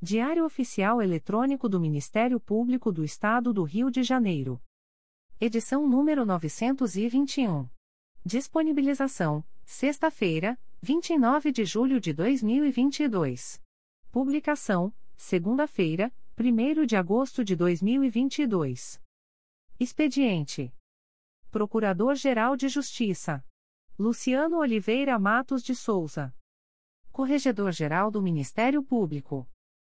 Diário Oficial Eletrônico do Ministério Público do Estado do Rio de Janeiro. Edição número 921. Disponibilização: sexta-feira, 29 de julho de 2022. Publicação: segunda-feira, 1 de agosto de 2022. Expediente: Procurador-Geral de Justiça Luciano Oliveira Matos de Souza. Corregedor-Geral do Ministério Público.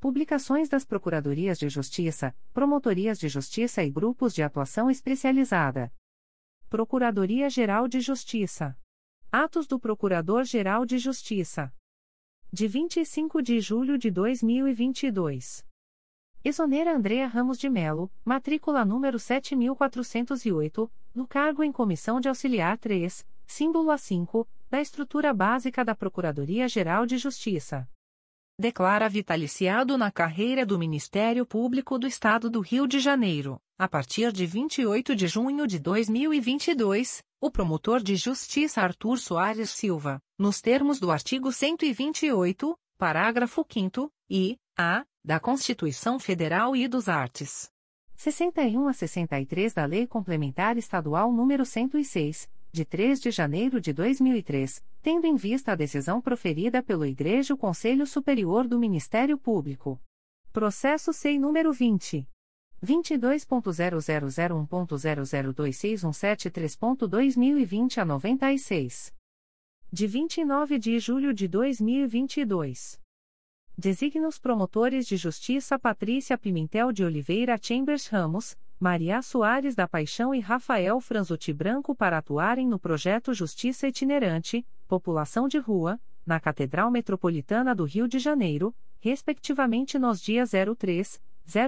Publicações das Procuradorias de Justiça, Promotorias de Justiça e Grupos de Atuação Especializada. Procuradoria-Geral de Justiça. Atos do Procurador-Geral de Justiça. De 25 de julho de 2022. Exonera Andrea Ramos de Melo, matrícula número 7408, no cargo em Comissão de Auxiliar 3, símbolo A5, da estrutura básica da Procuradoria-Geral de Justiça declara vitaliciado na carreira do Ministério Público do Estado do Rio de Janeiro, a partir de 28 de junho de 2022, o promotor de justiça Arthur Soares Silva, nos termos do artigo 128, parágrafo 5 e a da Constituição Federal e dos Artes. 61 a 63 da Lei Complementar Estadual número 106, de 3 de janeiro de 2003, tendo em vista a decisão proferida pelo Igreja Conselho Superior do Ministério Público. Processo SEI número 20. 22.0001.0026173.2020 a 96. De 29 de julho de 2022. Designa os promotores de justiça Patrícia Pimentel de Oliveira Chambers Ramos, Maria Soares da Paixão e Rafael Franzuti Branco para atuarem no projeto Justiça Itinerante, População de Rua, na Catedral Metropolitana do Rio de Janeiro, respectivamente nos dias 03,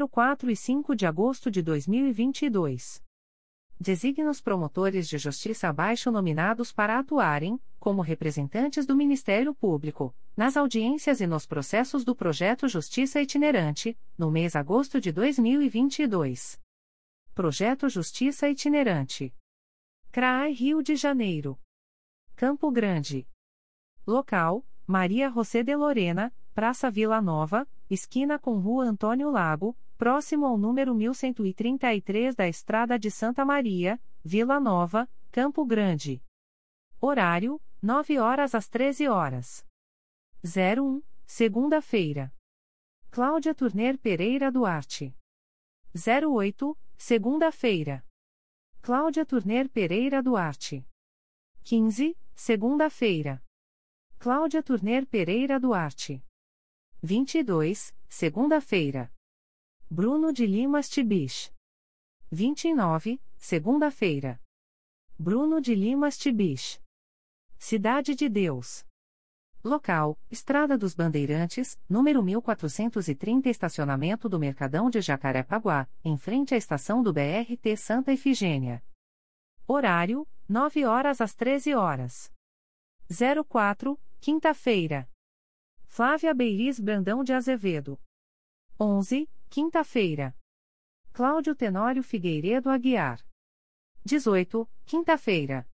04 e 5 de agosto de 2022. Designa os promotores de justiça abaixo nominados para atuarem, como representantes do Ministério Público, nas audiências e nos processos do projeto Justiça Itinerante, no mês de agosto de 2022. Projeto Justiça Itinerante. CRAI Rio de Janeiro. Campo Grande. Local: Maria José de Lorena, Praça Vila Nova, esquina com Rua Antônio Lago, próximo ao número 1133 da Estrada de Santa Maria, Vila Nova, Campo Grande. Horário: 9 horas às 13 horas. 01, segunda-feira. Cláudia Turner Pereira Duarte. 08, segunda-feira. Cláudia Turner Pereira Duarte. 15, segunda-feira. Cláudia Turner Pereira Duarte. 22, segunda-feira. Bruno de Limas Tibich. 29, segunda-feira. Bruno de Limas Tibich. Cidade de Deus. Local: Estrada dos Bandeirantes, número 1430, estacionamento do Mercadão de Jacarepaguá, em frente à estação do BRT Santa Efigênia. Horário: 9 horas às 13 horas. 04, quinta-feira. Flávia Beiris Brandão de Azevedo. 11, quinta-feira. Cláudio Tenório Figueiredo Aguiar. 18, quinta-feira.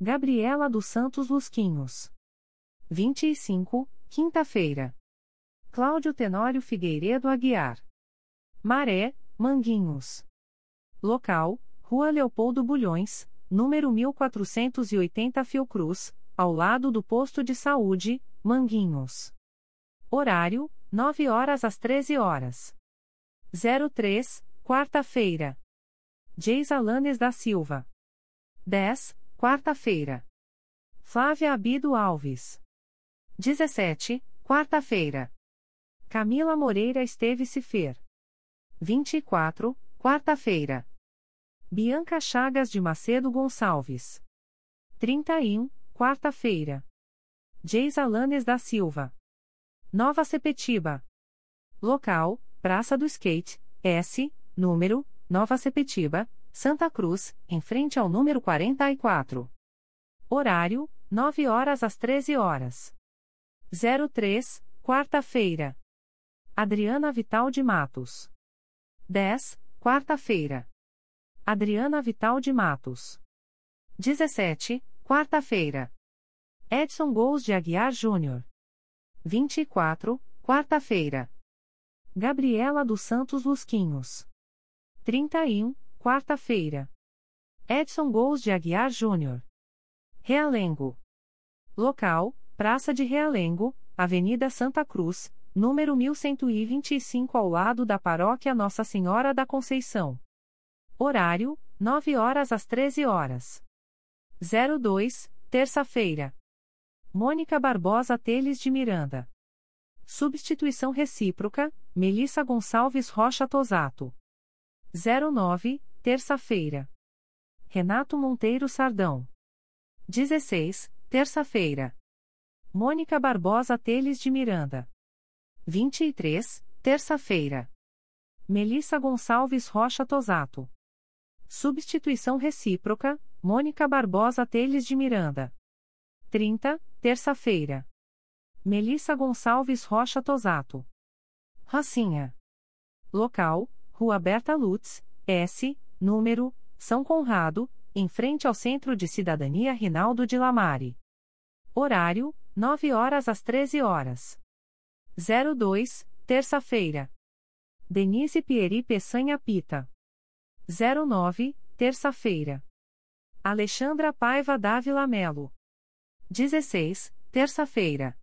Gabriela dos Santos Lusquinhos. 25, quinta-feira. Cláudio Tenório Figueiredo Aguiar. Maré, Manguinhos. Local: Rua Leopoldo Bulhões, número 1480 Fiocruz, ao lado do posto de saúde, Manguinhos. Horário: 9 horas às 13 horas. 03, quarta-feira. Geis Alanes da Silva. 10, quarta-feira. Flávia Abido Alves. 17, quarta-feira. Camila Moreira Esteve Cifer. 24, quarta-feira. Bianca Chagas de Macedo Gonçalves. 31, quarta-feira. Geis Alanes da Silva. Nova Sepetiba. Local: Praça do Skate, S, número, Nova Sepetiba, Santa Cruz, em frente ao número 44. Horário: 9 horas às 13 horas. 03, quarta-feira. Adriana Vital de Matos. 10, quarta-feira. Adriana Vital de Matos. 17, quarta-feira. Edson Gous de Aguiar Júnior. 24, quarta-feira. Gabriela dos Santos Lusquinhos. 31, quarta-feira. Edson Gous de Aguiar Júnior. Realengo. Local: Praça de Realengo, Avenida Santa Cruz, número 1125 ao lado da Paróquia Nossa Senhora da Conceição. Horário: 9 horas às 13 horas. 02, terça-feira. Mônica Barbosa Teles de Miranda. Substituição recíproca: Melissa Gonçalves Rocha Tosato. 09, terça-feira. Renato Monteiro Sardão. 16, terça-feira. Mônica Barbosa Teles de Miranda. 23, terça-feira. Melissa Gonçalves Rocha Tosato. Substituição recíproca, Mônica Barbosa Teles de Miranda. 30, terça-feira. Melissa Gonçalves Rocha Tosato. Rocinha. Local, Rua Berta Lutz, S, número, São Conrado, em frente ao Centro de Cidadania Rinaldo de Lamare. Horário, 9 horas às 13 horas. 02, terça-feira. Denise Pieri Peçanha Pita. 09, terça-feira. Alexandra Paiva Dávila Melo. 16, terça-feira.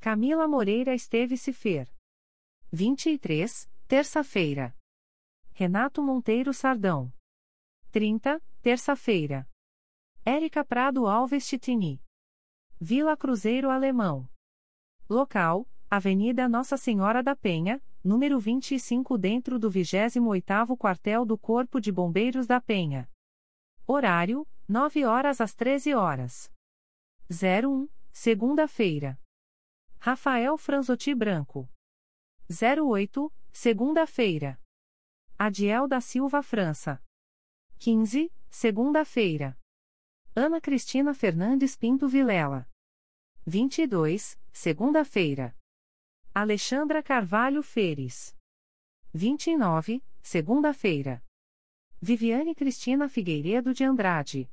Camila Moreira Esteve Cifer. 23, terça-feira. Renato Monteiro Sardão. 30, terça-feira. Érica Prado Alves Titini. Vila Cruzeiro Alemão. Local: Avenida Nossa Senhora da Penha, número 25, dentro do 28º Quartel do Corpo de Bombeiros da Penha. Horário: 9 horas às 13 horas. 01, segunda-feira. Rafael Franzotti Branco. 08, segunda-feira. Adiel da Silva França. 15, segunda-feira. Ana Cristina Fernandes Pinto Vilela. 22, segunda-feira. Alexandra Carvalho Feres. 29, segunda-feira. Viviane Cristina Figueiredo de Andrade.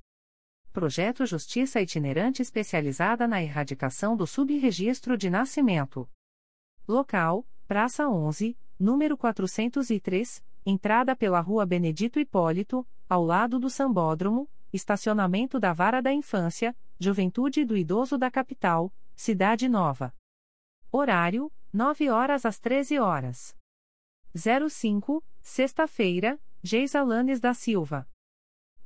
Projeto Justiça Itinerante especializada na erradicação do subregistro de nascimento. Local: Praça 11, número 403, entrada pela Rua Benedito Hipólito, ao lado do Sambódromo, estacionamento da Vara da Infância, Juventude do Idoso da Capital, Cidade Nova. Horário: 9 horas às 13 horas. 05, sexta-feira, Geisa Lanes da Silva.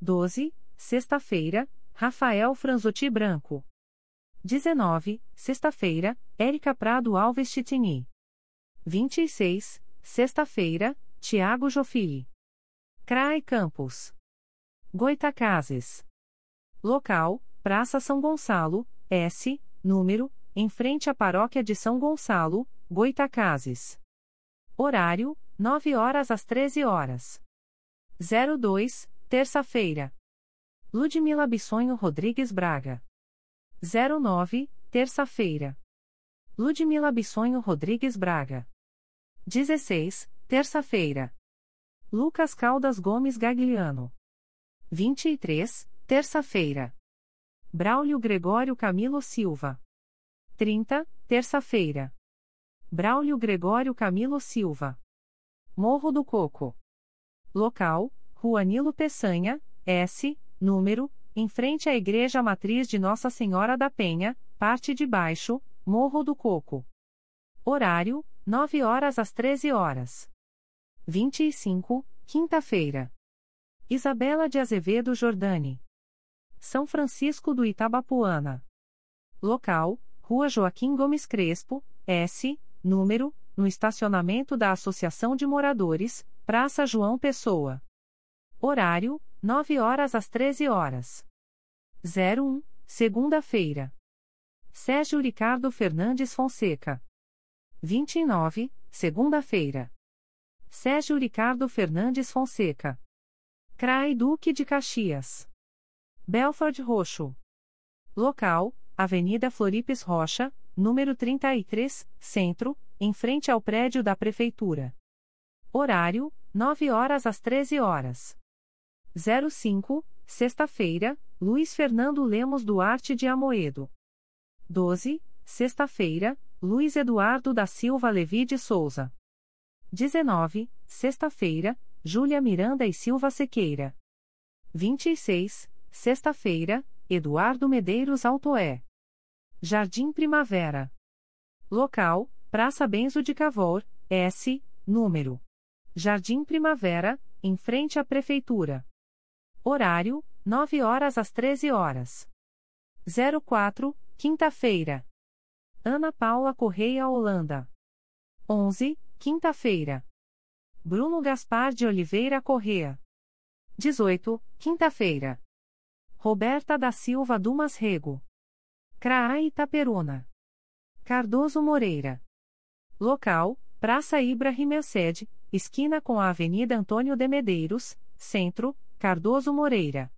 12, sexta-feira, Rafael Franzotti Branco. 19, sexta-feira, Érica Prado Alves Chitini. 26, sexta-feira, Tiago Jofili. CRAE Campos. Goitacazes. Local: Praça São Gonçalo, S, número, em frente à Paróquia de São Gonçalo, Goitacazes. Horário: 9 horas às 13 horas. 02, terça-feira. Ludmila Bissonho Rodrigues Braga. 09, terça-feira. Ludmila Bissonho Rodrigues Braga. 16, terça-feira. Lucas Caldas Gomes Gagliano. 23, terça-feira. Braulio Gregório Camilo Silva. 30, terça-feira. Braulio Gregório Camilo Silva. Morro do Coco. Local: Rua Nilo Peçanha, S, número, em frente à Igreja Matriz de Nossa Senhora da Penha, parte de baixo, Morro do Coco. Horário: 9 horas às 13 horas. 25, quinta-feira. Isabela de Azevedo Jordani. São Francisco do Itabapuana. Local: Rua Joaquim Gomes Crespo, S, número, no estacionamento da Associação de Moradores, Praça João Pessoa. Horário: 9 horas às 13 horas. 01, segunda-feira. Sérgio Ricardo Fernandes Fonseca. 29, segunda-feira. Sérgio Ricardo Fernandes Fonseca. CRAI Duque de Caxias. Belford Roxo. Local: Avenida Floripes Rocha, número 33, Centro, em frente ao prédio da Prefeitura. Horário: 9 horas às 13 horas. 05, sexta-feira, Luiz Fernando Lemos Duarte de Amoedo. 12, sexta-feira, Luiz Eduardo da Silva Levi de Souza. 19, sexta-feira, Júlia Miranda e Silva Sequeira. 26, sexta-feira, Eduardo Medeiros Altoé. Jardim Primavera. Local: Praça Benzo de Cavour, S, número. Jardim Primavera, em frente à Prefeitura. Horário: 9 horas às 13 horas. 04, quinta-feira. Ana Paula Correia Holanda. 11, quinta-feira. Bruno Gaspar de Oliveira Correa. 18, quinta-feira. Roberta da Silva Dumas Rego. CRAA Itaperuna. Cardoso Moreira. Local: Praça Ibrahim Elsed, esquina com a Avenida Antônio de Medeiros, Centro, Cardoso Moreira.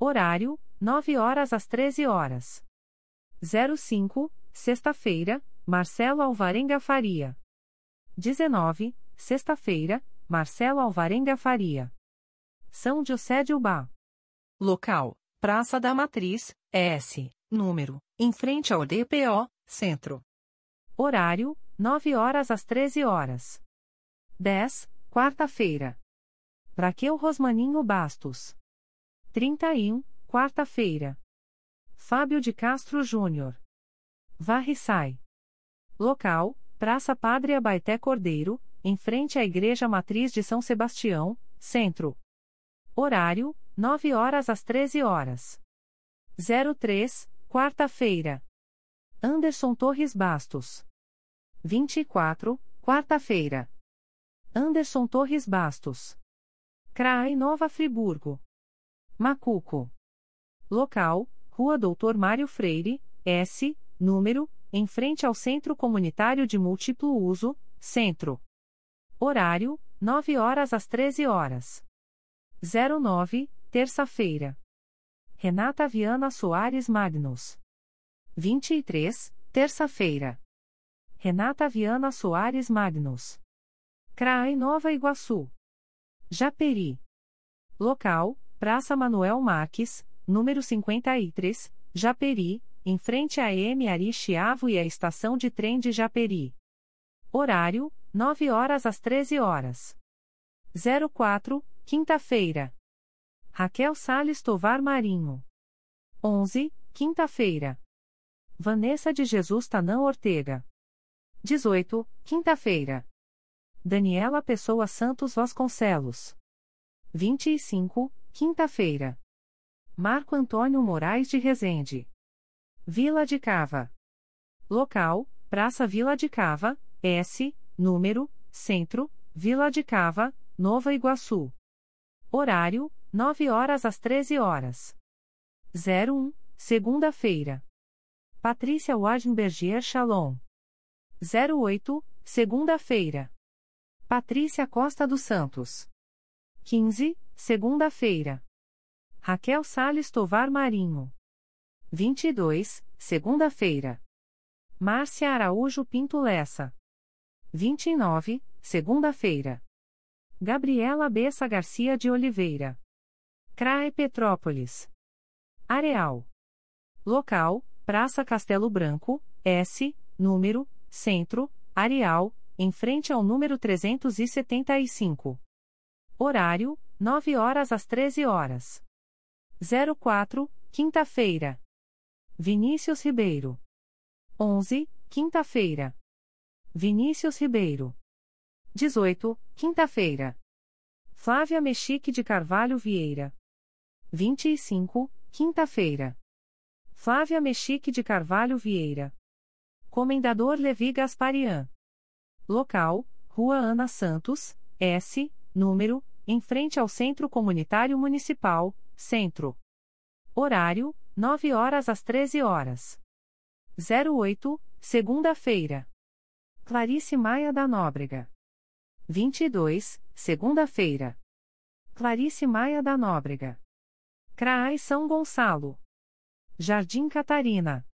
Horário: 9 horas às 13 horas. 05, sexta-feira, Marcelo Alvarenga Faria. 19, sexta-feira, Marcelo Alvarenga Faria. São José de Ubá. Local: Praça da Matriz, S. Número: em frente ao DPO, Centro. Horário: 9 horas às 13 horas. 10, quarta-feira. Raquel Rosmaninho Bastos. 31, quarta-feira. Fábio de Castro Júnior. Varre-sai. Local: Praça Padre Abaité Cordeiro, em frente à Igreja Matriz de São Sebastião, Centro. Horário: 9 horas às 13 horas. 03, Quarta-feira. Anderson Torres Bastos. 24, quarta-feira. Anderson Torres Bastos. CRAI Nova Friburgo. Macuco. Local: Rua Doutor Mário Freire, S, número, em frente ao Centro Comunitário de Múltiplo Uso, Centro. Horário: 9 horas às 13 horas. 09, terça-feira. Renata Viana Soares Magnus. 23, terça-feira. Renata Viana Soares Magnus. CRAI Nova Iguaçu. Japeri. Local: Praça Manuel Marques, número 53, Japeri, em frente à M. Ari Chiavo e à estação de trem de Japeri. Horário: 9 horas às 13 horas. 04, quinta-feira. Raquel Sales Tovar Marinho. 11, quinta-feira. Vanessa de Jesus Tanã Ortega. 18, quinta-feira. Daniela Pessoa Santos Vasconcelos. 25, quinta-feira. Marco Antônio Moraes de Rezende. Vila de Cava. Local: Praça Vila de Cava, S, número, Centro, Vila de Cava, Nova Iguaçu. Horário: 9 horas às 13 horas. 01, segunda-feira. Patrícia Wagenbergier Shalom. 08, segunda-feira. Patrícia Costa dos Santos. 15, segunda-feira. Raquel Sales Tovar Marinho. 22, segunda-feira. Márcia Araújo Pinto Lessa. 29, segunda-feira. Gabriela Bessa Garcia de Oliveira. CRAE Petrópolis. Areal. Local: Praça Castelo Branco, S, número, Centro, Areal, em frente ao número 375. Horário: 9 horas às 13 horas. 04, quinta-feira. Vinícius Ribeiro. 11, quinta-feira. Vinícius Ribeiro. 18, quinta-feira. Flávia Mexique de Carvalho Vieira. 25, quinta-feira. Flávia Mexique de Carvalho Vieira. Comendador Levi Gasparian. Local: Rua Ana Santos, S, número, em frente ao Centro Comunitário Municipal, Centro. Horário: 9 horas às 13 horas. 08, segunda-feira. Clarice Maia da Nóbrega. 22, segunda-feira. Clarice Maia da Nóbrega. CRAI São Gonçalo. Jardim Catarina.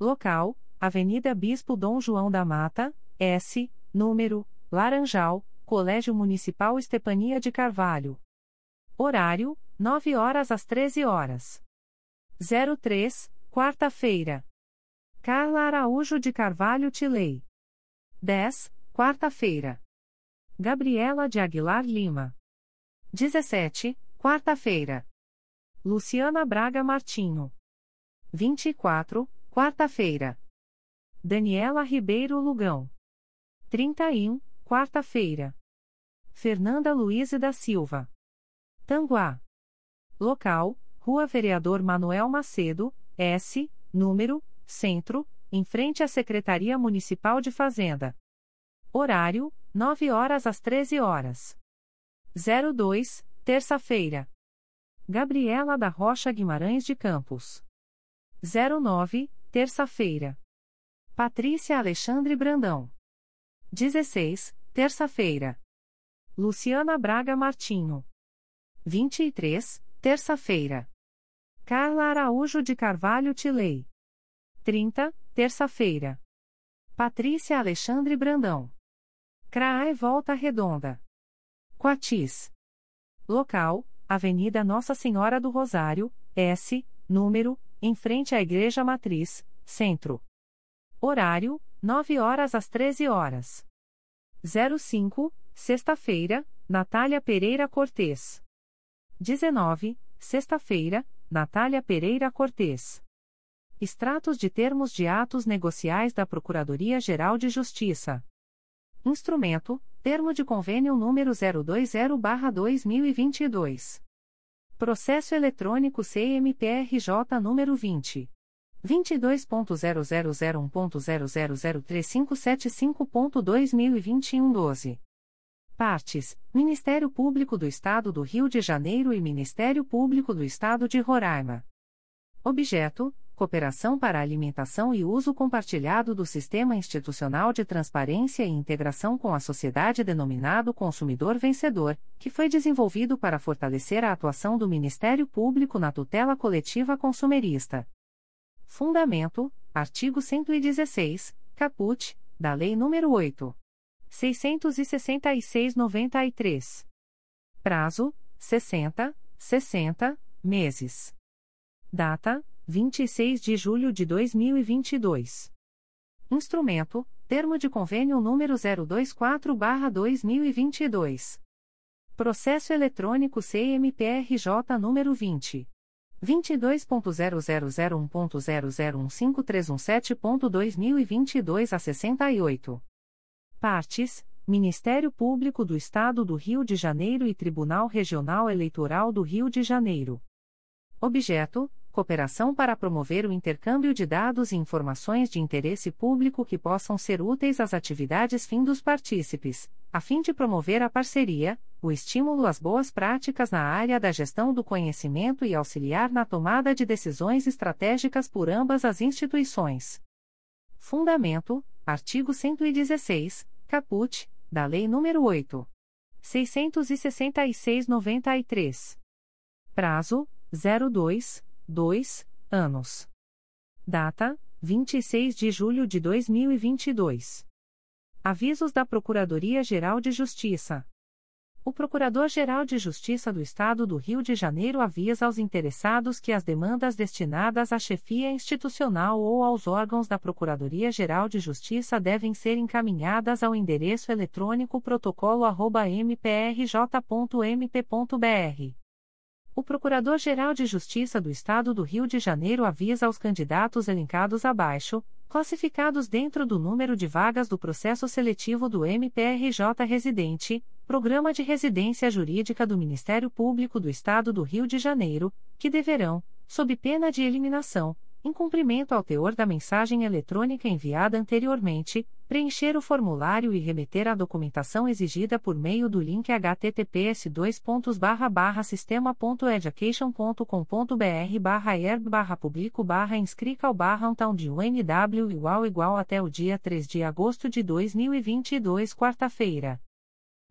Local: Avenida Bispo Dom João da Mata, S, número, Laranjal, Colégio Municipal Estepania de Carvalho. Horário: 9 horas às 13 horas. 03, quarta-feira. Carla Araújo de Carvalho Tilei. 10, quarta-feira. Gabriela de Aguilar Lima. 17, quarta-feira. Luciana Braga Martinho. 24, quarta-feira. Daniela Ribeiro Lugão. 31, quarta-feira. Fernanda Luiz da Silva. Tanguá. Local: Rua Vereador Manuel Macedo, S, número, Centro, em frente à Secretaria Municipal de Fazenda. Horário: 9 horas às 13 horas. 02, terça-feira. Gabriela da Rocha Guimarães de Campos. 09, terça-feira. Patrícia Alexandre Brandão. 16, terça-feira. Luciana Braga Martinho. 23, terça-feira. Carla Araújo de Carvalho Tilei. 30, terça-feira. Patrícia Alexandre Brandão. CRAE Volta Redonda. Quatis. Local: Avenida Nossa Senhora do Rosário, S, número, em frente à Igreja Matriz, Centro. Horário: 9 horas às 13 horas. 05, sexta-feira, Natália Pereira Cortês. 19, sexta-feira, Natália Pereira Cortês. Extratos de termos de atos negociais da Procuradoria-Geral de Justiça. Instrumento: Termo de Convênio número 020-2022. Processo eletrônico CMPRJ número 20. 22.0001.0003575.2021 12. Partes: Ministério Público do Estado do Rio de Janeiro e Ministério Público do Estado de Roraima. Objeto: Cooperação para a alimentação e uso compartilhado do Sistema Institucional de Transparência e Integração com a Sociedade denominado Consumidor Vencedor, que foi desenvolvido para fortalecer a atuação do Ministério Público na tutela coletiva consumerista. Fundamento: artigo 116, caput, da Lei nº 8. 666-93. Prazo: 60, 60 meses. Data: 26 de julho de 2022. Instrumento: Termo de Convênio número 024/2022. Processo eletrônico CMPRJ número 20 22.0001.0015317.2022 a 68. Partes: Ministério Público do Estado do Rio de Janeiro e Tribunal Regional Eleitoral do Rio de Janeiro. Objeto: cooperação para promover o intercâmbio de dados e informações de interesse público que possam ser úteis às atividades fim dos partícipes, a fim de promover a parceria, o estímulo às boas práticas na área da gestão do conhecimento e auxiliar na tomada de decisões estratégicas por ambas as instituições. Fundamento: artigo 116, caput, da Lei nº 8. 666-93. Prazo: 02, 2 anos. Data: 26 de julho de 2022. Avisos da Procuradoria-Geral de Justiça. O Procurador-Geral de Justiça do Estado do Rio de Janeiro avisa aos interessados que as demandas destinadas à chefia institucional ou aos órgãos da Procuradoria-Geral de Justiça devem ser encaminhadas ao endereço eletrônico protocolo@mprj.mp.br. O Procurador-Geral de Justiça do Estado do Rio de Janeiro avisa aos candidatos elencados abaixo, classificados dentro do número de vagas do processo seletivo do MPRJ residente Programa de Residência Jurídica do Ministério Público do Estado do Rio de Janeiro, que deverão, sob pena de eliminação, em cumprimento ao teor da mensagem eletrônica enviada anteriormente, preencher o formulário e remeter a documentação exigida por meio do link https sistema.education.com.br barra erb barra publico barra inscrical barra de UNW igual igual até o dia 3 de agosto de 2022 quarta-feira.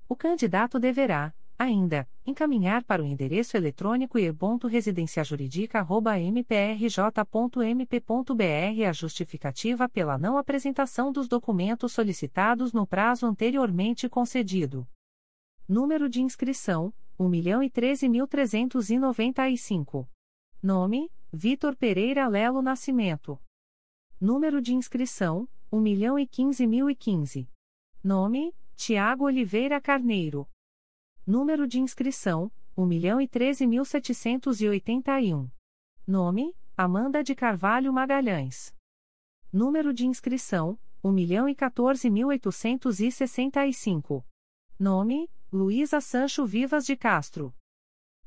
O candidato deverá, ainda, encaminhar para o endereço eletrônico ir.residenciajuridica.mprj.mp.br a justificativa pela não apresentação dos documentos solicitados no prazo anteriormente concedido. Número de inscrição: 1.013.395. Nome: Vitor Pereira Lelo Nascimento. Número de inscrição: 1.015.015. Nome: Tiago Oliveira Carneiro. Número de inscrição: 1.013.781. Nome: Amanda de Carvalho Magalhães. Número de inscrição: 1.014.865. Nome: Luísa Sancho Vivas de Castro.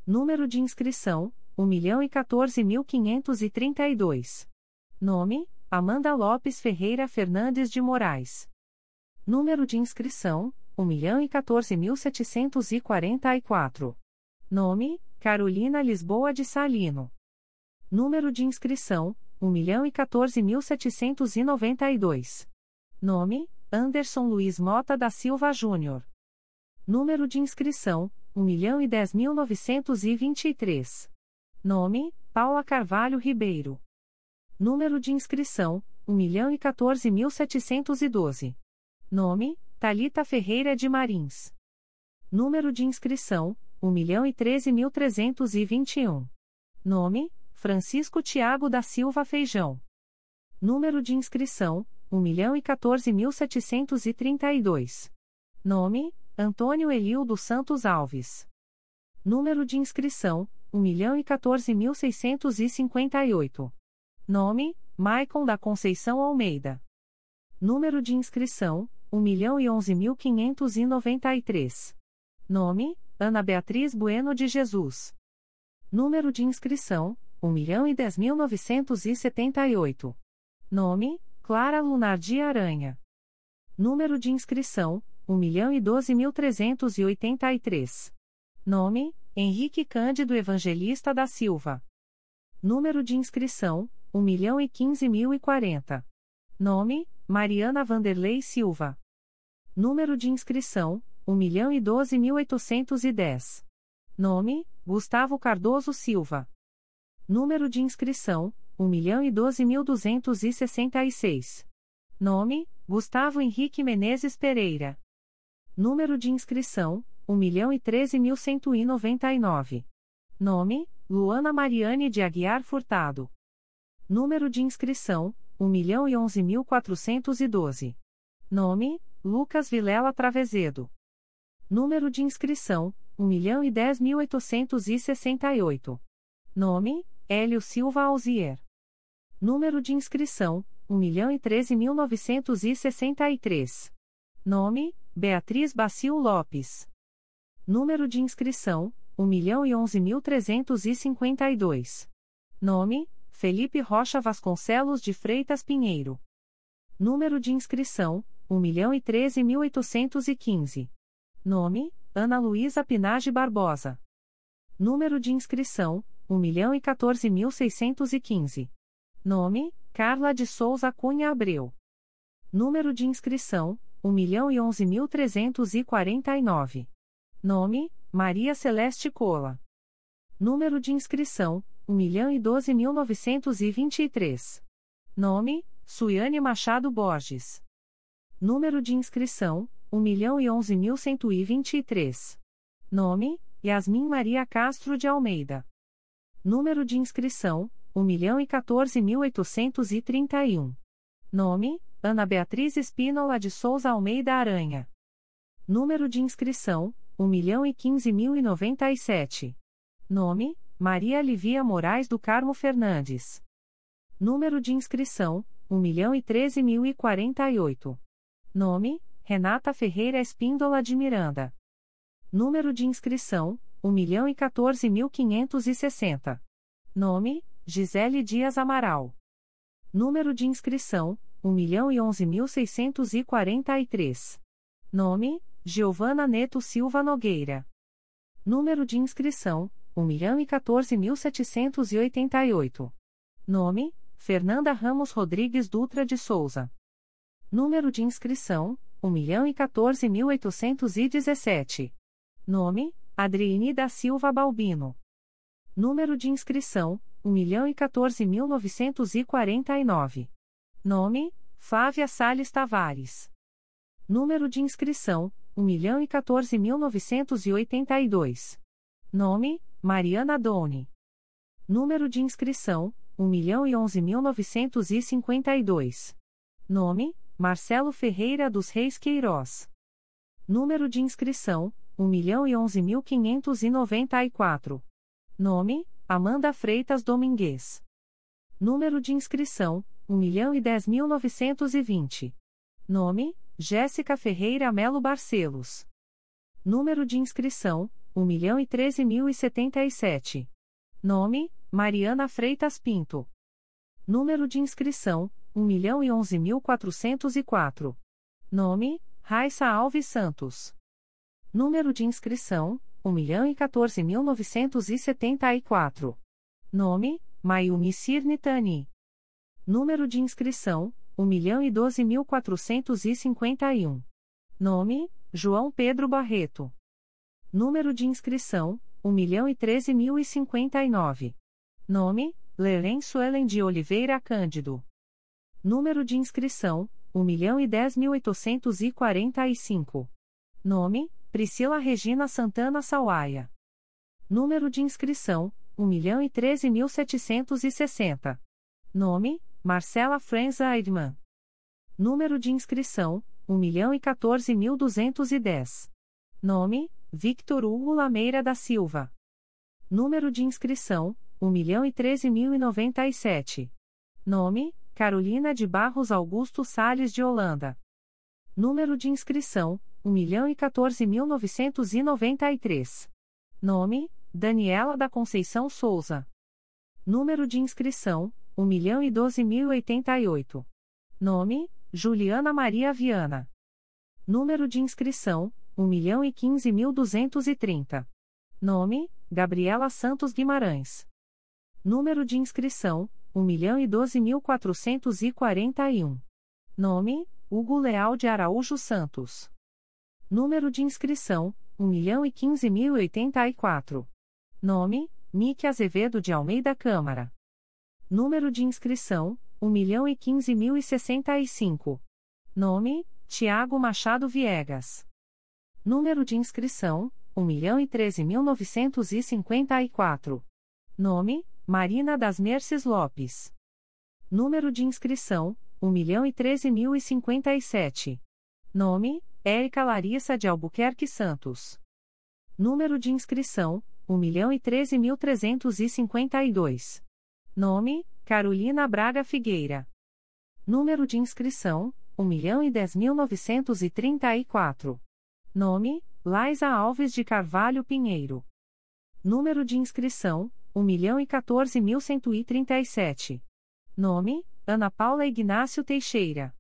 Número de inscrição: 1.014.532. Nome: Amanda Lopes Ferreira Fernandes de Moraes. Número de inscrição: 1.014.744. Nome: Carolina Lisboa de Salino. Número de inscrição: 1.014.792. Nome: Anderson Luiz Mota da Silva Júnior. Número de inscrição: 1.010.923. Nome: Paula Carvalho Ribeiro. Número de inscrição: 1.014.712. Nome: Talita Ferreira de Marins. Número de inscrição: 1.013.321. Nome: Francisco Tiago da Silva Feijão. Número de inscrição: 1.014.732. Nome: Antônio Elio dos Santos Alves. Número de inscrição: 1.014.658. Nome: Maicon da Conceição Almeida. Número de inscrição: 1.011.593. Nome: Ana Beatriz Bueno de Jesus. Número de inscrição: 1.010.978. Nome: Clara Lunardi Aranha. Número de inscrição: 1.012.383. Nome: Henrique Cândido Evangelista da Silva. Número de inscrição: 1.015.040. Nome: Mariana Vanderlei Silva. Número de inscrição: 1.012.810. Nome: Gustavo Cardoso Silva. Número de inscrição: 1.012.266. Nome: Gustavo Henrique Menezes Pereira. Número de inscrição: 1.013.199. Nome: Luana Mariane de Aguiar Furtado. Número de inscrição: 1.011.412. Nome: Lucas Vilela Travezedo. Número de inscrição: 1.010.868. Nome: Hélio Silva Alzier. Número de inscrição: 1.013.963. Nome: Beatriz Bacil Lopes. Número de inscrição: 1.011.352. Nome: Felipe Rocha Vasconcelos de Freitas Pinheiro. Número de inscrição: 1.013.815. Nome: Ana Luísa Pinage Barbosa. Número de inscrição: 1.014.615. Nome: Carla de Souza Cunha Abreu. Número de inscrição: 1.011.349. Nome: Maria Celeste Cola. Número de inscrição: 1.012.923. Nome: Suiane Machado Borges. Número de inscrição: 1.011.123. Nome: Yasmin Maria Castro de Almeida. Número de inscrição: 1.014.831. Nome: Ana Beatriz Espínola de Souza Almeida Aranha. Número de inscrição: 1.015.097. Nome: Maria Livia Moraes do Carmo Fernandes. Número de inscrição: 1.013.048. Nome: Renata Ferreira Espíndola de Miranda. Número de inscrição: 1.014.560. Nome: Gisele Dias Amaral. Número de inscrição: 1.011.643. Nome: Giovana Neto Silva Nogueira. Número de inscrição: 1.014.788. Nome: Fernanda Ramos Rodrigues Dutra de Souza. Número de inscrição: 1.014.817. Nome: Adriene da Silva Balbino. Número de inscrição: 1.014.949. Nome: Flávia Sales Tavares. Número de inscrição: 1.014.982. Nome: Mariana Doni. Número de inscrição: 1.011.952. Nome: Marcelo Ferreira dos Reis Queiroz. Número de inscrição: 1.011.594. Nome: Amanda Freitas Domingues. Número de inscrição: 1.010.920. Nome: Jéssica Ferreira Melo Barcelos. Número de inscrição: 1.013.077. Nome: Mariana Freitas Pinto. Número de inscrição: 1.011.404. Nome: Raissa Alves Santos. Número de inscrição: 1.014.974. Nome: Mayumi Sirnitani. Número de inscrição: 1.012.451. Nome: João Pedro Barreto. Número de inscrição: 1.013.059. Nome: Lerém Suelen de Oliveira Cândido. Número de inscrição: 1.010.845. Nome: Priscila Regina Santana Sawaia. Número de inscrição: 1.013.760. Nome: Marcela Franz Aidman. Número de inscrição: 1.014.210. Nome: Victor Hugo Lameira da Silva. Número de inscrição: 1.013.097. Nome: Carolina de Barros Augusto Sales de Holanda. Número de inscrição: 1.014.993. Nome: Daniela da Conceição Souza. Número de inscrição: 1.012.088. Nome: Juliana Maria Viana. Número de inscrição: 1.015.230. Nome: Gabriela Santos Guimarães. Número de inscrição: 1.012.441. Nome: Hugo Leal de Araújo Santos. Número de inscrição: 1.015.084. Nome: Nick Azevedo de Almeida Câmara. Número de inscrição: 1.015.065. Nome: Tiago Machado Viegas. Número de inscrição: 1.013.954. Nome: Marina das Merces Lopes. Número de inscrição: 1.013.057. Nome: Érica Larissa de Albuquerque Santos. Número de inscrição: 1.013.352. Nome: Carolina Braga Figueira. Número de inscrição: 1.010.934. Nome: Laisa Alves de Carvalho Pinheiro. Número de inscrição: 1.014.137. Nome: Ana Paula Ignácio Teixeira.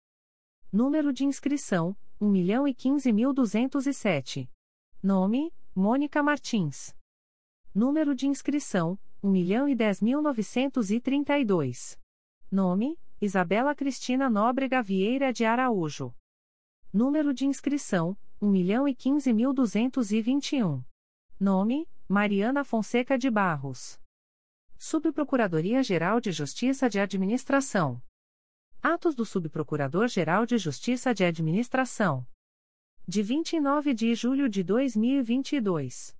Número de inscrição: 1.015.207. Nome: Mônica Martins. Número de inscrição: 1.010.932. Nome: Isabela Cristina Nóbrega Vieira de Araújo. Número de inscrição: 1.015.221. Nome: Mariana Fonseca de Barros. Subprocuradoria-Geral de Justiça de Administração. Atos do Subprocurador-Geral de Justiça de Administração. De 29 de julho de 2022.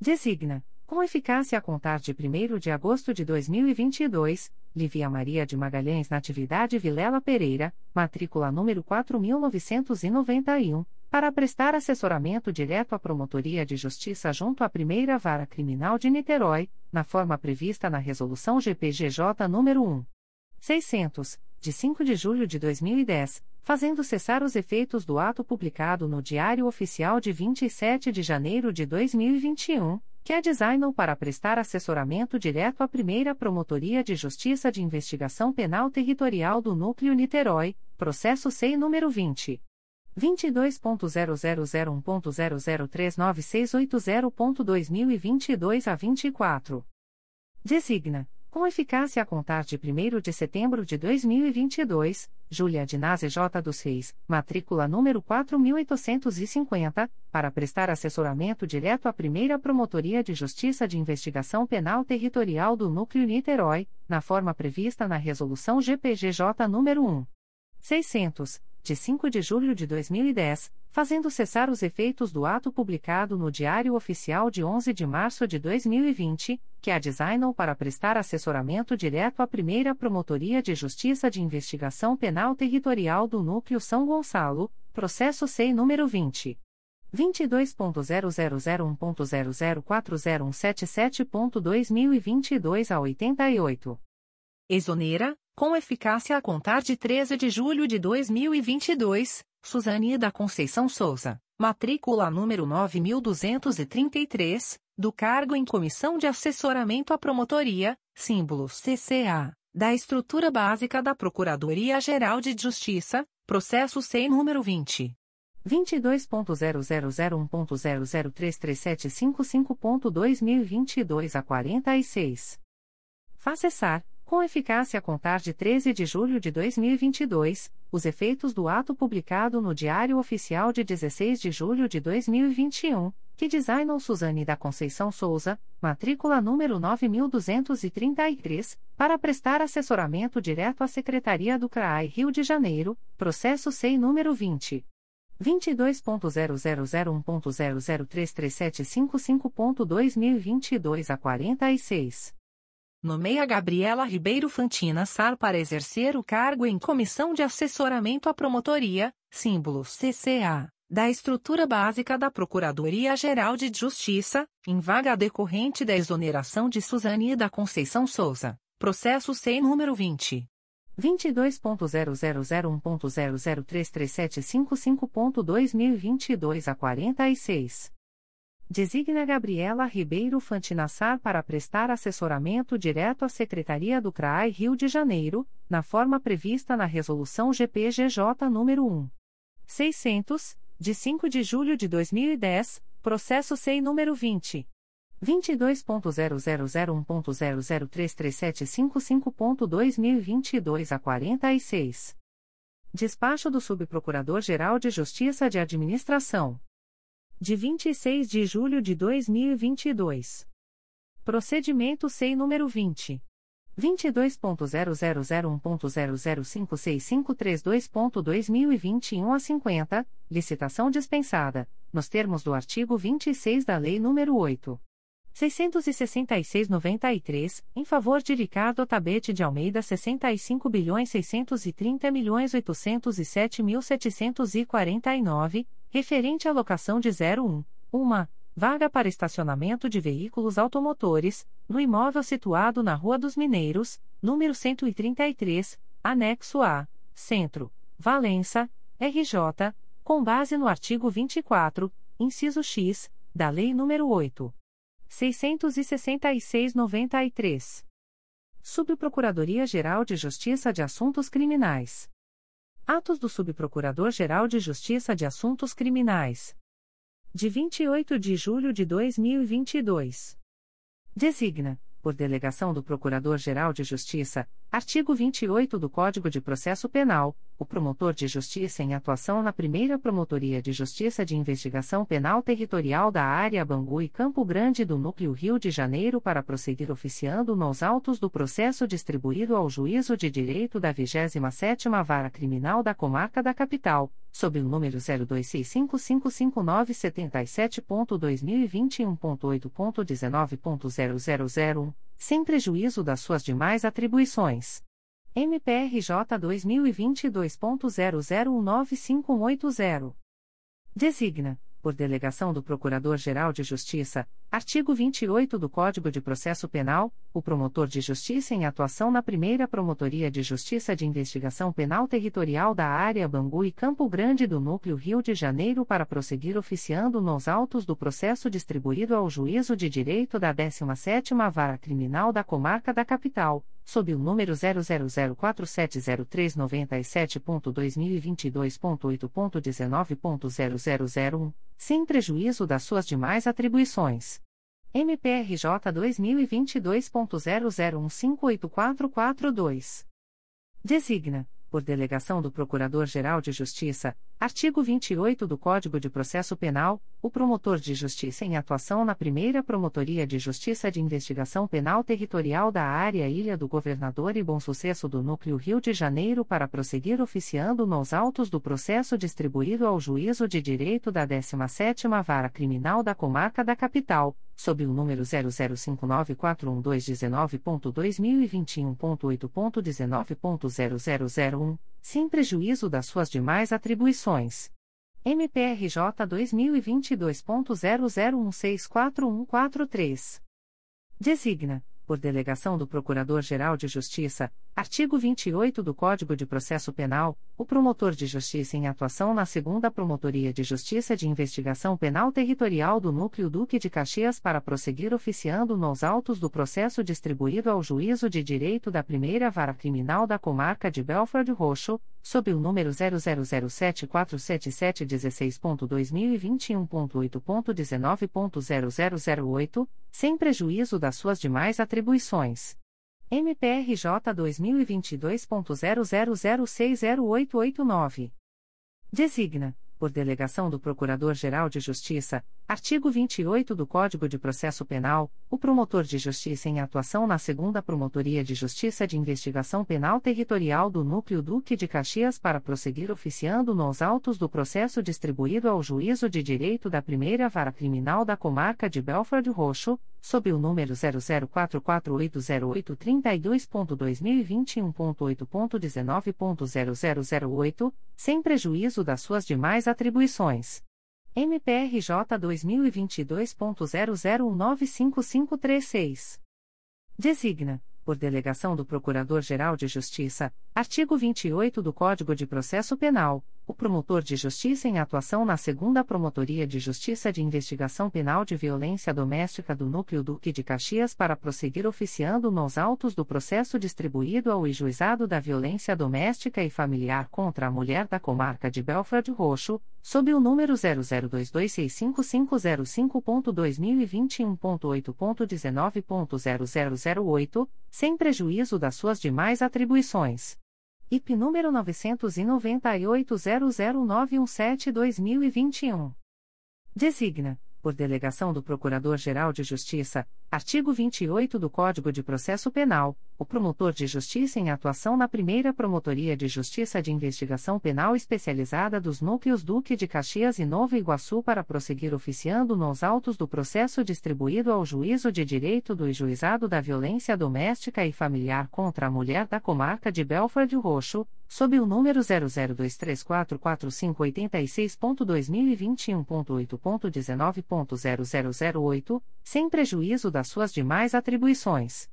Designa com eficácia a contar de 1 de agosto de 2022, Livia Maria de Magalhães Natividade Vilela Pereira, matrícula número 4991, para prestar assessoramento direto à Promotoria de Justiça junto à Primeira Vara Criminal de Niterói, na forma prevista na Resolução GPGJ nº 1. 600, de 5 de julho de 2010, fazendo cessar os efeitos do ato publicado no Diário Oficial de 27 de janeiro de 2021 que é designou para prestar assessoramento direto à primeira Promotoria de Justiça de Investigação Penal Territorial do Núcleo Niterói, processo SEI número 20. 22.0001.0039680.2022 a 24. Designa com eficácia a contar de 1 de setembro de 2022, Júlia Dinase J. dos Reis, matrícula número 4850, para prestar assessoramento direto à primeira Promotoria de Justiça de Investigação Penal Territorial do Núcleo Niterói, na forma prevista na Resolução GPGJ nº 1. 600, de 5 de julho de 2010, fazendo cessar os efeitos do ato publicado no Diário Oficial de 11 de março de 2020, que a designou para prestar assessoramento direto à primeira Promotoria de Justiça de Investigação Penal Territorial do Núcleo São Gonçalo, processo SEI número 20. 22.0001.0040177.2022 a 88. Exonera, com eficácia a contar de 13 de julho de 2022, Suzane da Conceição Souza, matrícula número 9233, do cargo em Comissão de Assessoramento à Promotoria, símbolo CCA, da estrutura básica da Procuradoria-Geral de Justiça, processo SEI número 20. 22.0001.0033755.2022 a 46. Facessar com eficácia a contar de 13 de julho de 2022, os efeitos do ato publicado no Diário Oficial de 16 de julho de 2021, que designou Suzane da Conceição Souza, matrícula número 9233, para prestar assessoramento direto à Secretaria do CRAI Rio de Janeiro, processo SEI número 20. 22.0001.0033755.2022 a 46. Nomeia Gabriela Ribeiro Fantina Sar para exercer o cargo em Comissão de Assessoramento à Promotoria, símbolo CCA, da estrutura básica da Procuradoria-Geral de Justiça, em vaga decorrente da exoneração de Suzane da Conceição Souza, processo SEI número 20. 22.0001.0033755.2022 a 46. Designa Gabriela Ribeiro Fantinassar para prestar assessoramento direto à Secretaria do CRAI Rio de Janeiro, na forma prevista na Resolução GPGJ nº 1. 600, de 5 de julho de 2010, processo SEI número 20. 22.0001.0033755.2022 a 46. Despacho do Subprocurador-Geral de Justiça de Administração de 26 de julho de 2022. Procedimento SEI número 20. 22.0001.0056532.2021 a 50, licitação dispensada, nos termos do artigo 26 da Lei nº 8. 666-93, em favor de Ricardo Tabete de Almeida 65 bilhões 630 milhões 807 mil 749, referente à locação de 01, uma vaga para estacionamento de veículos automotores, no imóvel situado na Rua dos Mineiros, número 133, anexo A, Centro, Valença, RJ, com base no artigo 24, inciso X, da Lei nº 8. 666-93. Subprocuradoria-Geral de Justiça de Assuntos Criminais. Atos do Subprocurador-Geral de Justiça de Assuntos Criminais. de 28 de julho de 2022. Designa, por delegação do Procurador-Geral de Justiça, artigo 28 do Código de Processo Penal, o promotor de justiça em atuação na primeira Promotoria de Justiça de Investigação Penal Territorial da Área Bangu e Campo Grande do Núcleo Rio de Janeiro para prosseguir oficiando nos autos do processo distribuído ao Juízo de Direito da 27ª Vara Criminal da Comarca da Capital, sob o número 02655977.2021.8.19.0001, sem prejuízo das suas demais atribuições. MPRJ 2022.00195180. Designa, por delegação do Procurador-Geral de Justiça, artigo 28 do Código de Processo Penal, o promotor de justiça em atuação na primeira Promotoria de Justiça de Investigação Penal Territorial da Área Bangu e Campo Grande do Núcleo Rio de Janeiro para prosseguir oficiando nos autos do processo distribuído ao Juízo de Direito da 17ª Vara Criminal da Comarca da Capital sob o número 000470397.2022.8.19.0001, sem prejuízo das suas demais atribuições. MPRJ 2022.00158442. Designa por delegação do Procurador-Geral de Justiça, artigo 28 do Código de Processo Penal, o promotor de justiça em atuação na primeira Promotoria de Justiça de Investigação Penal Territorial da Área Ilha do Governador e Bom Sucesso do Núcleo Rio de Janeiro para prosseguir oficiando nos autos do processo distribuído ao Juízo de Direito da 17ª Vara Criminal da Comarca da Capital, sob o número 005941219.2021.8.19.0001, sem prejuízo das suas demais atribuições. MPRJ 2022.00164143. Designa por delegação do Procurador-Geral de Justiça, artigo 28 do Código de Processo Penal, o promotor de justiça em atuação na segunda Promotoria de Justiça de Investigação Penal Territorial do Núcleo Duque de Caxias para prosseguir oficiando nos autos do processo distribuído ao Juízo de Direito da Primeira Vara Criminal da Comarca de Belford Roxo, sob o número 000747716.2021.8.19.0008, sem prejuízo das suas demais atribuições. MPRJ 2022.00060889. Designa por delegação do Procurador-Geral de Justiça, artigo 28 do Código de Processo Penal, o promotor de justiça em atuação na segunda Promotoria de Justiça de Investigação Penal Territorial do Núcleo Duque de Caxias para prosseguir oficiando nos autos do processo distribuído ao Juízo de Direito da Primeira Vara Criminal da Comarca de Belford Roxo, sob o número 004480832.2021.8.19.0008, sem prejuízo das suas demais atribuições. MPRJ 2022.00195536. Designa por delegação do Procurador-Geral de Justiça, artigo 28 do Código de Processo Penal, o promotor de justiça em atuação na segunda Promotoria de Justiça de Investigação Penal de Violência Doméstica do Núcleo Duque de Caxias para prosseguir oficiando nos autos do processo distribuído ao Juizado da Violência Doméstica e Familiar contra a Mulher da Comarca de Belford Roxo, sob o número 002255505.2021.8.19.0008, sem prejuízo das suas demais atribuições. IP número 998-00917-2021. Designa, por delegação do Procurador-Geral de Justiça, artigo 28 do Código de Processo Penal, o promotor de justiça em atuação na primeira Promotoria de Justiça de Investigação Penal Especializada dos Núcleos Duque de Caxias e Nova Iguaçu para prosseguir oficiando nos autos do processo distribuído ao Juízo de Direito do Juizado da Violência Doméstica e Familiar contra a Mulher da Comarca de Belford Roxo, sob o número 002344586.2021.8.19.0008, sem prejuízo das suas demais atribuições.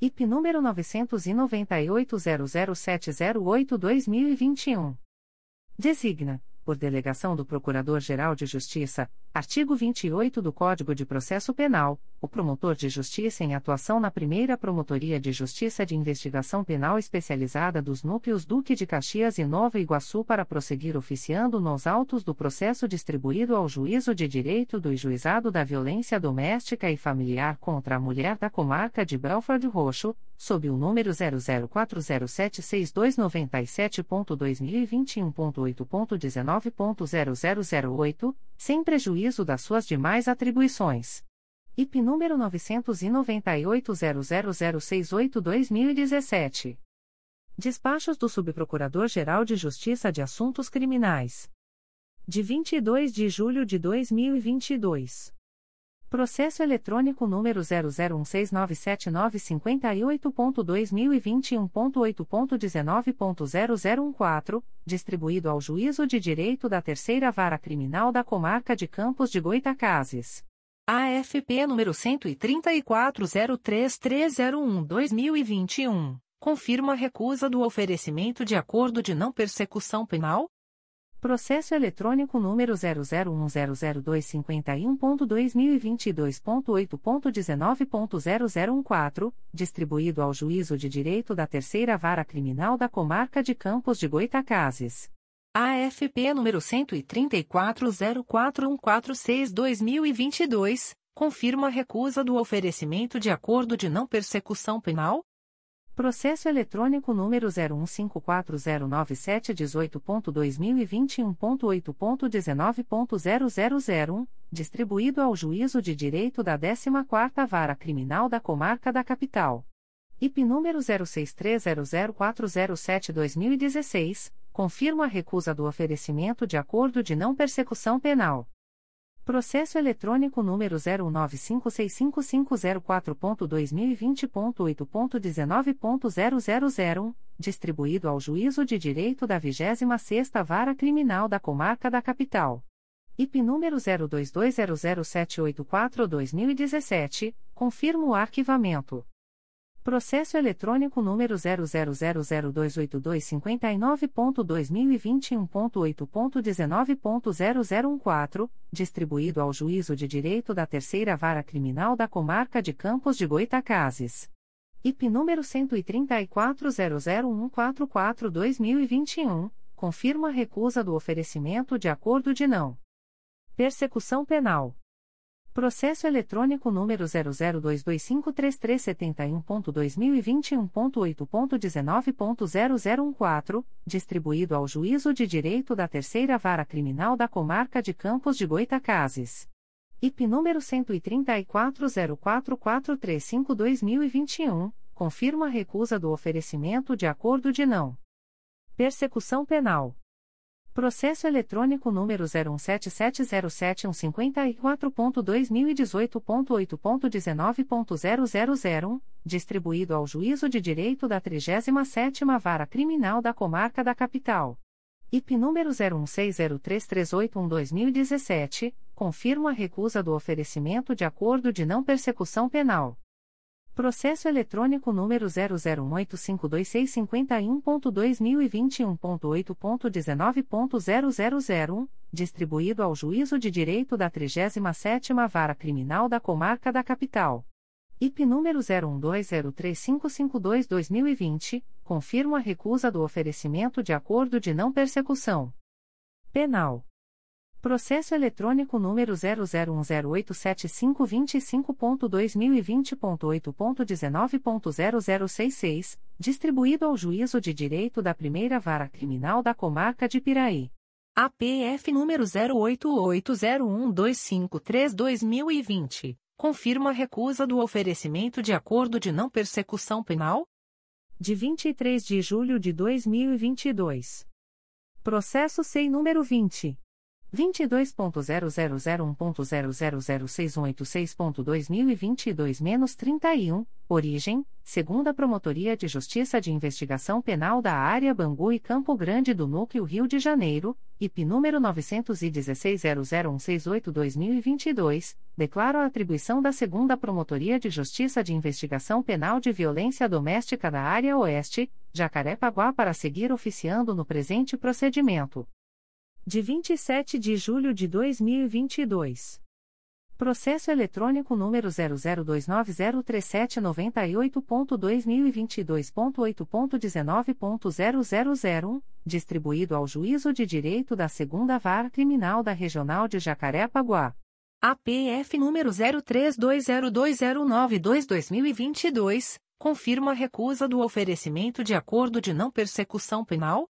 IP número 998-00708-2021. Designa, por delegação do Procurador-Geral de Justiça, Artigo 28 do Código de Processo Penal. O promotor de justiça em atuação na primeira Promotoria de Justiça de Investigação Penal Especializada dos Núcleos Duque de Caxias e Nova Iguaçu para prosseguir oficiando nos autos do processo distribuído ao Juízo de Direito do Juizado da Violência Doméstica e Familiar contra a Mulher da Comarca de Belford Roxo, sob o número 004076297.2021.8.19.0008, sem prejuízo das suas demais atribuições. IP número 998-00068-2017. Despachos do Subprocurador-Geral de Justiça de Assuntos Criminais. De 22 de julho de 2022. Processo eletrônico número 001697958.2021.8.19.0014, distribuído ao Juízo de Direito da Terceira Vara Criminal da Comarca de Campos de Goitacazes. AFP número 134001-2021. Confirma a recusa do oferecimento de acordo de não persecução penal? Processo eletrônico número 001000251.2022.8.19.0014, distribuído ao Juízo de Direito da Terceira Vara Criminal da Comarca de Campos de Goitacazes. AFP número 13404146-2022, confirma a recusa do oferecimento de acordo de não persecução penal? Processo eletrônico número 015409718.2021.8.19.0001, distribuído ao Juízo de Direito da 14ª Vara Criminal da Comarca da Capital. IP número 06300407-2016, confirma a recusa do oferecimento de acordo de não persecução penal Processo eletrônico número 0956554.2020.8.19.0001, distribuído ao Juízo de Direito da 26ª Vara Criminal da Comarca da Capital. IP número 02200784-2017, confirma o arquivamento. Processo eletrônico número 000028259.2021.8.19.0014, distribuído ao Juízo de Direito da Terceira Vara Criminal da Comarca de Campos de Goitacazes. IP número 13400144-2021, confirma a recusa do oferecimento de acordo de não persecução penal Processo eletrônico número 002253371.2021.8.19.0014, distribuído ao Juízo de Direito da Terceira Vara Criminal da Comarca de Campos de Goitacazes. IP número 13404435-2021, confirma a recusa do oferecimento de acordo de não persecução penal Processo eletrônico número 017707154.2018.8.19.0001, distribuído ao Juízo de Direito da 37ª Vara Criminal da Comarca da Capital. IP número 01603381-2017, confirma a recusa do oferecimento de acordo de não persecução penal Processo eletrônico número 008526551.2021.8.19.0001, distribuído ao Juízo de Direito da 37ª Vara Criminal da Comarca da Capital. IP número 01203552-2020, confirma a recusa do oferecimento de acordo de não persecução penal Processo eletrônico número 001087525.2020.8.19.0066, distribuído ao Juízo de Direito da Primeira Vara Criminal da Comarca de Piraí. APF número 08801253-2020, confirma a recusa do oferecimento de acordo de não persecução penal? De 23 de julho de 2022. Processo SEI número 20. 22.0001.0006186.2022-31, origem, segunda Promotoria de Justiça de Investigação Penal da Área Bangu e Campo Grande do Núcleo Rio de Janeiro, IP número 916-00168-2022, declaro a atribuição da segunda Promotoria de Justiça de Investigação Penal de Violência Doméstica da Área Oeste, Jacarepaguá para seguir oficiando no presente procedimento de 27 de julho de 2022. Processo eletrônico número 002903798.2022.8.19.0001, distribuído ao Juízo de Direito da Segunda Vara Criminal da Regional de Jacarepaguá. APF número 03202092-2022, confirma a recusa do oferecimento de acordo de não persecução penal,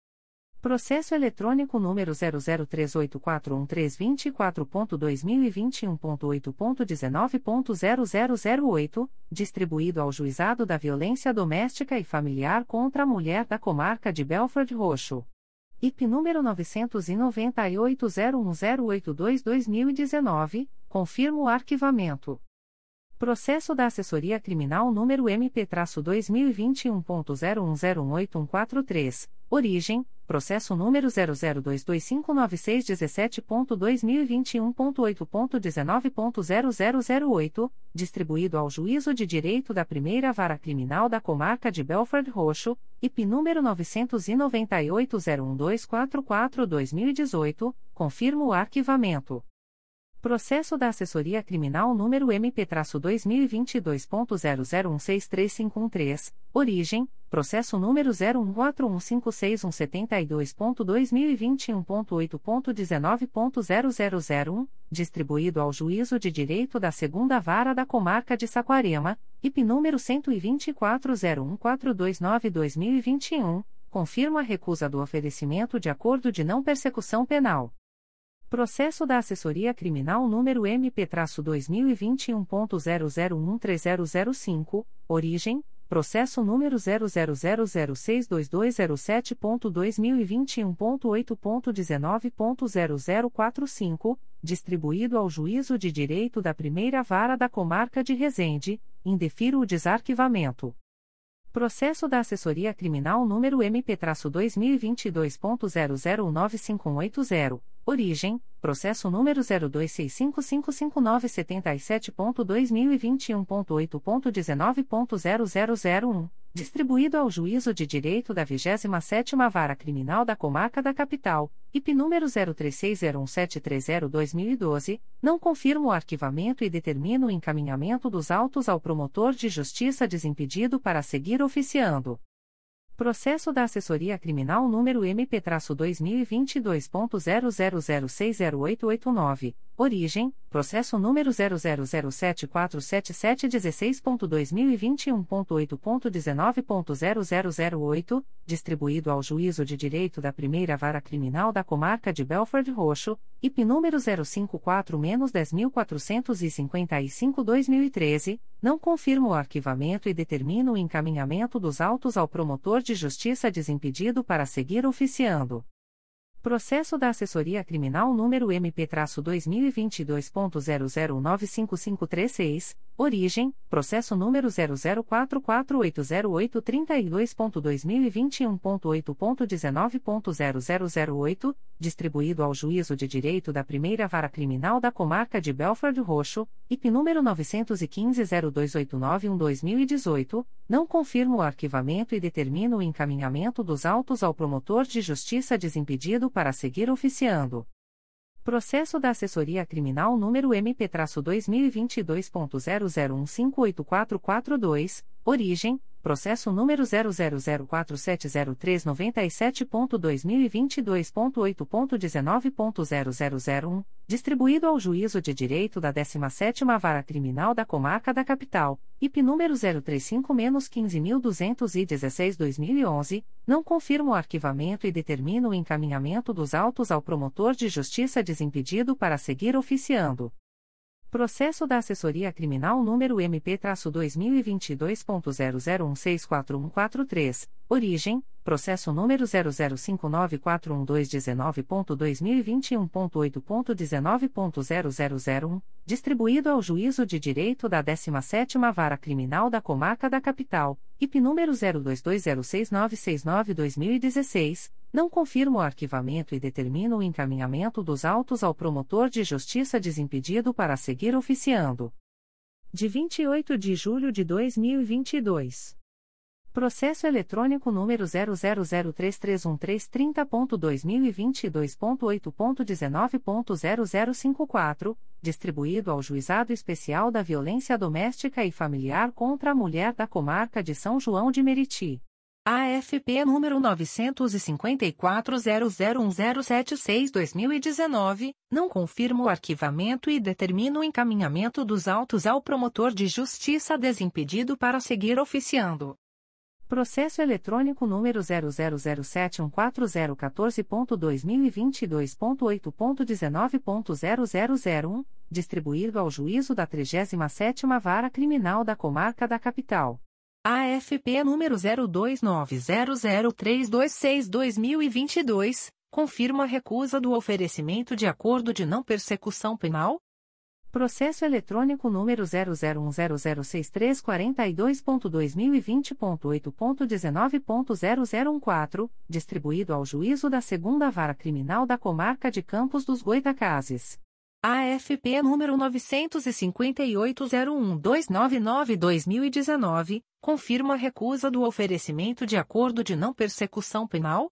Processo eletrônico número 003841324.2021.8.19.0008, distribuído ao Juizado da Violência Doméstica e Familiar contra a Mulher da Comarca de Belford Roxo. IP número 998-01082-2019, confirma o arquivamento. Processo da Assessoria Criminal número MP-2021.01018143, origem, processo número 002259617.2021.8.19.0008, distribuído ao Juízo de Direito da Primeira Vara Criminal da Comarca de Belford Roxo, IP número 998-01244-2018, confirma o arquivamento. Processo da Assessoria Criminal número MP-2022.00163513, origem, processo número 014156172.2021.8.19.0001, distribuído ao Juízo de Direito da Segunda Vara da Comarca de Saquarema, IP número 12401429-2021, confirma a recusa do oferecimento de acordo de não persecução penal Processo da Assessoria Criminal número MP-2021.00130005, origem, processo número 000622207.2021.8.19.0045, distribuído ao Juízo de Direito da Primeira Vara da Comarca de Resende, indefiro o desarquivamento. Processo da Assessoria Criminal número MP-2022.00951880, Origem: processo número 02655597.2021.8.19.0001, distribuído ao Juízo de Direito da 27ª Vara Criminal da Comarca da Capital, IP número 03601730-2012, não confirma o arquivamento e determina o encaminhamento dos autos ao promotor de justiça desimpedido para seguir oficiando. Processo da Assessoria Criminal número MP-2022.00060889. Origem: processo número 000747716.2021.8.19.0008, distribuído ao Juízo de Direito da Primeira Vara Criminal da Comarca de Belford Roxo, IP número 054-10455-2013, não confirma o arquivamento e determina o encaminhamento dos autos ao promotor de justiça desimpedido para seguir oficiando. Processo da Assessoria Criminal número MP-2022.00955536, origem, processo número 004480832.2021.8.19.0008, distribuído ao Juízo de Direito da Primeira Vara Criminal da Comarca de Belford Roxo, IP número 915-0289-2018, não confirma o arquivamento e determina o encaminhamento dos autos ao promotor de justiça desimpedido para seguir oficiando. Processo da Assessoria Criminal número MP-2022.00158442, origem, processo número 000470397.2022.8.19.0001, distribuído ao Juízo de Direito da 17ª Vara Criminal da Comarca da Capital, IP número 035-15216-2011, não confirma o arquivamento e determina o encaminhamento dos autos ao promotor de justiça desimpedido para seguir oficiando. Processo da Assessoria Criminal número MP-2022.00164143, origem, processo número 005941219.2021.8.19.0001, distribuído ao Juízo de Direito da 17ª Vara Criminal da Comarca da Capital, IP número 02206969-2016, não confirma o arquivamento e determina o encaminhamento dos autos ao promotor de justiça desimpedido para seguir oficiando. De 28 de julho de 2022. Processo eletrônico número 000331330.2022.8.19.0054, distribuído ao Juizado Especial da Violência Doméstica e Familiar contra a Mulher da Comarca de São João de Meriti. AFP número 954.0010762-2019, não confirma o arquivamento e determina o encaminhamento dos autos ao promotor de justiça desimpedido para seguir oficiando. Processo eletrônico número 0007140.2022.8.19.0001, distribuído ao Juízo da 37ª Vara Criminal da Comarca da Capital. AFP número 02900326-2022, confirma a recusa do oferecimento de acordo de não persecução penal? Processo eletrônico número 001006342.2020.8.19.0014, distribuído ao Juízo da Segunda Vara Criminal da Comarca de Campos dos Goitacazes. AFP número 958-01299-2019, confirma a recusa do oferecimento de acordo de não persecução penal?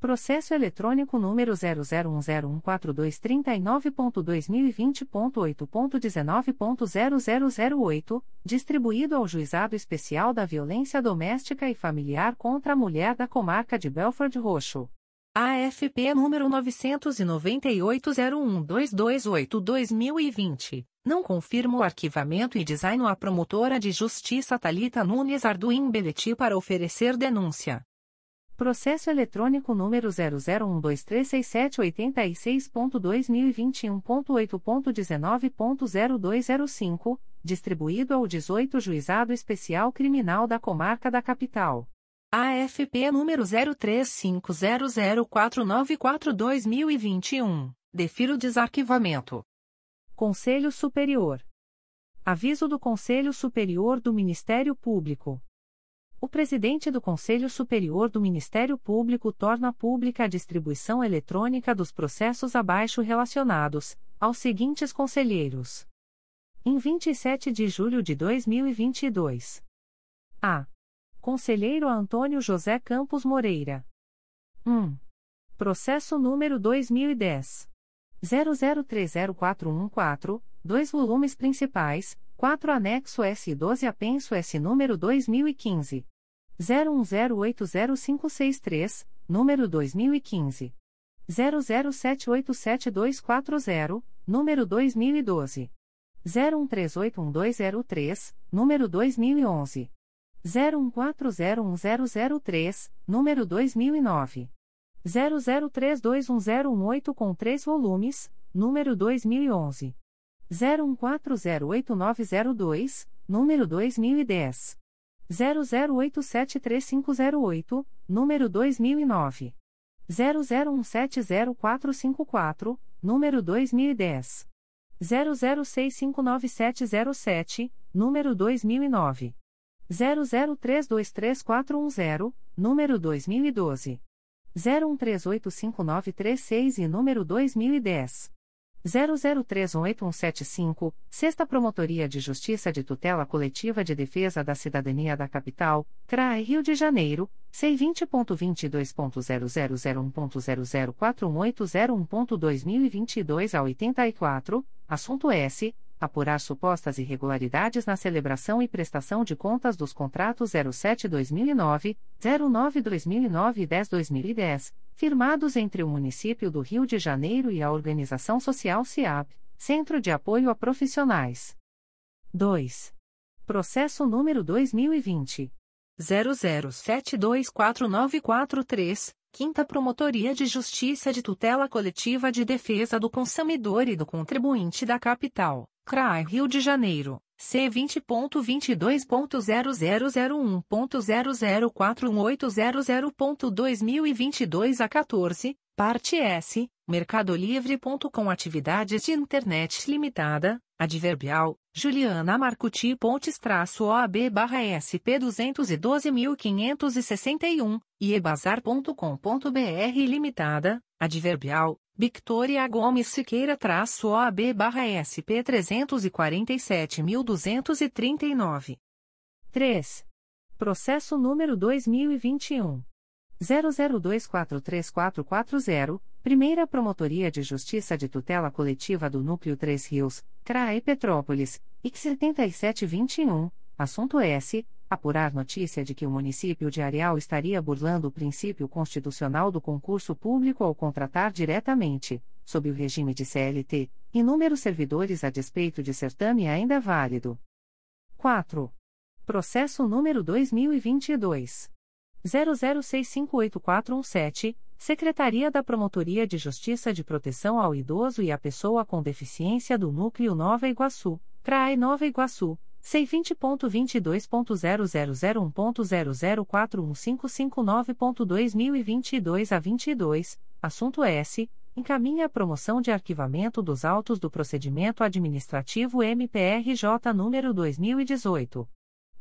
Processo eletrônico número 001014239.2020.8.19.0008, distribuído ao Juizado Especial da Violência Doméstica e Familiar contra a Mulher da Comarca de Belford Roxo. AFP número 998-01228-2020, não confirma o arquivamento e design a promotora de justiça Talita Nunes Arduim Beleti para oferecer denúncia. Processo eletrônico número 001236786.2021.8.19.0205, distribuído ao 18 Juizado Especial Criminal da Comarca da Capital. AFP número 03500494-2021. Defiro desarquivamento. Conselho Superior. Aviso do Conselho Superior do Ministério Público. O presidente do Conselho Superior do Ministério Público torna pública a distribuição eletrônica dos processos abaixo relacionados aos seguintes conselheiros. Em 27 de julho de 2022. A. Conselheiro Antônio José Campos Moreira. 1. Processo número 2010. 00304114, 2 volumes principais, 4 anexo S12 apenso S número 2015. 01080563, número 2015. 00787240, número 2012. 01381203, número 2011. 01401003, número 2009. 00321018 com 3 volumes, número 2011. 01408902, número 2010. 00873508, número 2009. 00170454, número 2010. 00659707, número 2009. 00323410, número 2012. 01385936 e número 2010. 00318175, Sexta Promotoria de Justiça de Tutela Coletiva de Defesa da Cidadania da Capital, CRAE Rio de Janeiro, C20.22.0001.0041801.2022 a 84, assunto S apurar supostas irregularidades na celebração e prestação de contas dos contratos 07-2009, 09-2009 e 10-2010, firmados entre o município do Rio de Janeiro e a organização social CIAP, Centro de Apoio a Profissionais. 2. Processo número 2020 00724943, Quinta Promotoria de Justiça de Tutela Coletiva de Defesa do Consumidor e do Contribuinte da Capital. CRAI Rio de Janeiro, C20.22.0001.0041800.2022 a 14, parte S, mercadolivre.com Atividades de Internet Limitada, Adverbial, Juliana Marcuti Pontes traço OAB barra SP 212.561, iebazar.com.br Limitada, Adverbial, Victoria Gomes Siqueira traço OAB barra SP 347.239. 3. Processo número 2021. 00243440, Primeira Promotoria de Justiça de Tutela Coletiva do Núcleo 3 Rios, CRAE Petrópolis, X7721, assunto S. Apurar notícia de que o município de Areal estaria burlando o princípio constitucional do concurso público ao contratar diretamente, sob o regime de CLT, inúmeros servidores a despeito de certame ainda válido. 4. Processo número 2022. 00658417, Secretaria da Promotoria de Justiça de Proteção ao Idoso e à Pessoa com Deficiência do Núcleo Nova Iguaçu, CRAE Nova Iguaçu, C20.22.0001.0041559.2022 a 22, assunto S. Encaminha a promoção de arquivamento dos autos do procedimento administrativo MPRJ número 2018.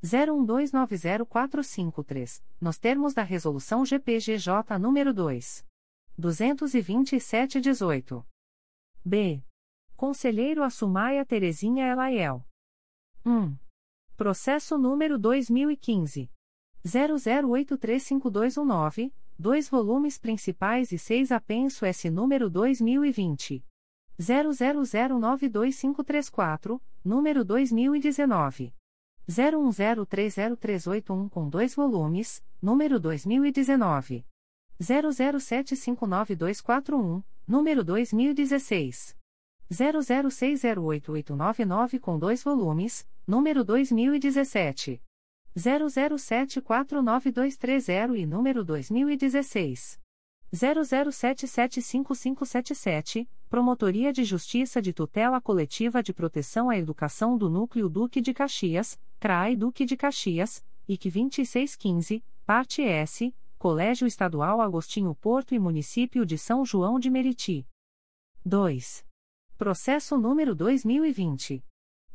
01290453, nos termos da Resolução GPGJ nº 2. 22718. B. Conselheiro Assumaia Terezinha Elaiel. 1. Processo número 2015. 00835219, dois volumes principais e seis apenso S número 2020. 00092534, número 2019. 01030381 com dois volumes, número 2019. 00759241, número 2016. 00608899 com dois volumes, número 2017. 00749230 e número 2016. 00775577, Promotoria de Justiça de Tutela Coletiva de Proteção à Educação do Núcleo Duque de Caxias, CRAI Duque de Caxias, IC 2615, Parte S, Colégio Estadual Agostinho Porto e Município de São João de Meriti. 2. Processo número 2020.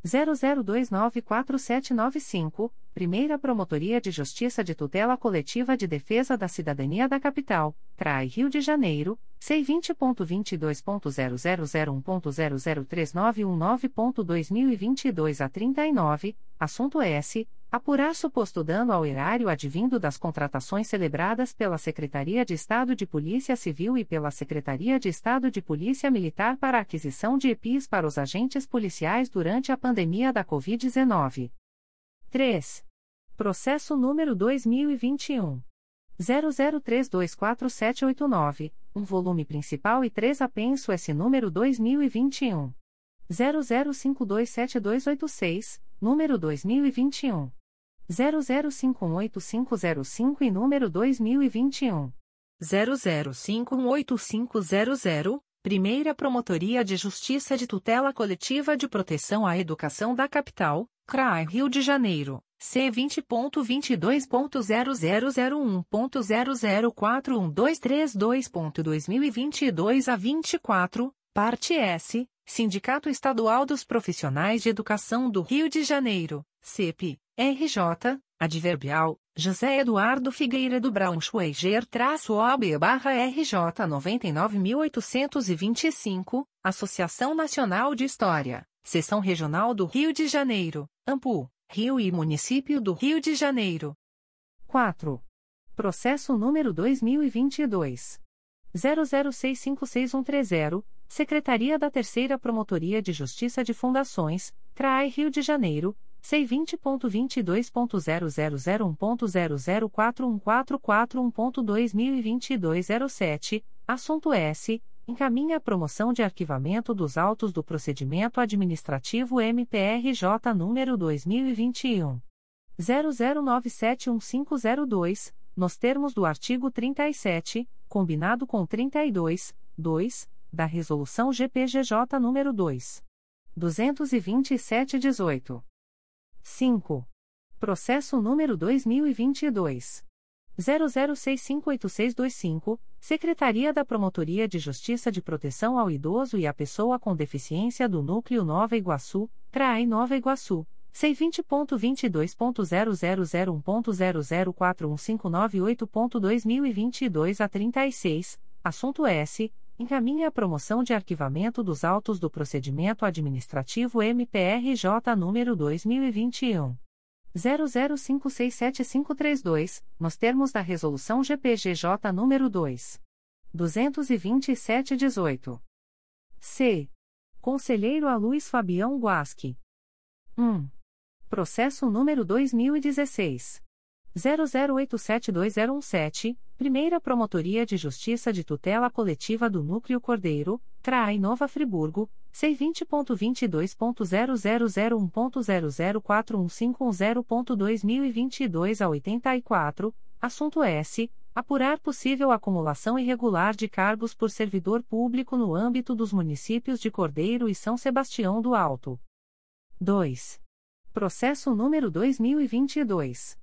00294795, Primeira Promotoria de Justiça de Tutela Coletiva de Defesa da Cidadania da Capital, CRAI Rio de Janeiro, C20.22.0001.0039119.2022 a 39, assunto S. Apurar suposto dano ao erário advindo das contratações celebradas pela Secretaria de Estado de Polícia Civil e pela Secretaria de Estado de Polícia Militar para aquisição de EPIs para os agentes policiais durante a pandemia da Covid-19. 3. Processo número 2021. 00324789, um volume principal e três apenso S número 2021. 00527286, número 2021. 00518505 e número 2021. 00518500, Primeira Promotoria de Justiça de Tutela Coletiva de Proteção à Educação da Capital, CRAI Rio de Janeiro, C20.22.0001.0041232.2022 a 24, parte S, Sindicato Estadual dos Profissionais de Educação do Rio de Janeiro, CEP, RJ, Adverbial, José Eduardo Figueiredo Braunschweiger-OB-RJ 99825, Associação Nacional de História, Seção Regional do Rio de Janeiro, Ampu, Rio e Município do Rio de Janeiro. 4. Processo número 2022. 00656130, Secretaria da Terceira Promotoria de Justiça de Fundações, CRAI Rio de Janeiro, C20.22.0001.0041441.2022 a 07, assunto S. Encaminha a promoção de arquivamento dos autos do procedimento administrativo MPRJ número 2021. 00971502, nos termos do artigo 37, combinado com 32, 2, da Resolução GPGJ nº 2. 227-18. 5. Processo número 2022. 00658625, Secretaria da Promotoria de Justiça de Proteção ao Idoso e à Pessoa com Deficiência do Núcleo Nova Iguaçu, CRAI Nova Iguaçu, C20.22.0001.0041598.2022 a 36, assunto S. Encaminha a promoção de arquivamento dos autos do procedimento administrativo MPRJ número 2021. 00567532, nos termos da Resolução GPGJ nº 2. 227-18. C. Conselheiro a Luiz Fabião Guasque. 1. Processo número 2016. 00872017, Primeira Promotoria de Justiça de Tutela Coletiva do Núcleo Cordeiro, CRAI Nova Friburgo, C20.22.0001.0041510.2022 a 84, assunto S. Apurar possível acumulação irregular de cargos por servidor público no âmbito dos municípios de Cordeiro e São Sebastião do Alto. 2. Processo número 2022.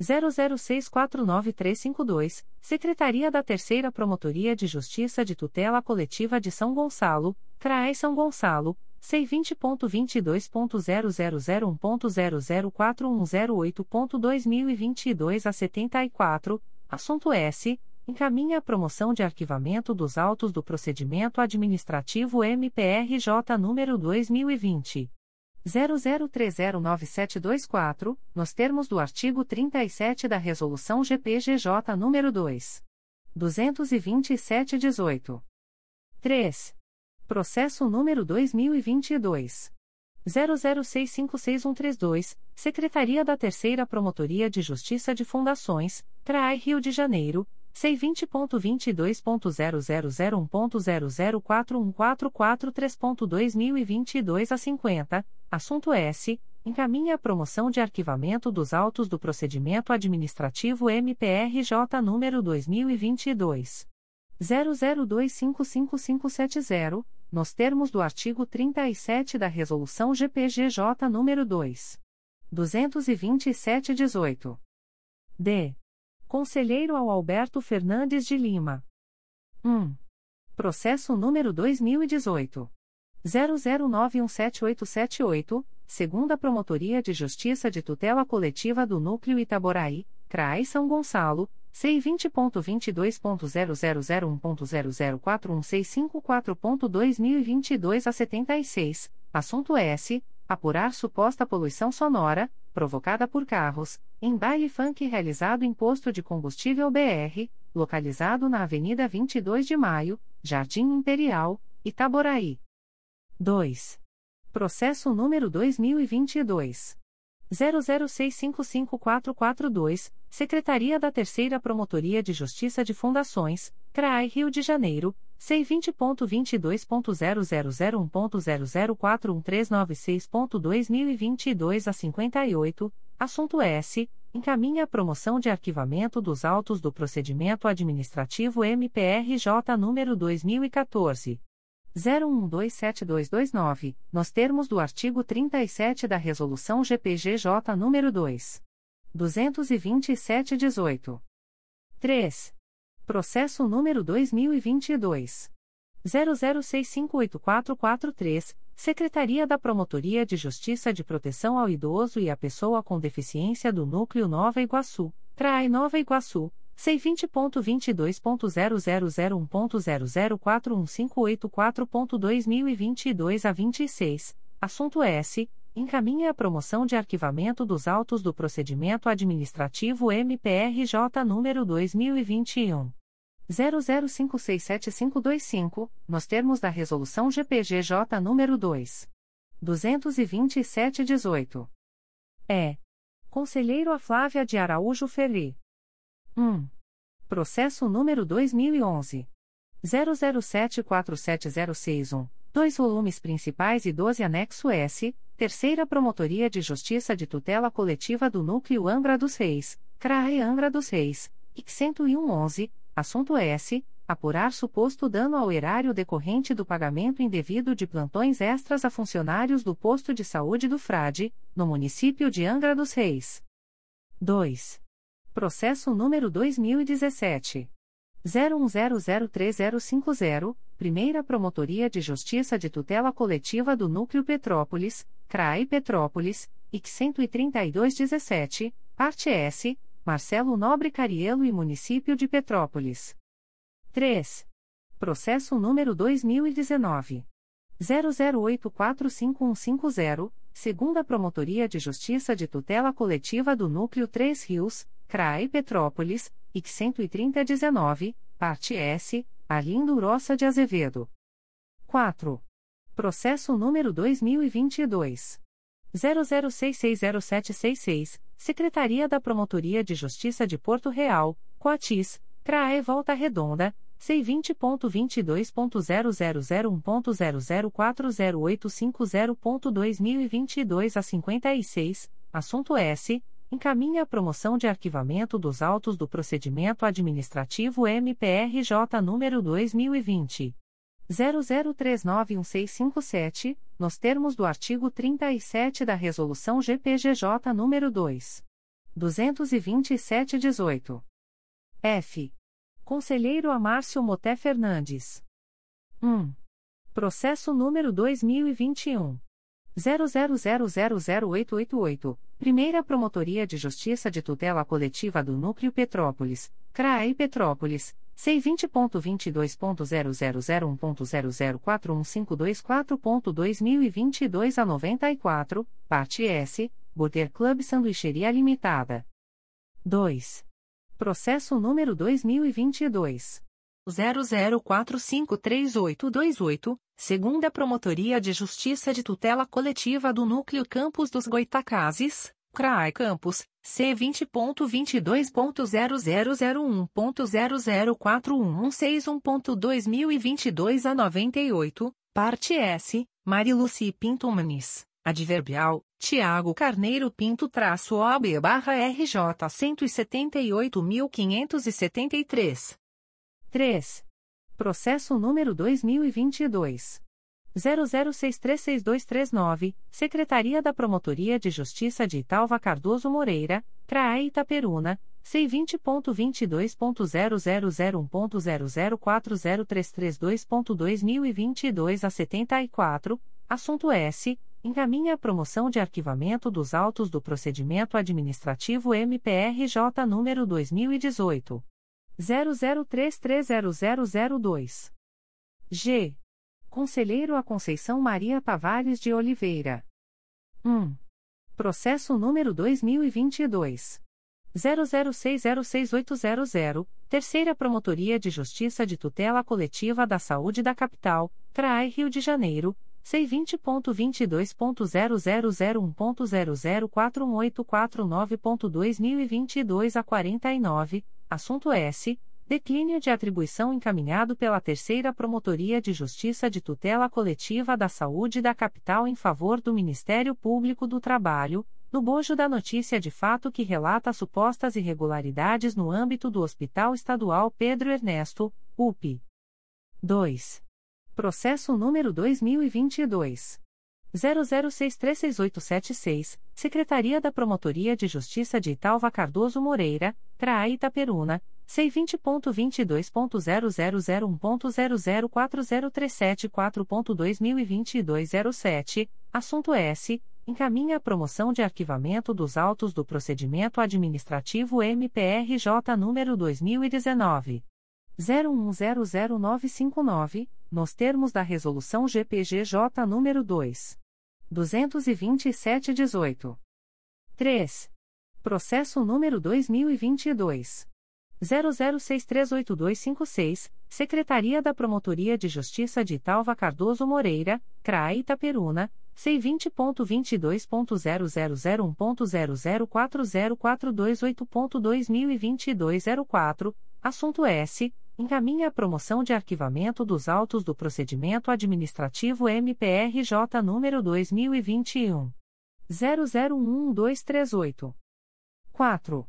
00649352, Secretaria da Terceira Promotoria de Justiça de Tutela Coletiva de São Gonçalo, CRAE São Gonçalo, C20.22.0001.0041008.2022 a 74, assunto S. Encaminha a promoção de arquivamento dos autos do procedimento administrativo MPRJ número 2020. 00309724, nos termos do artigo 37 da Resolução GPGJ nº 2. 227-18. 3. Processo número 2022. 00656132, Secretaria da Terceira Promotoria de Justiça de Fundações, CRAI Rio de Janeiro, C20.22.0001.0041443.2022 a 50, assunto S. Encaminha a promoção de arquivamento dos autos do procedimento administrativo MPRJ número 2022. 00255570, nos termos do artigo 37 da Resolução GPGJ número 2. 227-18. D. Conselheiro ao Alberto Fernandes de Lima. 1. Processo número 2018. 00917878, segunda Promotoria de Justiça de Tutela Coletiva do Núcleo Itaboraí, CRAI São Gonçalo, C20.22.0001.0041654.2022 a 76, assunto S. Apurar suposta poluição sonora, provocada por carros, em baile funk realizado em posto de combustível BR, localizado na Avenida 22 de Maio, Jardim Imperial, Itaboraí. 2. Processo número 2022. 00655442, Secretaria da Terceira Promotoria de Justiça de Fundações, CRAI Rio de Janeiro, C20.22.0001.0041396.2022 a 58, assunto S. Encaminha a promoção de arquivamento dos autos do procedimento administrativo MPRJ número 2014. 01127229, nos termos do artigo 37 da Resolução GPGJ nº 2. 227-18. 3. Processo número 2022. 00658443, Secretaria da Promotoria de Justiça de Proteção ao Idoso e à Pessoa com Deficiência do Núcleo Nova Iguaçu, CRAI Nova Iguaçu, C20.22.0001.0041584.2022 a 26, assunto S. Encaminha a promoção de arquivamento dos autos do procedimento administrativo MPRJ número 2021. 00567525, nos termos da Resolução GPGJ número 2. 227-18. É. Conselheiro a Flávia de Araújo Ferri. 1. Processo número 2011. 00747061, 2 volumes principais e 12 anexo S, Terceira Promotoria de Justiça de Tutela Coletiva do Núcleo Angra dos Reis, CRAE Angra dos Reis, IC 10111, assunto S. Apurar suposto dano ao erário decorrente do pagamento indevido de plantões extras a funcionários do posto de saúde do Frade, no município de Angra dos Reis. 2. Processo número 2017. 01003050, Primeira Promotoria de Justiça de Tutela Coletiva do Núcleo Petrópolis, CRAI Petrópolis, IC 13217, Parte S, Marcelo Nobre Carielo e Município de Petrópolis. 3. Processo número 2019. 00845150, Segunda Promotoria de Justiça de Tutela Coletiva do Núcleo 3 Rios, CRAE Petrópolis, IC 13019, Parte S, Arlindo Roça de Azevedo. 4. Processo número 2022. 00660766, Secretaria da Promotoria de Justiça de Porto Real, Coatis, CRAE Volta Redonda, C20.22.0001.0040850.2022 a 56, assunto S. Encaminha a promoção de arquivamento dos autos do procedimento administrativo MPRJ número 2020. 00391657, nos termos do artigo 37 da Resolução GPGJ nº 2. 227-18. F. Conselheiro Amárcio Moté Fernandes. 1. Processo número 2021. 00000888, Primeira Promotoria de Justiça de Tutela Coletiva do Núcleo Petrópolis, CRAE Petrópolis, C20.22.0001.0041524.2022 a 94, parte S, Burger Club Sanduicheria Limitada. 2. Processo número 2022. 00453828, segunda Promotoria de Justiça de Tutela Coletiva do Núcleo Campos dos Goitacazes, CRAI Campos, C20.22.0001.0041161.2022 a 98, parte S, Mariluci Pinto Manis, adverbial, Tiago Carneiro Pinto traço OB barra RJ 178.573. 3. Processo número 2022. 00636239, Secretaria da Promotoria de Justiça de Italva Cardoso Moreira, CRAE Itaperuna, C20.22.0001.0040332.2022 a 74, assunto S. Encaminha a promoção de arquivamento dos autos do procedimento administrativo MPRJ número 2018. 00330002. G. Conselheiro a Conceição Maria Tavares de Oliveira. 1. Processo número 2022. 00606800, Terceira Promotoria de Justiça de Tutela Coletiva da Saúde da Capital, CRAI Rio de Janeiro, C20.22.0001.0041849.2022 a 49, assunto S Declínio de atribuição encaminhado pela Terceira Promotoria de Justiça de Tutela Coletiva da Saúde da Capital em favor do Ministério Público do Trabalho, no bojo da notícia de fato que relata supostas irregularidades no âmbito do Hospital Estadual Pedro Ernesto, UP. 2. Processo número 2022. 00636876, Secretaria da Promotoria de Justiça de Italva Cardoso Moreira, CRA Itaperuna, C20.22.0001.0040374.2022 07, assunto S. Encaminha a promoção de arquivamento dos autos do procedimento administrativo MPRJ número 2019. 01000959, nos termos da Resolução GPGJ número 2. 22718. 3. Processo número 2022. 00638256, Secretaria da Promotoria de Justiça de Italva Cardoso Moreira, CRAE Itaperuna, C20.22.0001.0040428.2022 04, assunto S. Encaminha a promoção de arquivamento dos autos do procedimento administrativo MPRJ número 2021. 001238. 4.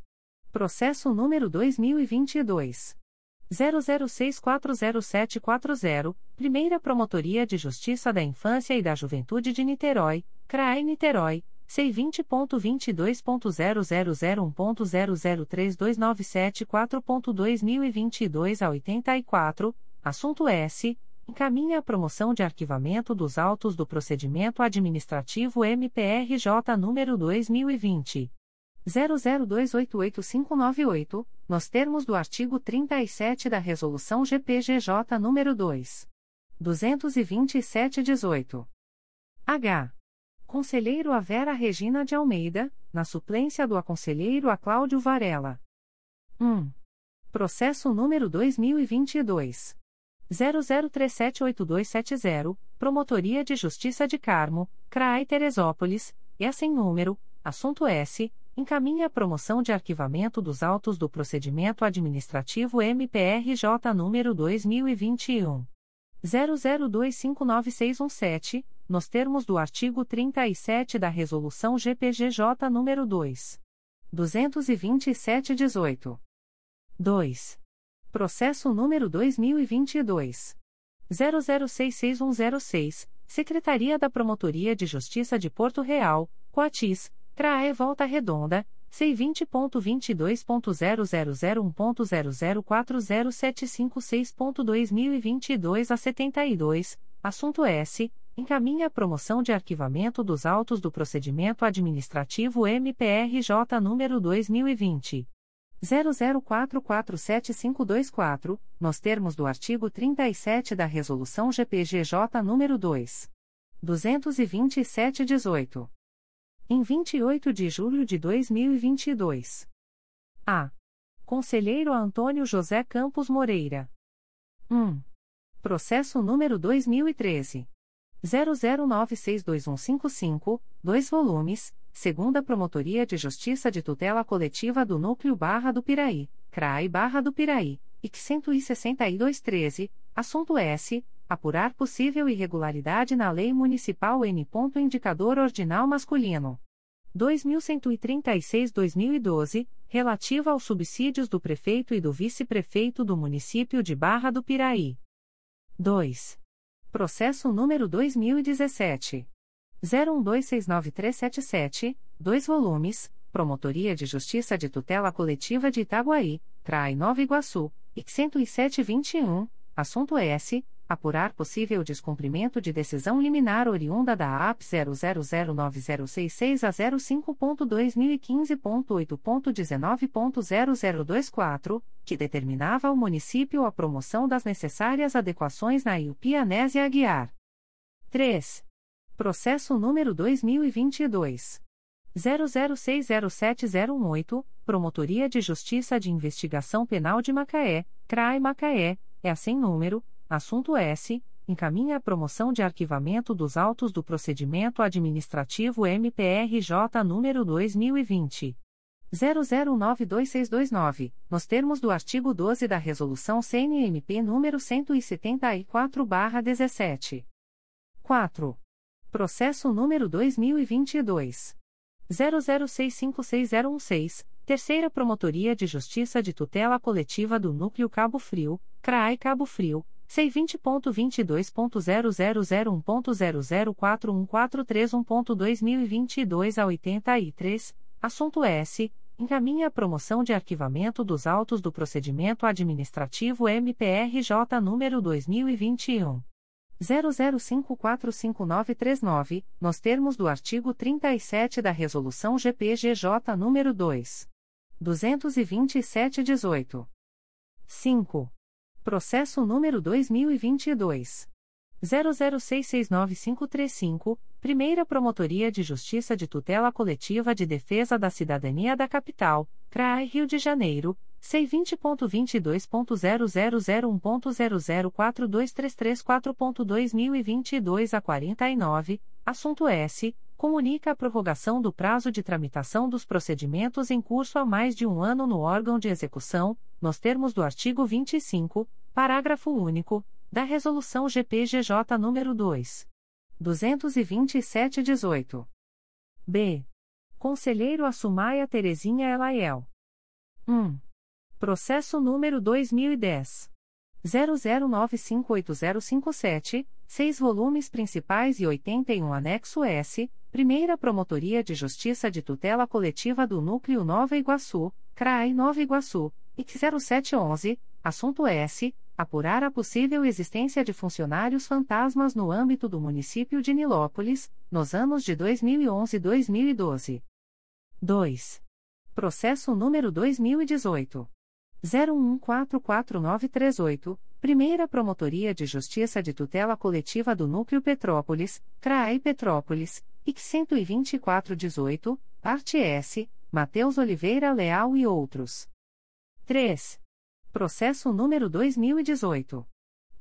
Processo número 2022. 00640740, Primeira Promotoria de Justiça da Infância e da Juventude de Niterói, CRAE Niterói, C20.22.0001.0032974.2022 a 84, assunto S. Encaminha a promoção de arquivamento dos autos do procedimento administrativo MPRJ número 2020. 00288598, nos termos do artigo 37 da Resolução GPGJ nº 2. 227-18. H. Conselheiro a Vera Regina de Almeida, na suplência do aconselheiro a Cláudio Varela. 1. Processo número 2022. 00378270, Promotoria de Justiça de Carmo, CRAI Teresópolis, e assim número, assunto S, encaminha a promoção de arquivamento dos autos do procedimento administrativo MPRJ número 2021. 00259617, nos termos do artigo 37 da Resolução GPGJ nº 2. 227-18. 2. Processo número 2022. 00661006, Secretaria da Promotoria de Justiça de Porto Real, Coatis, CRAE Volta Redonda, C20.22.0001.0040756.2022 a 72, assunto S. Encaminha a promoção de arquivamento dos autos do procedimento administrativo MPRJ número 2020. 00447524, nos termos do artigo 37 da Resolução GPGJ número 2. 227-18 em 28 de julho de 2022. A. Conselheiro Antônio José Campos Moreira. 1. Processo número 2013. 00962155, 2 volumes, segunda Promotoria de Justiça de Tutela Coletiva do Núcleo Barra do Piraí, CRAI Barra do Piraí, IC 16213, assunto S. Apurar possível irregularidade na Lei Municipal N. Indicador Ordinal Masculino. 2136-2012, relativa aos subsídios do prefeito e do vice-prefeito do município de Barra do Piraí. 2. Processo número 2017. 01269377, 2 volumes, Promotoria de Justiça de Tutela Coletiva de Itaguaí, CRAI Nova Iguaçu, IC 10721, assunto S apurar possível descumprimento de decisão liminar oriunda da AP 00090666 a 05.2015.8.19.0024, que determinava ao município a promoção das necessárias adequações na IUP Anésia Aguiar. 3. Processo número 2022 00607018, Promotoria de Justiça de Investigação Penal de Macaé, CRAI Macaé, é assim número Assunto S. Encaminha a promoção de arquivamento dos autos do procedimento administrativo MPRJ número 2020. 00926229, nos termos do artigo 12 da Resolução CNMP número 174/17. 4. Processo número 2022 00656016, Terceira Promotoria de Justiça de Tutela Coletiva do Núcleo Cabo Frio, CRAI Cabo Frio C20.22.0001.0041431.2022 a 83, assunto S. Encaminha a promoção de arquivamento dos autos do procedimento administrativo MPRJ número 2021. 00545939, nos termos do artigo 37 da Resolução GPGJ número 2. 227-18. 5. Processo número 2022. 00669535, Primeira Promotoria de Justiça de Tutela Coletiva de Defesa da Cidadania da Capital, CRAI Rio de Janeiro, C20.22.0001.0042334.2022 a 49, assunto S. Comunica a prorrogação do prazo de tramitação dos procedimentos em curso há mais de um ano no órgão de execução, nos termos do artigo 25, parágrafo único, da Resolução GPGJ nº 2. 227-18. B. Conselheiro Assumaia Terezinha Elaiel. 1. Processo número 2010. 00958057, 6 volumes principais e 81 anexo S, Primeira Promotoria de Justiça de Tutela Coletiva do Núcleo Nova Iguaçu, CRAI Nova Iguaçu, IC 0711, assunto S. Apurar a possível existência de funcionários fantasmas no âmbito do município de Nilópolis, nos anos de 2011 e 2012. 2. Processo número 2018. 01144938, Primeira Promotoria de Justiça de Tutela Coletiva do Núcleo Petrópolis, CRAE Petrópolis, IC 12418, parte S, Matheus Oliveira Leal e outros. 3. Processo número 2018.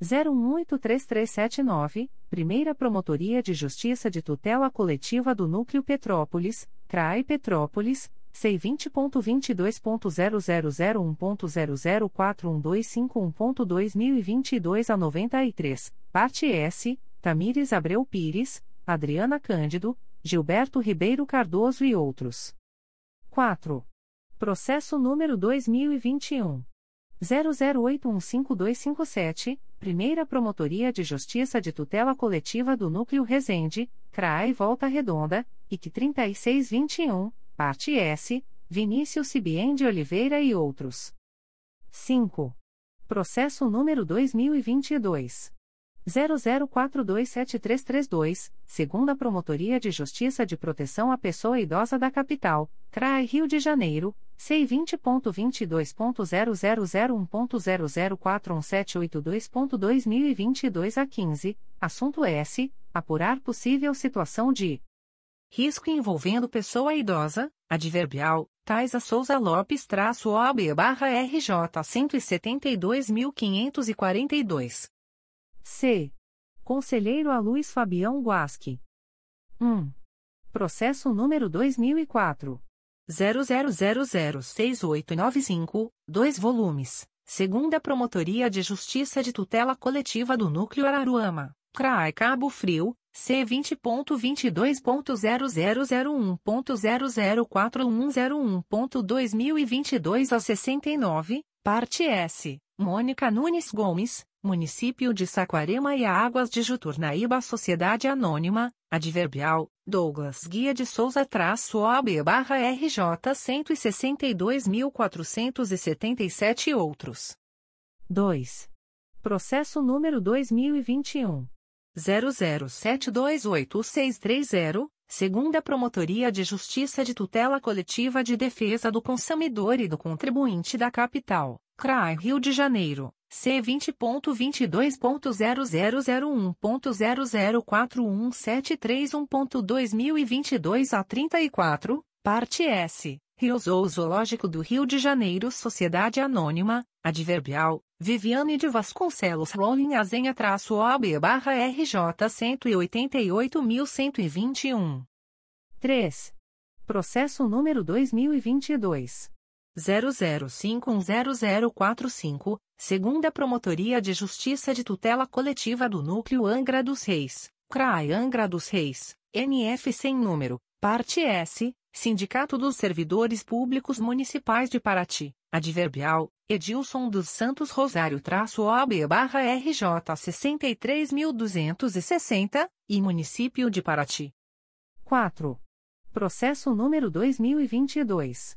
01183379, Primeira Promotoria de Justiça de Tutela Coletiva do Núcleo Petrópolis, CRAI Petrópolis, C20.22.0001.0041251.2022 a 93, parte S, Tamires Abreu Pires, Adriana Cândido, Gilberto Ribeiro Cardoso e outros. 4. Processo número 2021. 00815257, Primeira Promotoria de Justiça de Tutela Coletiva do Núcleo Resende, CRAE Volta Redonda, IC 3621, Parte S, Vinícius Cibien de Oliveira e outros. 5. Processo número 2022. 00427332, segunda Promotoria de Justiça de Proteção à Pessoa Idosa da Capital, CRAI Rio de Janeiro, C20.22.0001.0041782.2022 a 15, assunto S. Apurar possível situação de risco envolvendo pessoa idosa, adverbial, Taisa Souza Lopes traço OAB barra RJ 172.542. C. Conselheiro a Luiz Fabião Guasque. 1. Processo número 2004. 00006895, 2 volumes. Segunda Promotoria de Justiça de Tutela Coletiva do Núcleo Araruama, CRAI Cabo Frio, C20.22.0001.0041101.2022 a 69, parte S. Mônica Nunes Gomes, Município de Saquarema e Águas de Juturnaíba Sociedade Anônima, Adverbial, Douglas Guia de Souza traço barra RJ 162.477 e outros. 2. Processo número 2021. 00728630, segunda Promotoria de Justiça de Tutela Coletiva de Defesa do Consumidor e do Contribuinte da Capital, CRAI Rio de Janeiro. C20.22.0001.0041731.2022 a 34, parte S, Rio Zoo Zoológico do Rio de Janeiro Sociedade Anônima, Adverbial, Viviane de Vasconcelos Rolling Azenha traço OAB barra RJ 188.121. 3. Processo número 2022. 00510045, segunda Promotoria de Justiça de Tutela Coletiva do Núcleo Angra dos Reis, CRAI Angra dos Reis, NF sem número, parte S, Sindicato dos Servidores Públicos Municipais de Paraty, adverbial, Edilson dos Santos Rosário traço OAB barra RJ 63.260, e Município de Paraty. 4. Processo número 2022.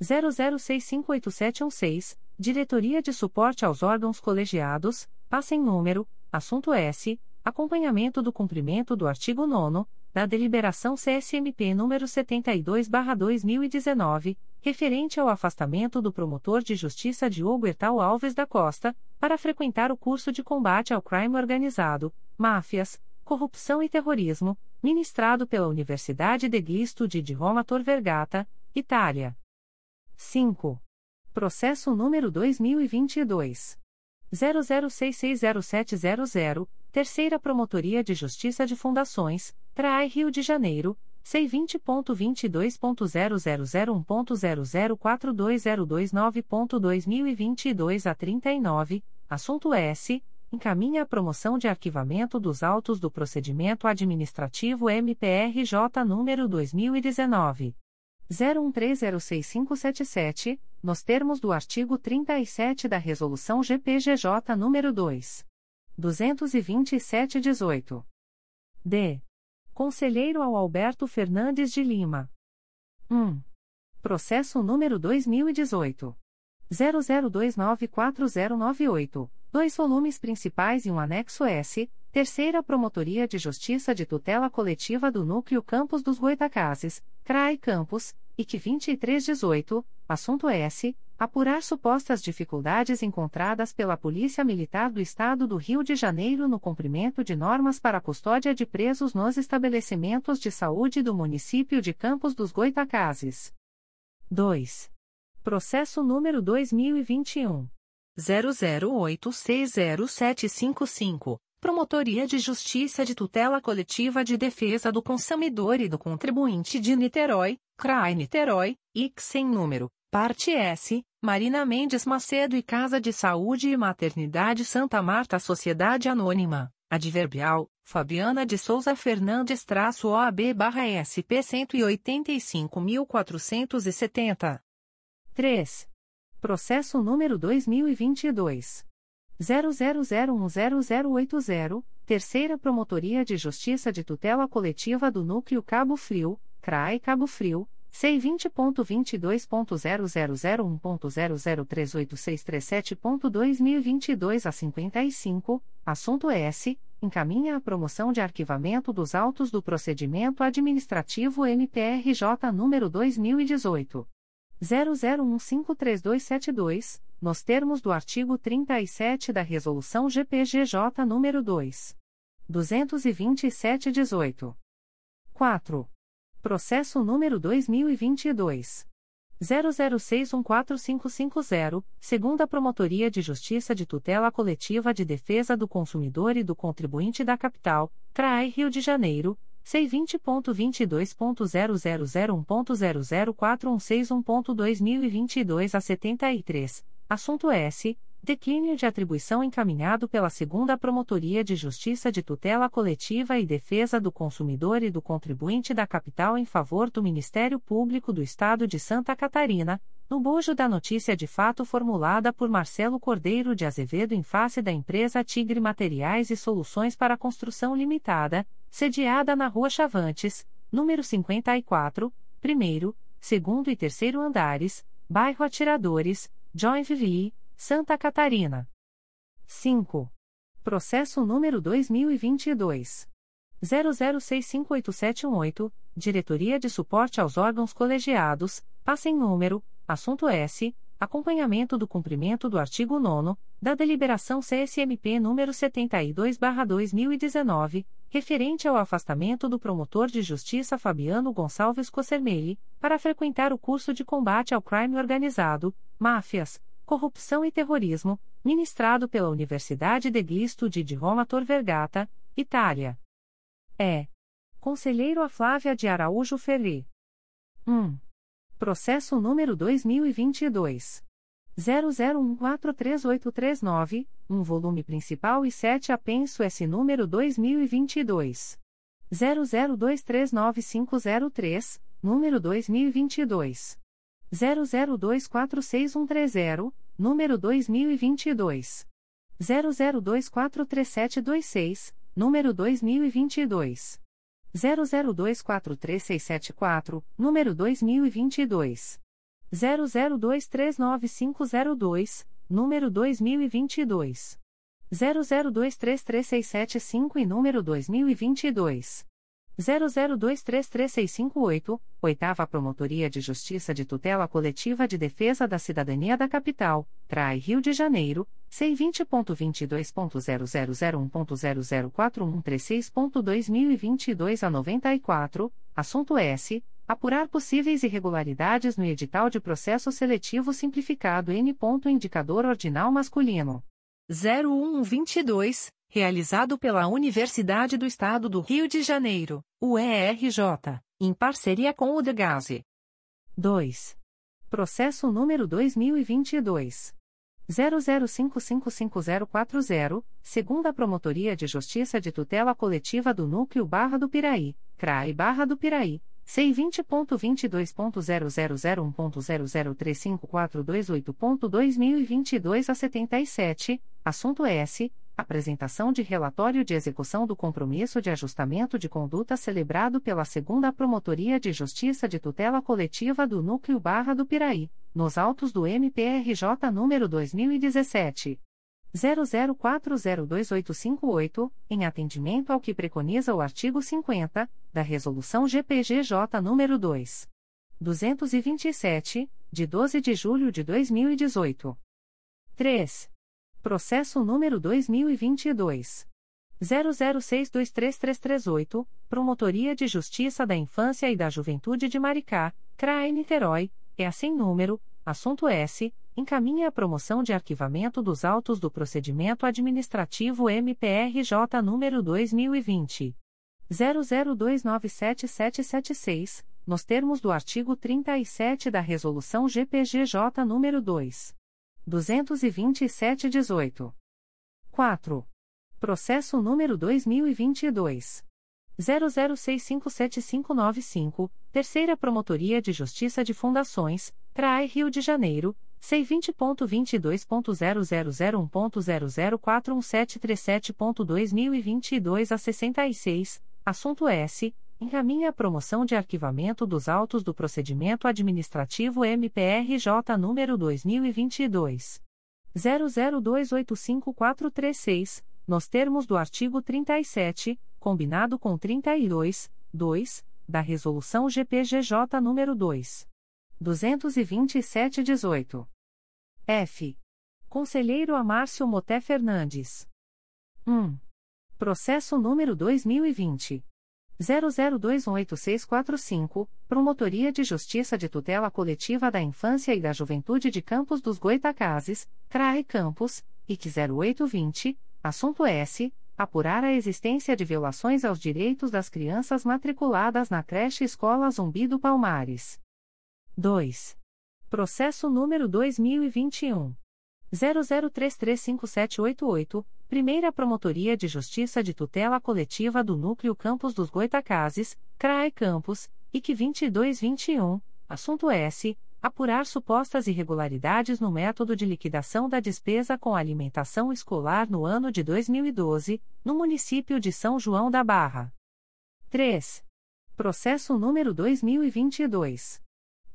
00658716, Diretoria de Suporte aos Órgãos Colegiados, passa em número, assunto S, acompanhamento do cumprimento do artigo 9 da Deliberação CSMP número 72/2019, referente ao afastamento do promotor de justiça Diogo Ertal Alves da Costa, para frequentar o curso de combate ao crime organizado, máfias, corrupção e terrorismo, ministrado pela Universidade de Glisto de Roma Tor Vergata, Itália. 5. Processo número 2022. 00660700, Terceira Promotoria de Justiça de Fundações, TRAI Rio de Janeiro, C20.22.0001.0042029.2022 a 39, assunto S. Encaminha a promoção de arquivamento dos autos do procedimento administrativo MPRJ número 2019. 01306577, nos termos do artigo 37 da Resolução GPGJ nº 2. 227-18. D. Conselheiro ao Alberto Fernandes de Lima. 1. Processo número 2018. 00294098, dois volumes principais e um anexo S, Terceira Promotoria de Justiça de Tutela Coletiva do Núcleo Campos dos Goitacazes, CRAI Campos, IC 2318, assunto S. Apurar supostas dificuldades encontradas pela Polícia Militar do Estado do Rio de Janeiro no cumprimento de normas para a custódia de presos nos estabelecimentos de saúde do município de Campos dos Goitacazes. 2. Processo número 2021. 00860755. Promotoria de Justiça de Tutela Coletiva de Defesa do Consumidor e do Contribuinte de Niterói, CRAI Niterói, IC sem número Parte S, Marina Mendes Macedo e Casa de Saúde e Maternidade Santa Marta Sociedade Anônima, Adverbial, Fabiana de Souza Fernandes traço OAB barra SP 185.470. 3. Processo número 2022. 00010080, Terceira Promotoria de Justiça de Tutela Coletiva do Núcleo Cabo Frio, CRAE Cabo Frio, C20.22.0001.0038637.2022 a 55, assunto S. Encaminha a promoção de arquivamento dos autos do procedimento administrativo MPRJ número 2018. 00153272, nos termos do artigo 37 da Resolução GPGJ número 2. 227-18. 4. Processo número 2022. 00614550, segunda Promotoria de Justiça de Tutela Coletiva de Defesa do Consumidor e do Contribuinte da Capital, CRAI Rio de Janeiro, C20.22.0001.00416.2022 a 73, assunto S. Declínio de atribuição encaminhado pela Segunda Promotoria de Justiça de Tutela Coletiva e Defesa do Consumidor e do Contribuinte da Capital em favor do Ministério Público do Estado de Santa Catarina, no bojo da notícia de fato formulada por Marcelo Cordeiro de Azevedo em face da empresa Tigre Materiais e Soluções para Construção Limitada, sediada na Rua Chavantes, número 54, primeiro, segundo e terceiro andares, bairro Atiradores, Joinville, Santa Catarina. 5. Processo número 2022. 00658718, Diretoria de Suporte aos Órgãos Colegiados, passa em número, assunto S, acompanhamento do cumprimento do artigo 9 da Deliberação CSMP número 72/2019, referente ao afastamento do promotor de justiça Fabiano Gonçalves Cossermelli, para frequentar o curso de combate ao crime organizado, máfias, Corrupção e Terrorismo, ministrado pela Universidade de Glisto de Roma Tor Vergata, Itália. É. Conselheiro a Flávia de Araújo Ferri. 1. Processo número 2022. 00143839, um volume principal e 7 apenso S número 2022. 00239503, número 2022. 00246130, número 2022. 00243726, número 2022. 00243674, número 2022. 00239502, número 2022. 00233675 e número 2022. 00233658, Oitava Promotoria de Justiça de Tutela Coletiva de Defesa da Cidadania da Capital, Trai Rio de Janeiro, C20.22.0001.0041136.2022 a 94, assunto S. Apurar possíveis irregularidades no edital de processo seletivo simplificado N. Indicador ordinal masculino. 0122 realizado pela Universidade do Estado do Rio de Janeiro, UERJ, em parceria com o Degase. 2. Processo número 2022 00555040, segunda Promotoria de Justiça de Tutela Coletiva do Núcleo Barra do Piraí, CRAI Barra do Piraí. C20.22.0001.0035428.2022 a 77, assunto S apresentação de relatório de execução do compromisso de ajustamento de conduta celebrado pela Segunda Promotoria de Justiça de Tutela Coletiva do Núcleo Barra do Piraí, nos autos do MPRJ número 2017 00402858, em atendimento ao que preconiza o artigo 50 da Resolução GPGJ número 2. 227, de 12 de julho de 2018. 3. Processo número 2022. 00623338, Promotoria de Justiça da Infância e da Juventude de Maricá, CRAE Niterói, é assim número, assunto S, encaminha a promoção de arquivamento dos autos do procedimento administrativo MPRJ número 2020. 00297776, nos termos do artigo 37 da Resolução GPGJ nº 2. 227-18. 4. Processo número 2022. 00657595, Terceira Promotoria de Justiça de Fundações, CRAI Rio de Janeiro, C20.22.0001.0041737.2022 a 66, assunto S. Encaminha a promoção de arquivamento dos autos do procedimento administrativo MPRJ número 2022 00285436, nos termos do artigo 37, combinado com 32, 2, da resolução GPGJ número 2 227/18. F. Conselheiro Amárcio Moté Fernandes. 1. Processo número 2020 00218645, Promotoria de Justiça de Tutela Coletiva da Infância e da Juventude de Campos dos Goitacazes, CRAE Campos, IC 0820, assunto S. Apurar a existência de violações aos direitos das crianças matriculadas na creche Escola Zumbi do Palmares. 2. Processo número 2021. 00335788, Primeira Promotoria de Justiça de Tutela Coletiva do Núcleo Campos dos Goitacazes, CRAE Campos, IC 2221, assunto S. Apurar supostas irregularidades no método de liquidação da despesa com alimentação escolar no ano de 2012, no município de São João da Barra. 3. Processo número 2022.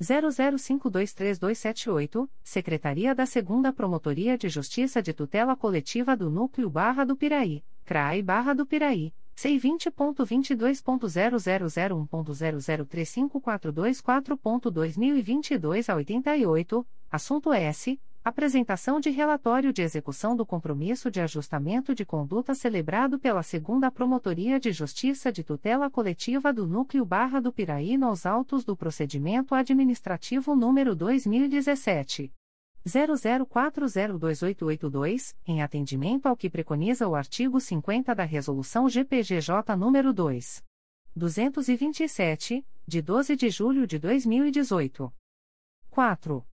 00523278, Secretaria da 2 Promotoria de Justiça de Tutela Coletiva do Núcleo Barra do Piraí, CRAI Barra do Piraí, C20.22.0001.0035424.2022 a 88, assunto S. Apresentação de relatório de execução do compromisso de ajustamento de conduta celebrado pela Segunda Promotoria de Justiça de Tutela Coletiva do Núcleo Barra do Piraí nos autos do procedimento administrativo número 2017 00402882, em atendimento ao que preconiza o artigo 50 da Resolução GPGJ nº 2. 227, de 12 de julho de 2018. 4.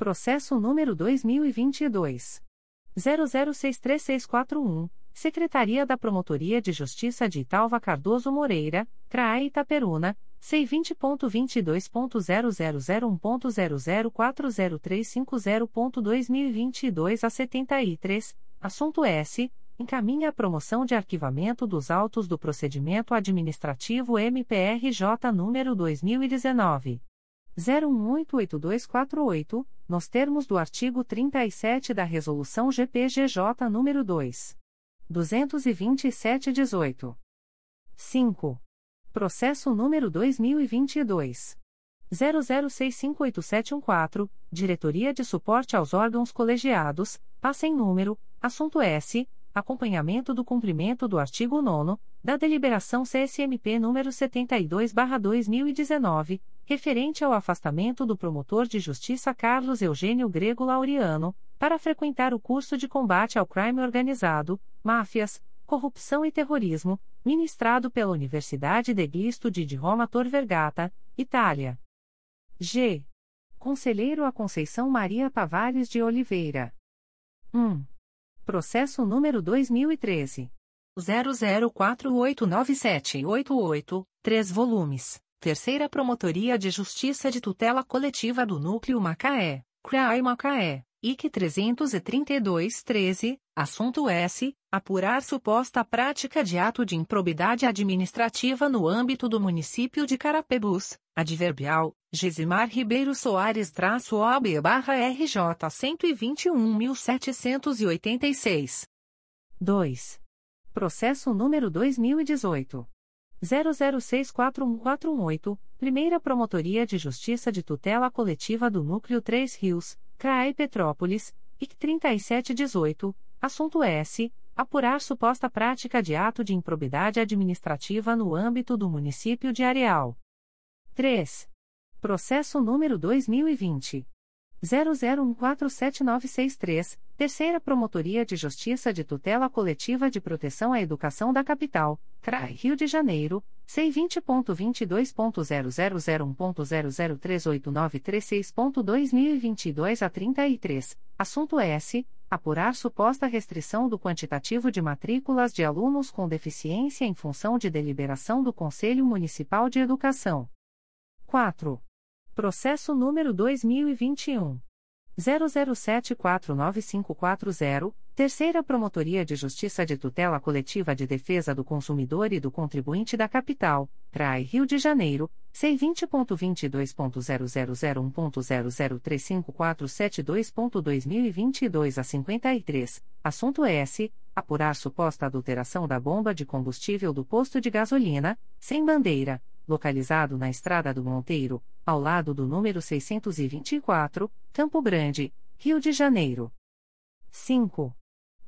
Processo número 2022 00633641, Secretaria da Promotoria de Justiça de Italva Cardoso Moreira, CRAE Itaperuna, C20.22.0001.0040350.2022 a 73, assunto S. Encaminha a promoção de arquivamento dos autos do procedimento administrativo MPRJ número 2019. 01888248, nos termos do artigo 37 da Resolução GPGJ nº 2. 227-18. 5. Processo número 2022. 00658714, Diretoria de Suporte aos Órgãos Colegiados, passa em número, assunto S, acompanhamento do cumprimento do artigo 9 da Deliberação CSMP número 72/2019, referente ao afastamento do promotor de justiça Carlos Eugênio Grego Laureano, para frequentar o curso de combate ao crime organizado, máfias, corrupção e terrorismo, ministrado pela Universidade de Glisto de Roma Tor Vergata, Itália. G. Conselheiro a Conceição Maria Tavares de Oliveira. 1. Processo número 2013. 00489788, 3 volumes. Terceira Promotoria de Justiça de Tutela Coletiva do Núcleo Macaé, CRAI Macaé, IC 332-13, assunto S. Apurar suposta prática de ato de improbidade administrativa no âmbito do município de Carapebus, adverbial, Gesimar Ribeiro Soares-OAB-RJ 121.786. 2. Processo número 2018. 00641418, Primeira Promotoria de Justiça de Tutela Coletiva do Núcleo 3 Rios, CRAE Petrópolis, IC 3718, assunto S. Apurar suposta prática de ato de improbidade administrativa no âmbito do município de Areal. 3. Processo número 2020. 00147963, Terceira Promotoria de Justiça de Tutela Coletiva de Proteção à Educação da Capital, CRAI Rio de Janeiro, C20.22.0001.0038936.2022 a 33, assunto S. Apurar suposta restrição do quantitativo de matrículas de alunos com deficiência em função de deliberação do Conselho Municipal de Educação. 4. Processo número 2021. 00749540, Terceira Promotoria de Justiça de Tutela Coletiva de Defesa do Consumidor e do Contribuinte da Capital, CRAI Rio de Janeiro, C20.22.0001.0035472.2022 a 53, assunto S. Apurar suposta adulteração da bomba de combustível do posto de gasolina, sem bandeira localizado na Estrada do Monteiro, ao lado do número 624, Campo Grande, Rio de Janeiro. 5.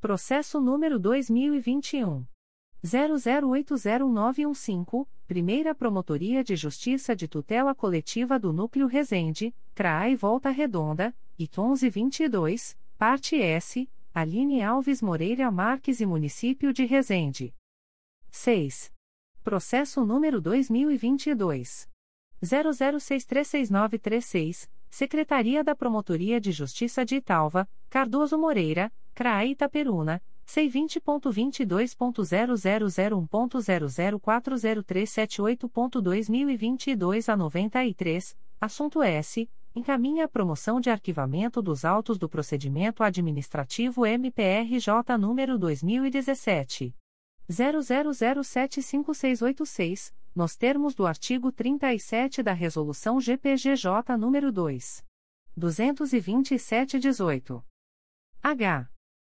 Processo número 2021 00809115, Primeira Promotoria de Justiça de Tutela Coletiva do Núcleo Resende, CRAI Volta Redonda, IT 1122, Parte S, Aline Alves Moreira Marques e Município de Resende. 6. Processo número 2022. 00636936, Secretaria da Promotoria de Justiça de Italva, Cardoso Moreira, CRAI Itaperuna, C20.22.0001.0040378.2022 a 93, assunto S. Encaminha a promoção de arquivamento dos autos do procedimento administrativo MPRJ número 2017. 00075686, nos termos do artigo 37 da Resolução GPGJ nº 2. 227-18. H.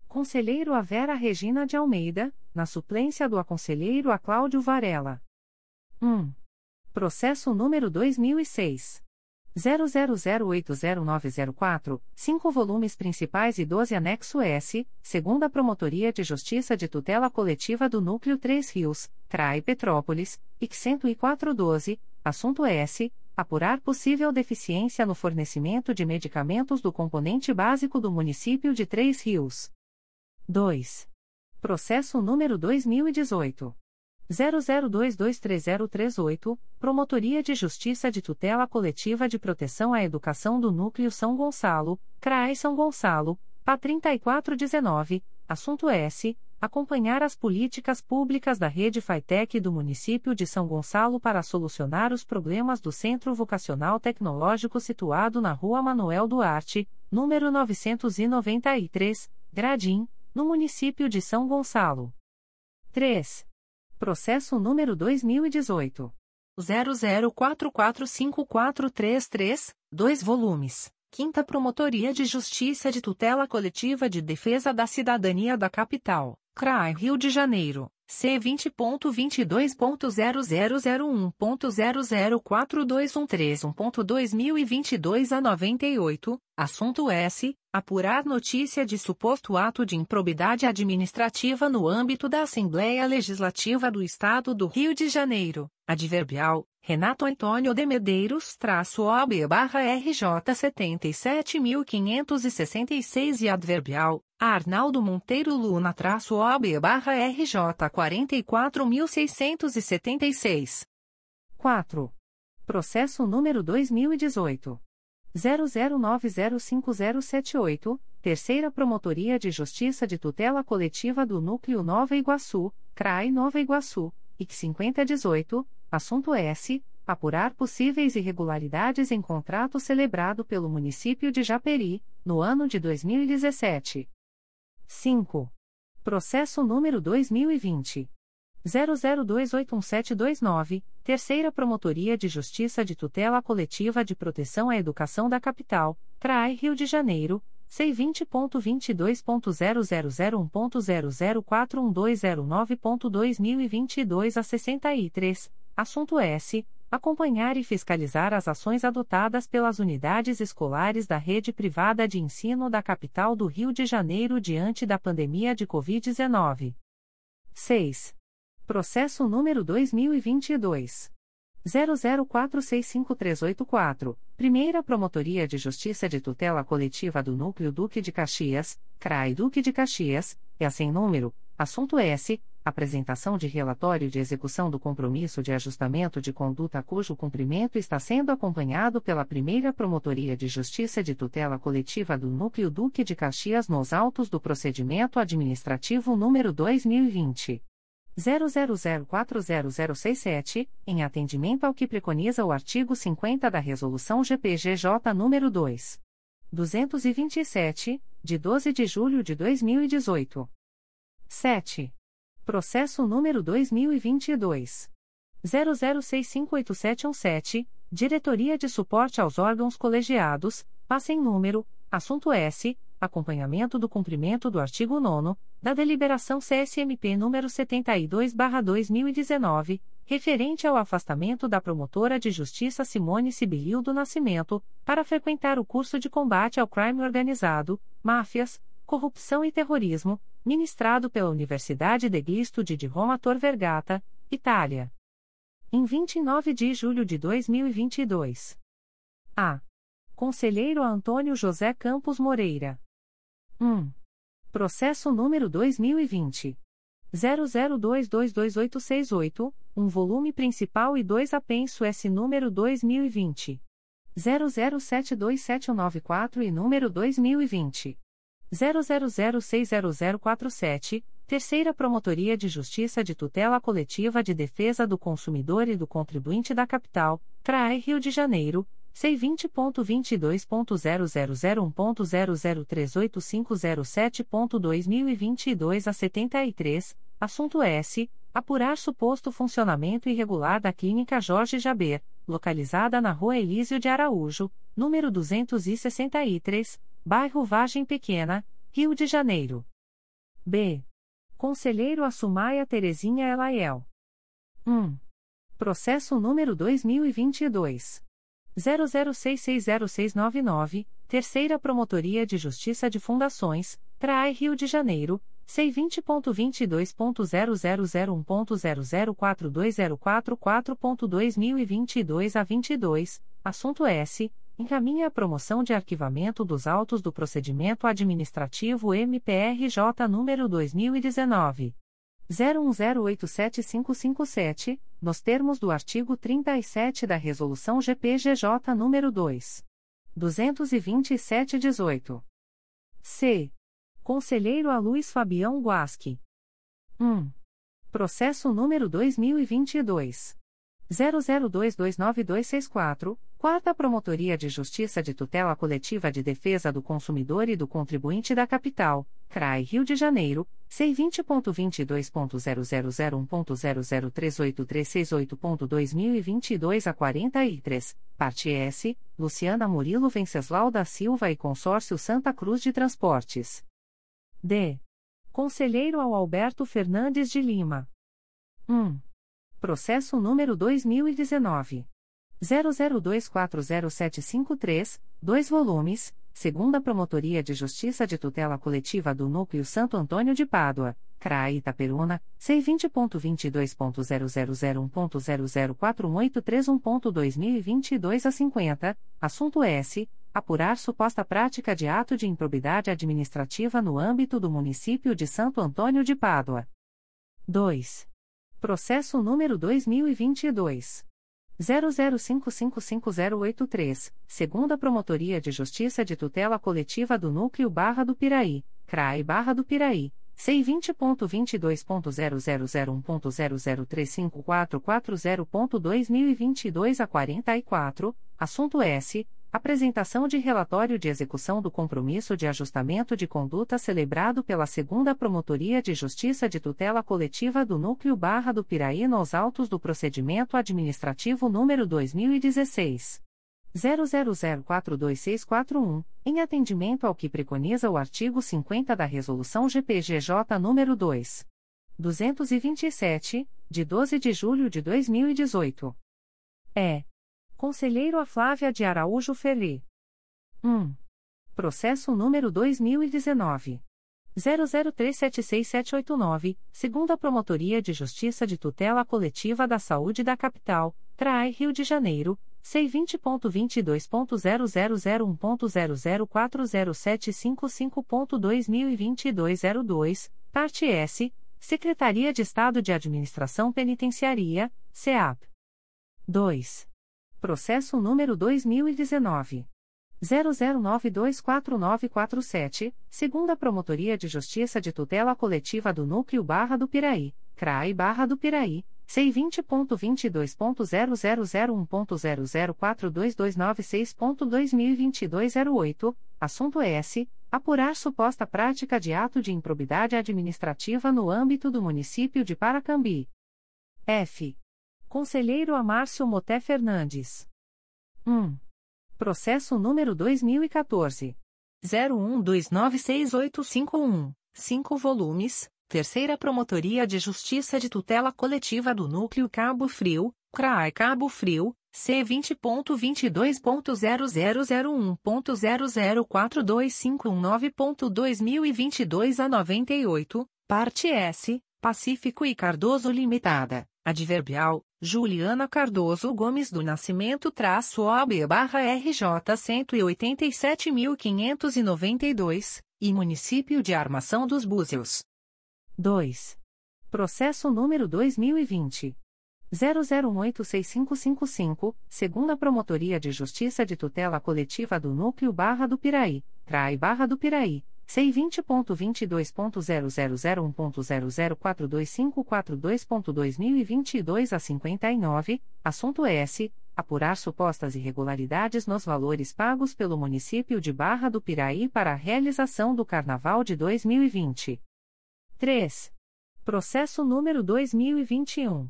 Conselheiro a Vera Regina de Almeida, na suplência do aconselheiro a Cláudio Varela. 1. Processo número 2006. 00080904, 5 volumes principais e 12 anexo S, segunda Promotoria de Justiça de Tutela Coletiva do Núcleo 3 Rios, CRAI Petrópolis, IC 10412, assunto S. Apurar possível deficiência no fornecimento de medicamentos do componente básico do município de Três Rios. 2. Processo número 2018. 00223038, Promotoria de Justiça de Tutela Coletiva de Proteção à Educação do Núcleo São Gonçalo, CRAE São Gonçalo, PA 3419, assunto S. Acompanhar as políticas públicas da rede FAITEC do município de São Gonçalo para solucionar os problemas do Centro Vocacional Tecnológico situado na Rua Manuel Duarte, número 993, Gradim, no município de São Gonçalo. 3. Processo número 2018. 00445433, 2 volumes. Quinta Promotoria de Justiça de Tutela Coletiva de Defesa da Cidadania da Capital, CRAI Rio de Janeiro, C20.22.0001.0042131.2022 a 98, assunto S. Apurar notícia de suposto ato de improbidade administrativa no âmbito da Assembleia Legislativa do Estado do Rio de Janeiro, adverbial, Renato Antônio de Medeiros traço OB barra RJ 77.566 e adverbial, Arnaldo Monteiro Luna traço OB barra RJ 44.676. 4. Processo número 2018. 00905078, Terceira Promotoria de Justiça de Tutela Coletiva do Núcleo Nova Iguaçu, CRAI Nova Iguaçu, IC 5018, assunto S. Apurar possíveis irregularidades em contrato celebrado pelo município de Japeri, no ano de 2017. 5. Processo número 2020. 00281729, Terceira Promotoria de Justiça de Tutela Coletiva de Proteção à Educação da Capital, CRAI Rio de Janeiro, C20.22.0001.0041209.2022 a 63, assunto S. acompanhar e fiscalizar as ações adotadas pelas unidades escolares da rede privada de ensino da capital do Rio de Janeiro diante da pandemia de Covid-19. 6. Processo número 2022. 00465384, Primeira Promotoria de Justiça de Tutela Coletiva do Núcleo Duque de Caxias, CRAI Duque de Caxias, é assim número, assunto S apresentação de relatório de execução do compromisso de ajustamento de conduta cujo cumprimento está sendo acompanhado pela primeira Promotoria de Justiça de Tutela Coletiva do Núcleo Duque de Caxias nos autos do procedimento administrativo número 2020. 00040067, em atendimento ao que preconiza o artigo 50 da Resolução GPGJ nº 2. 227, de 12 de julho de 2018. 7. Processo número 2022. 00658717, Diretoria de Suporte aos Órgãos Colegiados, passa em número, assunto S, acompanhamento do cumprimento do artigo 9 da Deliberação CSMP número 72/2019, referente ao afastamento da promotora de justiça Simone Sibilil do Nascimento, para frequentar o curso de combate ao crime organizado, máfias, corrupção e terrorismo ministrado pela Universidade de Gisto de Roma Tor Vergata, Itália. Em 29 de julho de 2022. A. Conselheiro Antônio José Campos Moreira. 1. Processo número 2020. 00222868, um volume principal e dois apenso S número 2020. 00727194 e número 2020. 00060047, Terceira Promotoria de Justiça de Tutela Coletiva de Defesa do Consumidor e do Contribuinte da Capital, CRAE Rio de Janeiro, C20.22.0001.0038507.2022 a 73, assunto S. Apurar suposto funcionamento irregular da Clínica Jorge Jaber, localizada na Rua Elísio de Araújo, número 263, Bairro Vagem Pequena, Rio de Janeiro. B. Conselheiro Assumaia Terezinha Elaiel. 1. Processo número 2022. 00660699, Terceira Promotoria de Justiça de Fundações, CRAI Rio de Janeiro, C20.22.0001.0042044.2022 a 22, assunto S encaminha a promoção de arquivamento dos autos do procedimento administrativo MPRJ número 2019 01087557, nos termos do artigo 37 da resolução GPGJ número 2 227/18. C. Conselheiro a Luiz Fabião Guasque. 1. Processo número 2022 00229264 Quarta Promotoria de Justiça de Tutela Coletiva de Defesa do Consumidor e do Contribuinte da Capital, CRAI Rio de Janeiro, C20.22.0001.0038368.2022 a 43, parte S, Luciana Murilo Venceslau da Silva e Consórcio Santa Cruz de Transportes. D. Conselheiro ao Alberto Fernandes de Lima. 1. Processo número 2019. 00240753, 2 volumes, segunda Promotoria de Justiça de Tutela Coletiva do Núcleo Santo Antônio de Pádua, CRAI Itaperuna, C20.22.0001.0041831.2022 a 50, assunto S. Apurar suposta prática de ato de improbidade administrativa no âmbito do município de Santo Antônio de Pádua. 2. Processo número 2022. 00555083, segunda Promotoria de Justiça de Tutela Coletiva do Núcleo Barra do Piraí, CRAI Barra do Piraí, C20.22.0001.0035440.2022 a 44, assunto S. Apresentação de relatório de execução do compromisso de ajustamento de conduta celebrado pela Segunda Promotoria de Justiça de Tutela Coletiva do Núcleo Barra do Piraí nos autos do procedimento administrativo número 2016 00042641, em atendimento ao que preconiza o artigo 50 da Resolução GPGJ nº 2. 227, de 12 de julho de 2018. É. Conselheiro a Flávia de Araújo Ferri. 1. Processo número 2019. 00376789, segunda Promotoria de Justiça de Tutela Coletiva da Saúde da Capital, CRAI Rio de Janeiro, C20.22.0001.0040755.2022 02, parte S, Secretaria de Estado de Administração Penitenciaria, CEAP. 2. Processo número 2019. 00924947, segunda Promotoria de Justiça de Tutela Coletiva do Núcleo Barra do Piraí, CRAI Barra do Piraí, C20.22.0001.0042296.2022 08, assunto S. Apurar suposta prática de ato de improbidade administrativa no âmbito do município de Paracambi. F. Conselheiro Amárcio Moté Fernandes. 1. Processo número 2014. 01296851, 5 volumes, Terceira Promotoria de Justiça de Tutela Coletiva do Núcleo Cabo Frio, CRAI Cabo Frio, C20.22.0001.0042519.2022 a 98, parte S, Pacífico e Cardoso Limitada, Adverbial, Juliana Cardoso Gomes do Nascimento traço OAB barra RJ 187.592, e Município de Armação dos Búzios. 2. Processo número 2020. 00186555, segunda Promotoria de Justiça de Tutela Coletiva do Núcleo Barra do Piraí, Trai Barra do Piraí, C20.22.0001.0042542.2022 a 59, assunto S. Apurar supostas irregularidades nos valores pagos pelo município de Barra do Piraí para a realização do Carnaval de 2020. 3. Processo número 2021.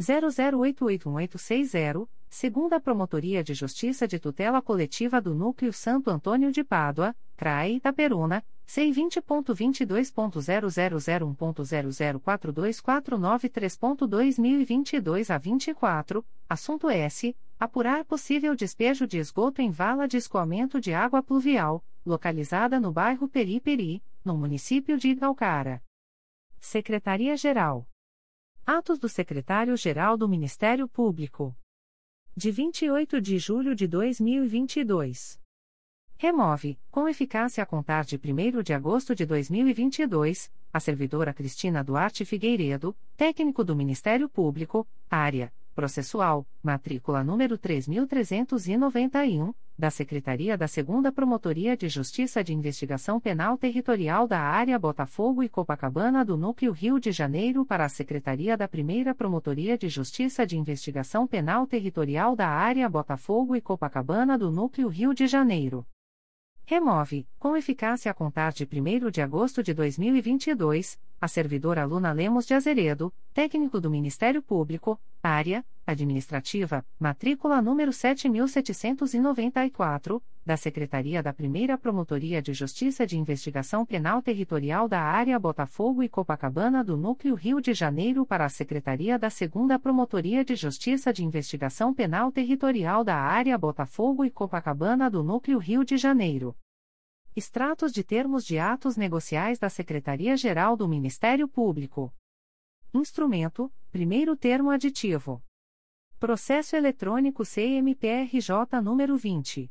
00881860, segunda Promotoria de Justiça de Tutela Coletiva do Núcleo Santo Antônio de Pádua, CRAE Itaperuna, C20.22.0001.0042493.2022 a 24, assunto S. Apurar possível despejo de esgoto em vala de escoamento de água pluvial, localizada no bairro Periperi, no município de Igalcara. Secretaria-Geral. Atos do Secretário-Geral do Ministério Público. De 28 de julho de 2022. Remove, com eficácia a contar de 1 de agosto de 2022, a servidora Cristina Duarte Figueiredo, técnico do Ministério Público, área processual, matrícula número 3391 da Secretaria da 2 Promotoria de Justiça de Investigação Penal Territorial da Área Botafogo e Copacabana do Núcleo Rio de Janeiro para a Secretaria da 1 Promotoria de Justiça de Investigação Penal Territorial da Área Botafogo e Copacabana do Núcleo Rio de Janeiro. Remove, com eficácia a contar de 1 de agosto de 2022, a servidora Luna Lemos de Azeredo, técnico do Ministério Público, área administrativa, matrícula número 7794, da Secretaria da Primeira Promotoria de Justiça de Investigação Penal Territorial da Área Botafogo e Copacabana do Núcleo Rio de Janeiro para a Secretaria da Segunda Promotoria de Justiça de Investigação Penal Territorial da Área Botafogo e Copacabana do Núcleo Rio de Janeiro. Extratos de termos de atos negociais da Secretaria-Geral do Ministério Público. Instrumento: Primeiro termo aditivo. Processo eletrônico CMPRJ número 20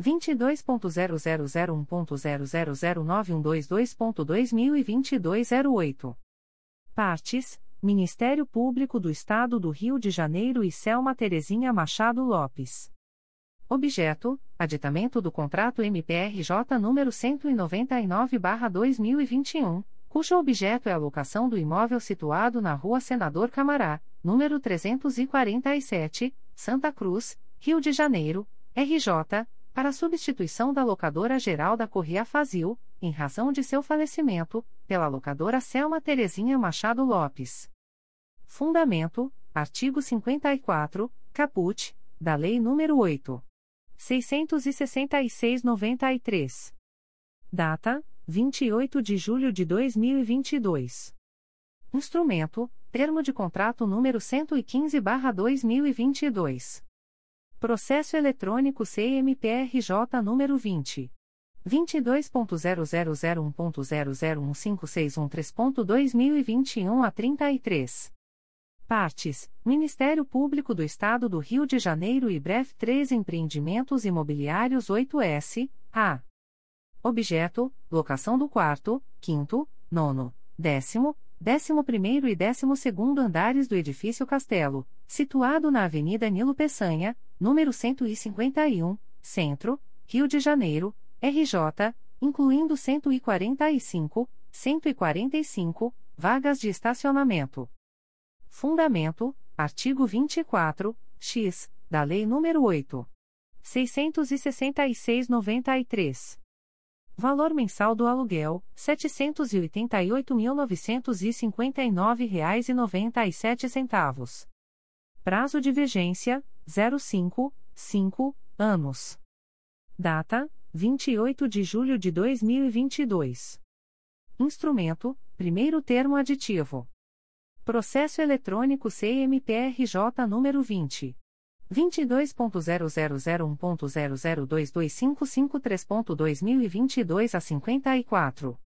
22.0001.0009122.2022 08. Partes: Ministério Público do Estado do Rio de Janeiro e Selma Terezinha Machado Lopes. Objeto: Aditamento do contrato MPRJ número 199/2021, cujo objeto é a locação do imóvel situado na Rua Senador Camará, número 347, Santa Cruz, Rio de Janeiro, RJ, para substituição da locadora geral da Correia Fazil, em razão de seu falecimento, pela locadora Selma Terezinha Machado Lopes. Fundamento: artigo 54, caput, da Lei nº 8. 666-93. Data: 28 de julho de 2022. Instrumento: Termo de contrato número 115/2022. Processo eletrônico CMPRJ número 20 22.0001.0015613.2021 a 33. Partes: Ministério Público do Estado do Rio de Janeiro e Bref 3 Empreendimentos Imobiliários 8S, A. Objeto: locação do quarto, quinto, nono, décimo, décimo primeiro e décimo segundo andares do edifício Castelo, situado na Avenida Nilo Peçanha, número 151, Centro, Rio de Janeiro, RJ, incluindo 145, 145 vagas de estacionamento. Fundamento: artigo 24, x, da Lei nº 8. 666/93. Valor mensal do aluguel: R$ 788.959,97. Prazo de vigência: 05, 5 anos. Data: 28 de julho de 2022. Instrumento: primeiro termo aditivo. Processo eletrônico CMPRJ número 20. 22.0001.0022553.2022 a 54.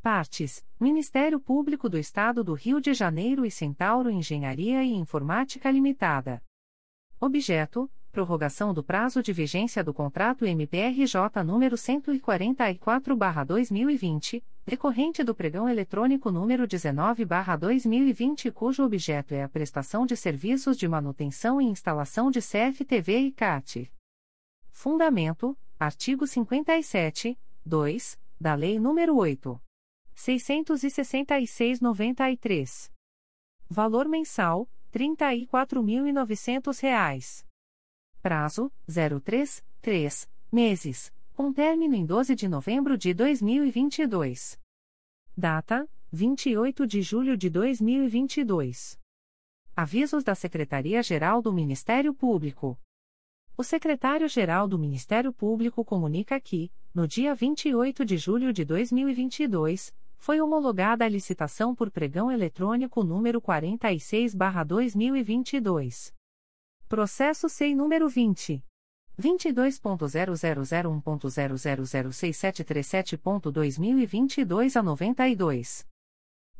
Partes: Ministério Público do Estado do Rio de Janeiro e Centauro Engenharia e Informática Limitada. Objeto: prorrogação do prazo de vigência do contrato MPRJ número 144/2020, decorrente do pregão eletrônico número 19/2020, cujo objeto é a prestação de serviços de manutenção e instalação de CFTV e CAT. Fundamento: artigo 57, 2, da Lei nº 8. 666/93. Valor mensal: R$ 34.900. Prazo: 03, 3 meses, com término em 12 de novembro de 2022. Data: 28 de julho de 2022. Avisos da Secretaria-Geral do Ministério Público. O secretário-geral do Ministério Público comunica que, no dia 28 de julho de 2022, foi homologada a licitação por pregão eletrônico número 46/2022. Processo SEI número 20. 22.0001.0006737.2022 a 92.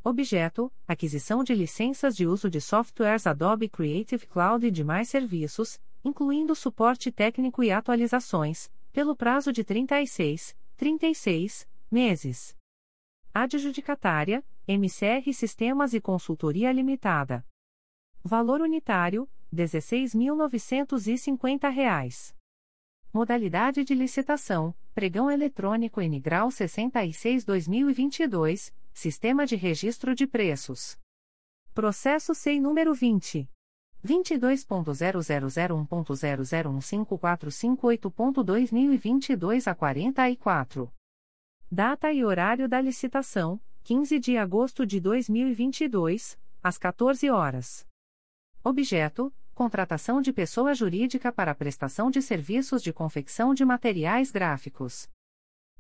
Objeto: aquisição de licenças de uso de softwares Adobe Creative Cloud e demais serviços, incluindo suporte técnico e atualizações, pelo prazo de 36, 36 meses. Adjudicatária: MCR Sistemas e Consultoria Limitada. Valor unitário: R$ 16.950. Modalidade de licitação: Pregão eletrônico em grau 66-2022, Sistema de Registro de Preços. Processo SEI número 20. 22.0001.0015458.2022 a 44. Data e horário da licitação: 15 de agosto de 2022, às 14 horas. Objeto: contratação de pessoa jurídica para prestação de serviços de confecção de materiais gráficos.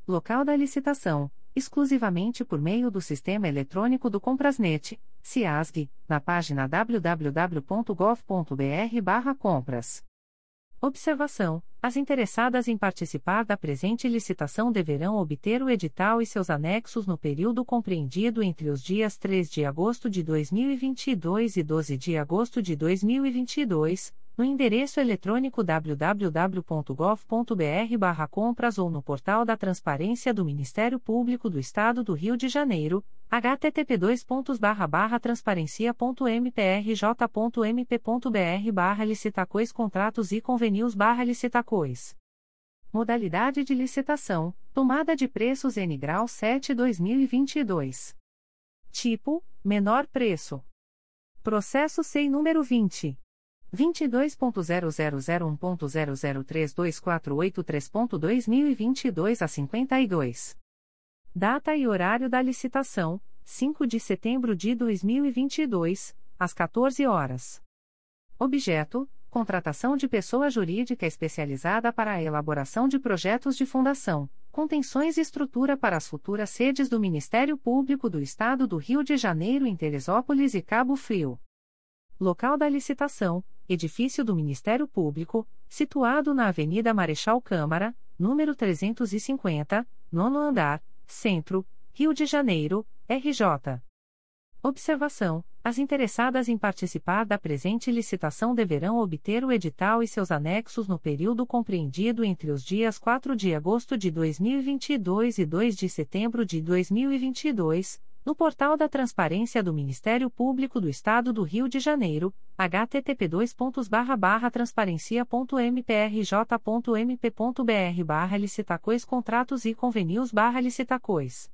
Local da licitação: exclusivamente por meio do sistema eletrônico do Comprasnet, CIASG, na página www.gov.br/compras. Observação: As interessadas em participar da presente licitação deverão obter o edital e seus anexos no período compreendido entre os dias 3 de agosto de 2022 e 12 de agosto de 2022, no endereço eletrônico www.gov.br/compras ou no portal da Transparência do Ministério Público do Estado do Rio de Janeiro, http://transparencia.mprj.mp.br/licitacois contratos e convenios licitacois. Modalidade de licitação: tomada de preços N grau 7 2022. Tipo: menor preço. Processo SEI número 20 22.0001.0032483.2022 a 52. Data e horário da licitação: 5 de setembro de 2022, às 14 horas. Objeto: contratação de pessoa jurídica especializada para a elaboração de projetos de fundação, Contenções e estrutura para as futuras sedes do Ministério Público do Estado do Rio de Janeiro em Teresópolis e Cabo Frio. Local da licitação: Edifício do Ministério Público, situado na Avenida Marechal Câmara, número 350, nono andar, Centro, Rio de Janeiro, RJ. Observação: As interessadas em participar da presente licitação deverão obter o edital e seus anexos no período compreendido entre os dias 4 de agosto de 2022 e 2 de setembro de 2022, no portal da Transparência do Ministério Público do Estado do Rio de Janeiro, http://transparencia.mprj.mp.br licitacois contratos e convenios licitacois.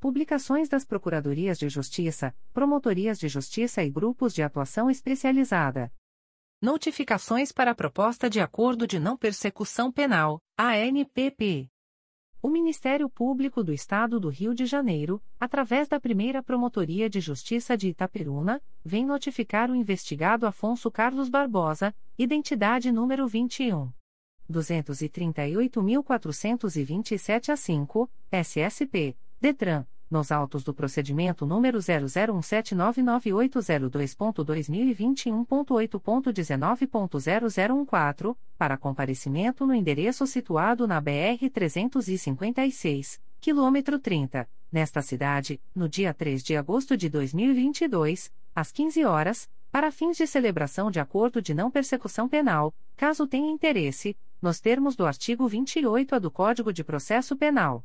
Publicações das Procuradorias de Justiça, Promotorias de Justiça e Grupos de Atuação Especializada. Notificações para a Proposta de Acordo de Não Persecução Penal, ANPP. O Ministério Público do Estado do Rio de Janeiro, através da primeira Promotoria de Justiça de Itaperuna, vem notificar o investigado Afonso Carlos Barbosa, identidade número 21. 238.427 a 5, SSP, DETRAN nos autos do procedimento número 001799802.2021.8.19.0014, para comparecimento no endereço situado na BR 356, quilômetro 30, nesta cidade, no dia 3 de agosto de 2022, às 15 horas, para fins de celebração de acordo de não persecução penal, caso tenha interesse, nos termos do artigo 28A do Código de Processo Penal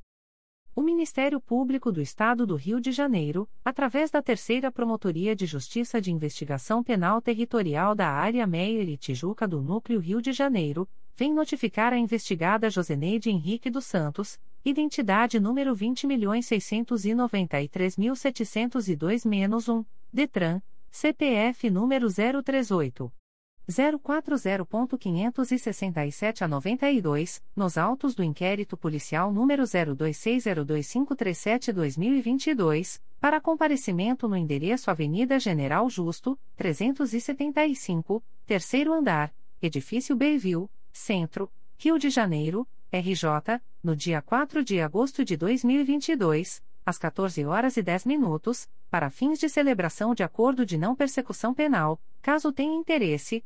O Ministério Público do Estado do Rio de Janeiro, através da Terceira Promotoria de Justiça de Investigação Penal Territorial da Área Meier e Tijuca do Núcleo Rio de Janeiro, vem notificar a investigada Joseneide Henrique dos Santos, identidade número 20.693.702-1, DETRAN, CPF número 038. 040.567 a 92, nos autos do inquérito policial número 02602537-2022, para comparecimento no endereço Avenida General Justo, 375, terceiro andar, edifício Bayview, Centro, Rio de Janeiro, RJ, no dia 4 de agosto de 2022, às 14 horas e 10 minutos, para fins de celebração de acordo de não persecução penal, caso tenha interesse,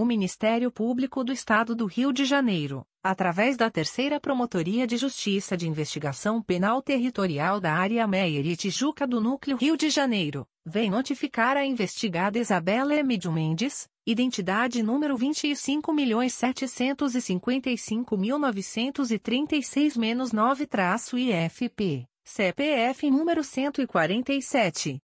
O Ministério Público do Estado do Rio de Janeiro, através da Terceira Promotoria de Justiça de Investigação Penal Territorial da Área Meier e Tijuca do Núcleo Rio de Janeiro, vem notificar a investigada Isabela Emídio Mendes, identidade número 25.755.936-9-IFP, CPF número 147.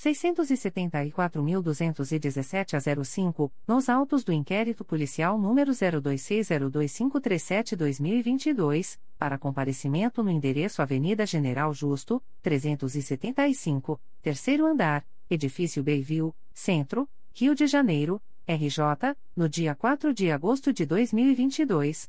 674.217 a 05, nos autos do inquérito policial número 02602537-2022, para comparecimento no endereço Avenida General Justo, 375, terceiro andar, edifício Bayview, Centro, Rio de Janeiro, RJ, no dia 4 de agosto de 2022,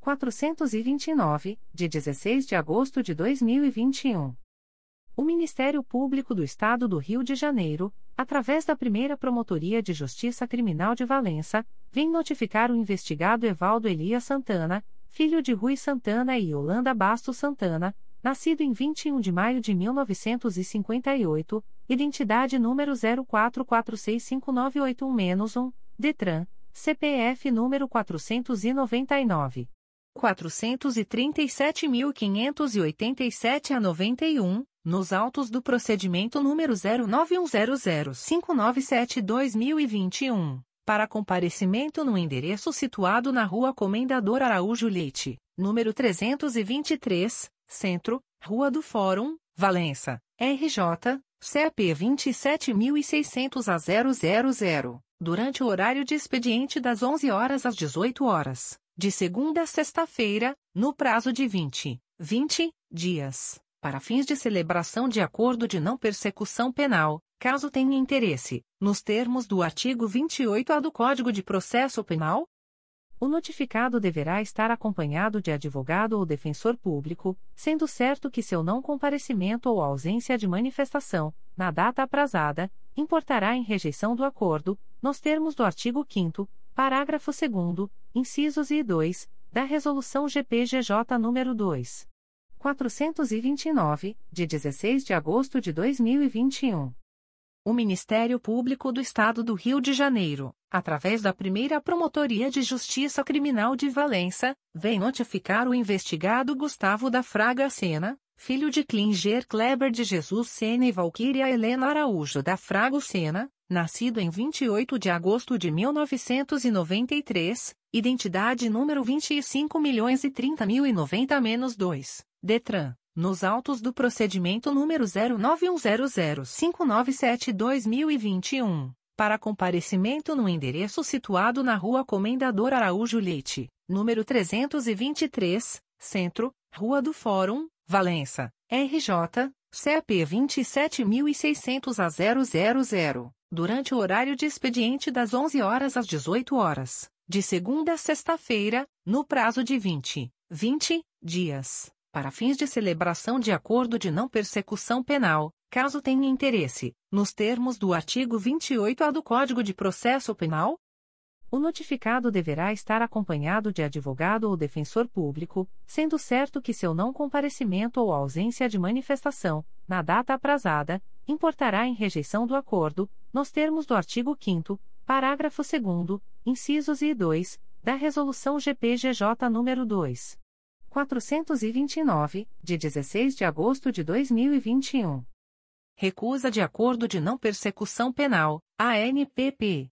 429, de 16 de agosto de 2021. O Ministério Público do Estado do Rio de Janeiro, através da primeira Promotoria de Justiça Criminal de Valença, vem notificar o investigado Evaldo Elias Santana, filho de Rui Santana e Yolanda Bastos Santana, nascido em 21 de maio de 1958, identidade número 04465981-1, Detran, CPF número 499. 437.587 a 91, nos autos do procedimento número 09100597-2021, para comparecimento no endereço situado na Rua Comendador Araújo Leite, número 323, Centro, Rua do Fórum, Valença, RJ, CP 27.600 a 000, durante o horário de expediente das 11 horas às 18 horas de segunda a sexta-feira, no prazo de 20, 20 dias, para fins de celebração de acordo de não persecução penal, caso tenha interesse, nos termos do artigo 28-A do Código de Processo Penal. O notificado deverá estar acompanhado de advogado ou defensor público, sendo certo que seu não comparecimento ou ausência de manifestação, na data aprazada, importará em rejeição do acordo, nos termos do artigo 5 Parágrafo 2 incisos e 2, da Resolução GPGJ nº 2. 429, de 16 de agosto de 2021. O Ministério Público do Estado do Rio de Janeiro, através da primeira Promotoria de Justiça Criminal de Valença, vem notificar o investigado Gustavo da Fraga Sena, filho de Klinger Kleber de Jesus Sena e Valquíria Helena Araújo da Fraga Sena, nascido em 28 de agosto de 1993, identidade número 25.030.090-2, Detran, nos autos do procedimento número 09100597-2021, para comparecimento no endereço situado na Rua Comendador Araújo Leite, número 323, Centro, Rua do Fórum, Valença, RJ, CP 27.600 a 000 durante o horário de expediente das 11 horas às 18 horas, de segunda a sexta-feira, no prazo de 20, 20 dias, para fins de celebração de acordo de não persecução penal, caso tenha interesse, nos termos do artigo 28-A do Código de Processo Penal. O notificado deverá estar acompanhado de advogado ou defensor público, sendo certo que seu não comparecimento ou ausência de manifestação, na data aprazada, importará em rejeição do acordo, nos termos do artigo 5 parágrafo 2 incisos e 2, da Resolução GPGJ nº 2. 429, de 16 de agosto de 2021. Recusa de acordo de não persecução penal, ANPP.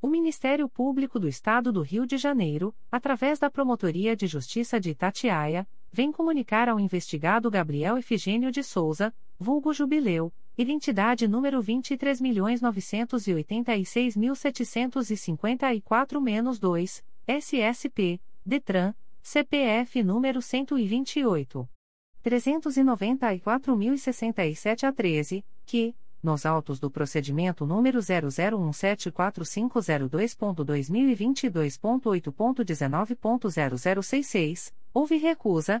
O Ministério Público do Estado do Rio de Janeiro, através da Promotoria de Justiça de Itatiaia, vem comunicar ao investigado Gabriel Efigênio de Souza, vulgo Jubileu, Identidade número 23.986.754-2, SSP, DETRAN, CPF número 128. 394.067 a 13, que, nos autos do procedimento número 001745022.2022.8.19.0066, houve recusa,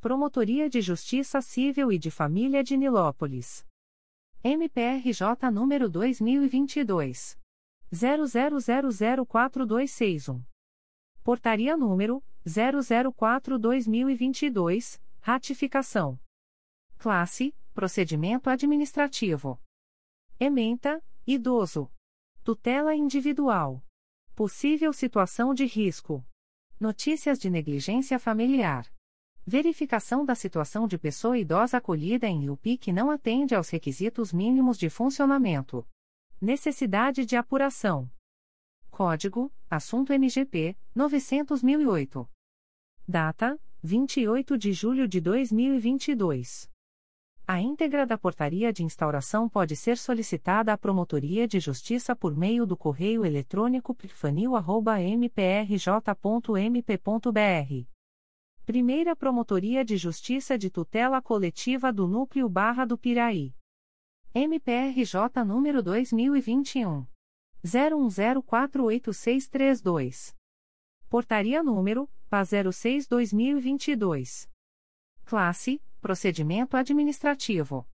Promotoria de Justiça Civil e de Família de Nilópolis. MPRJ número 2022 00004261. Portaria número 004/2022, ratificação. Classe: Procedimento administrativo. Ementa: Idoso. Tutela individual. Possível situação de risco. Notícias de negligência familiar. Verificação da situação de pessoa idosa acolhida em UPI que não atende aos requisitos mínimos de funcionamento. Necessidade de apuração. Código: Assunto MGP 900.008. Data: 28 de julho de 2022. A íntegra da portaria de instauração pode ser solicitada à Promotoria de Justiça por meio do correio eletrônico pifanil.mprj.mp.br. Primeira Promotoria de Justiça de Tutela Coletiva do Núcleo Barra do Piraí. MPRJ número 2021. 01048632. Portaria número PA 06-2022. Classe Procedimento Administrativo.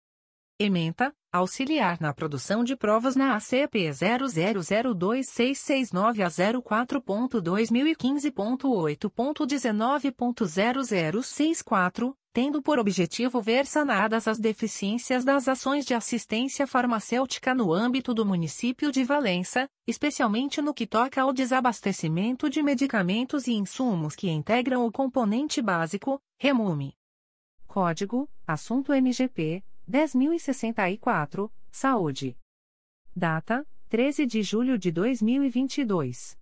Ementa, auxiliar na produção de provas na ACP 00026669 a 04.2015.8.19.0064, tendo por objetivo ver sanadas as deficiências das ações de assistência farmacêutica no âmbito do município de Valença, especialmente no que toca ao desabastecimento de medicamentos e insumos que integram o componente básico, REMUME. Código: Assunto MGP 10064, Saúde. Data: 13 de julho de 2022.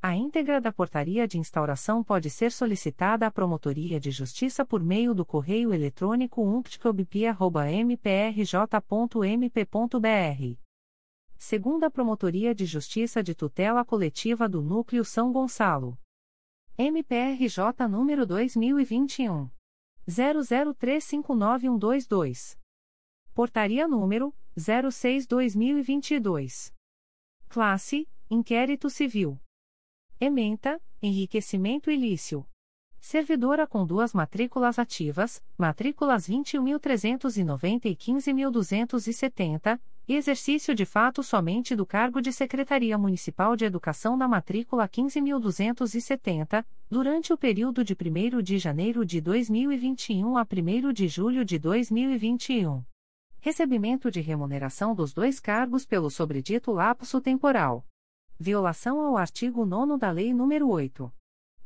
A íntegra da portaria de instauração pode ser solicitada à Promotoria de Justiça por meio do correio eletrônico umptcobp.mprj.mp.br. Segunda Promotoria de Justiça de Tutela Coletiva do Núcleo São Gonçalo. MPRJ número 2021 00359122. Portaria número 06/2022. Classe: Inquérito Civil. Ementa: Enriquecimento ilícito. Servidora com duas matrículas ativas, matrículas 21.390 e 15.270, exercício de fato somente do cargo de Secretaria Municipal de Educação na matrícula 15.270, durante o período de 1 de janeiro de 2021 a 1 de julho de 2021. Recebimento de remuneração dos dois cargos pelo sobredito lapso temporal. Violação ao artigo 9 da Lei nº 8.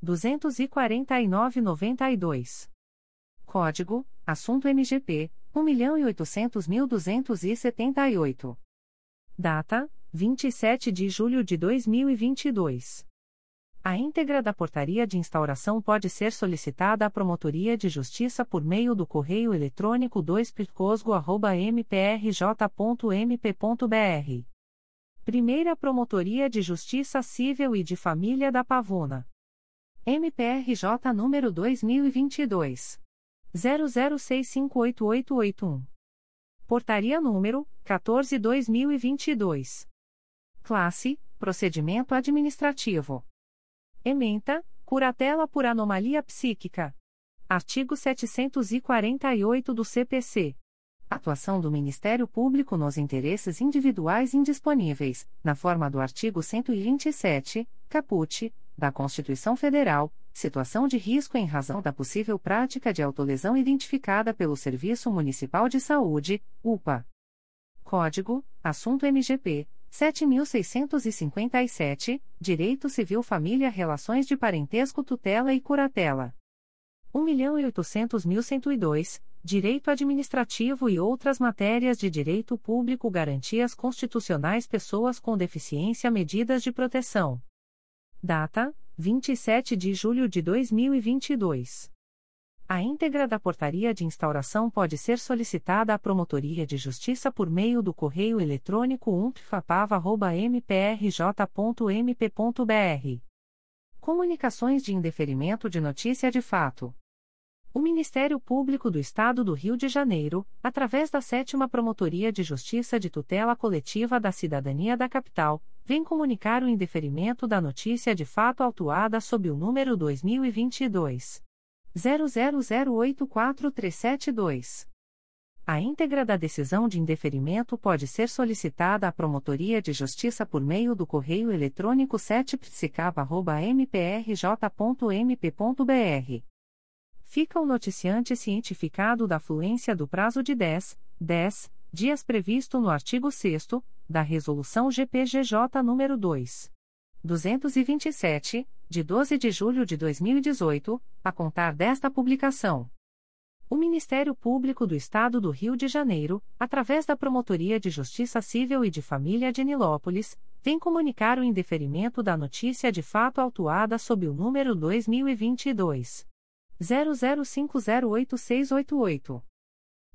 249-92. Código: Assunto MGP 1.800.278. Data: 27 de julho de 2022. A íntegra da portaria de instauração pode ser solicitada à Promotoria de Justiça por meio do correio eletrônico 2picosgo.mprj.mp.br. Primeira Promotoria de Justiça Civil e de Família da Pavuna. MPRJ número 2022 00658881. Portaria número 14/2022. Classe: Procedimento administrativo. Ementa: Curatela por anomalia psíquica. Artigo 748 do CPC. Atuação do Ministério Público nos interesses individuais indisponíveis, na forma do artigo 127, caput, da Constituição Federal, situação de risco em razão da possível prática de autolesão identificada pelo Serviço Municipal de Saúde, UPA. Código: Assunto MGP 7657, Direito Civil Família Relações de Parentesco Tutela e Curatela. 1.800.102, Direito Administrativo e outras matérias de Direito Público Garantias Constitucionais Pessoas com Deficiência Medidas de Proteção. Data: 27 de julho de 2022. A íntegra da portaria de instauração pode ser solicitada à Promotoria de Justiça por meio do correio eletrônico umpfapava.mprj.mp.br. Comunicações de indeferimento de notícia de fato. O Ministério Público do Estado do Rio de Janeiro, através da Sétima Promotoria de Justiça de Tutela Coletiva da Cidadania da Capital, vem comunicar o indeferimento da notícia de fato autuada sob o número 2022 00084372. A íntegra da decisão de indeferimento pode ser solicitada à Promotoria de Justiça por meio do correio eletrônico 7psicapa.mprj.mp.br fica o noticiante cientificado da fluência do prazo de 10, 10 dias previsto no artigo 6 da Resolução GPGJ nº 2. 227, de 12 de julho de 2018, a contar desta publicação. O Ministério Público do Estado do Rio de Janeiro, através da Promotoria de Justiça Civil e de Família de Nilópolis, vem comunicar o indeferimento da notícia de fato autuada sob o número 2022 00508688.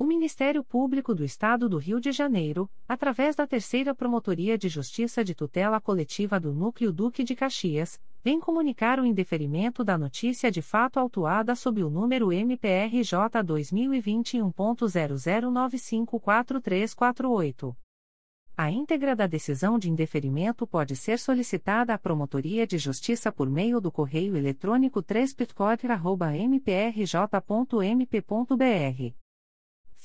O Ministério Público do Estado do Rio de Janeiro, através da Terceira Promotoria de Justiça de Tutela Coletiva do Núcleo Duque de Caxias, vem comunicar o indeferimento da notícia de fato autuada sob o número MPRJ 2021.00954348. A íntegra da decisão de indeferimento pode ser solicitada à Promotoria de Justiça por meio do correio eletrônico 3 mprj.mp.br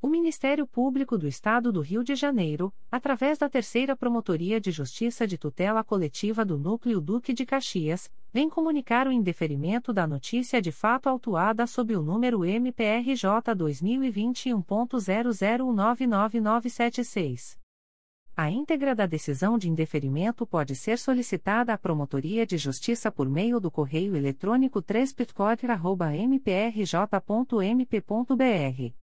O Ministério Público do Estado do Rio de Janeiro, através da Terceira Promotoria de Justiça de Tutela Coletiva do Núcleo Duque de Caxias, vem comunicar o indeferimento da notícia de fato autuada sob o número MPRJ 2021.00199976. A íntegra da decisão de indeferimento pode ser solicitada à Promotoria de Justiça por meio do correio eletrônico 3 mprj.mp.br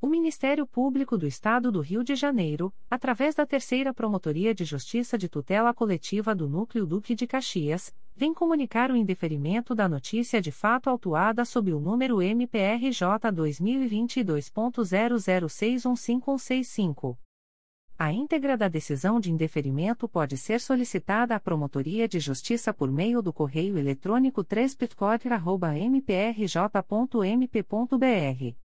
O Ministério Público do Estado do Rio de Janeiro, através da Terceira Promotoria de Justiça de Tutela Coletiva do Núcleo Duque de Caxias, vem comunicar o indeferimento da notícia de fato autuada sob o número MPRJ 2022.00615165. A íntegra da decisão de indeferimento pode ser solicitada à Promotoria de Justiça por meio do correio eletrônico 3 mprj.mp.br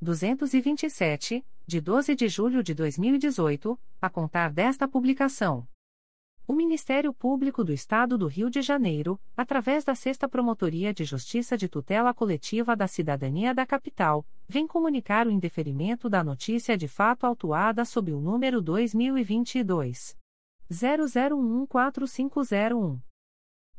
227, de 12 de julho de 2018, a contar desta publicação. O Ministério Público do Estado do Rio de Janeiro, através da Sexta Promotoria de Justiça de Tutela Coletiva da Cidadania da Capital, vem comunicar o indeferimento da notícia de fato autuada sob o número 2022 00145001.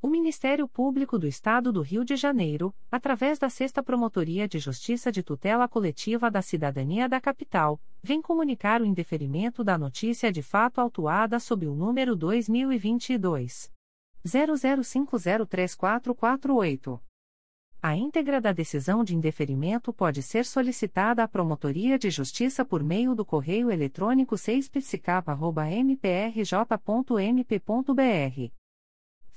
O Ministério Público do Estado do Rio de Janeiro, através da Sexta Promotoria de Justiça de Tutela Coletiva da Cidadania da Capital, vem comunicar o indeferimento da notícia de fato autuada sob o número 2022 00503448. A íntegra da decisão de indeferimento pode ser solicitada à Promotoria de Justiça por meio do correio eletrônico 6psicapa.mprj.mp.br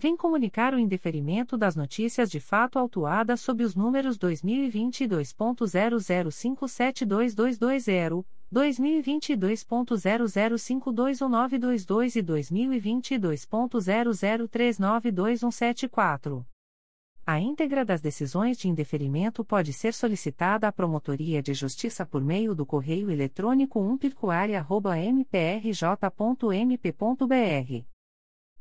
vem comunicar o indeferimento das notícias de fato autuadas sob os números 2022.00572220, 2022.00521922 e 2022.00392174. A íntegra das decisões de indeferimento pode ser solicitada à Promotoria de Justiça por meio do correio eletrônico umpircoaria.mprj.mp.br.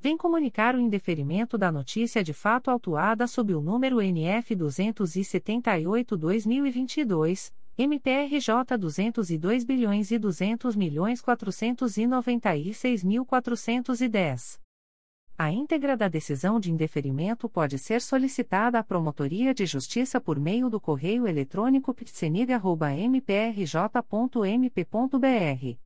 vem comunicar o indeferimento da notícia de fato autuada sob o número NF 278-2022, MPRJ 202 bilhões e 200 milhões 496.410. A íntegra da decisão de indeferimento pode ser solicitada à Promotoria de Justiça por meio do correio eletrônico ptsenig.mprj.mp.br.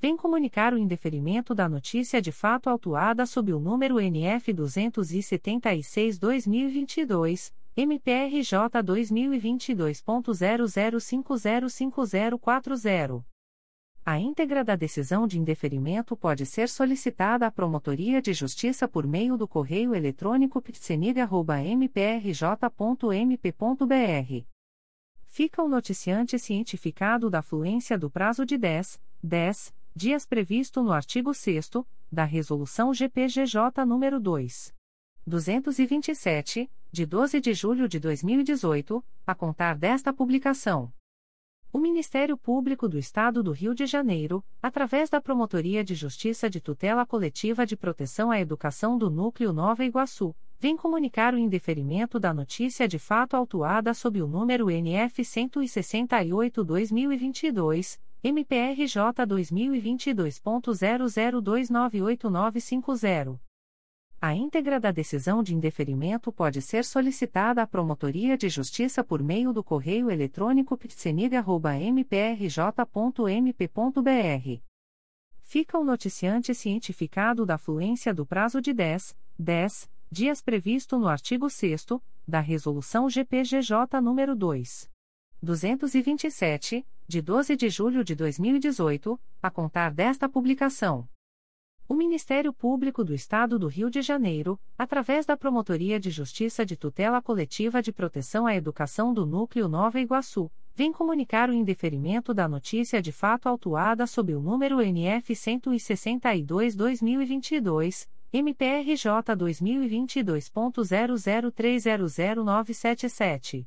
vem comunicar o indeferimento da notícia de fato autuada sob o número NF 276-2022, MPRJ 2022.00505040. A íntegra da decisão de indeferimento pode ser solicitada à Promotoria de Justiça por meio do correio eletrônico ptsenig.mprj.mp.br. Fica o noticiante cientificado da fluência do prazo de 10, 10 dias previsto no artigo 6 da Resolução GPGJ nº 2. 227, de 12 de julho de 2018, a contar desta publicação. O Ministério Público do Estado do Rio de Janeiro, através da Promotoria de Justiça de Tutela Coletiva de Proteção à Educação do Núcleo Nova Iguaçu, vem comunicar o indeferimento da notícia de fato autuada sob o número NF 168-2022, MPRJ 2022.00298950. A íntegra da decisão de indeferimento pode ser solicitada à Promotoria de Justiça por meio do correio eletrônico ptsenig.mprj.mp.br. Fica o noticiante cientificado da fluência do prazo de 10, 10 dias previsto no artigo 6 da Resolução GPGJ nº 2. 227, de 12 de julho de 2018, a contar desta publicação. O Ministério Público do Estado do Rio de Janeiro, através da Promotoria de Justiça de Tutela Coletiva de Proteção à Educação do Núcleo Nova Iguaçu, vem comunicar o indeferimento da notícia de fato autuada sob o número NF 162-2022, MPRJ 2022.00300977.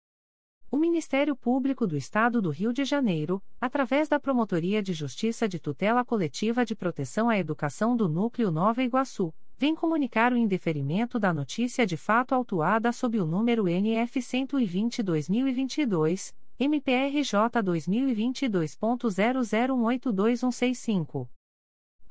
O Ministério Público do Estado do Rio de Janeiro, através da Promotoria de Justiça de Tutela Coletiva de Proteção à Educação do Núcleo Nova Iguaçu, vem comunicar o indeferimento da notícia de fato autuada sob o número NF 120-2022, MPRJ 2022.00182165.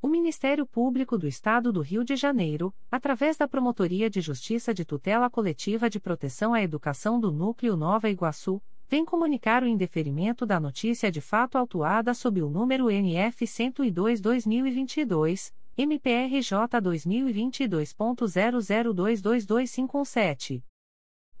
O Ministério Público do Estado do Rio de Janeiro, através da Promotoria de Justiça de Tutela Coletiva de Proteção à Educação do Núcleo Nova Iguaçu, vem comunicar o indeferimento da notícia de fato autuada sob o número NF 102-2022, MPRJ 2022.00222517.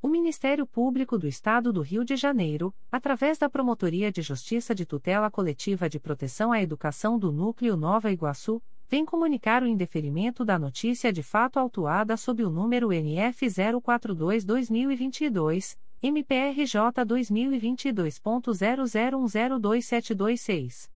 O Ministério Público do Estado do Rio de Janeiro, através da Promotoria de Justiça de Tutela Coletiva de Proteção à Educação do Núcleo Nova Iguaçu, vem comunicar o indeferimento da notícia de fato autuada sob o número NF 042-2022, MPRJ 2022.00102726.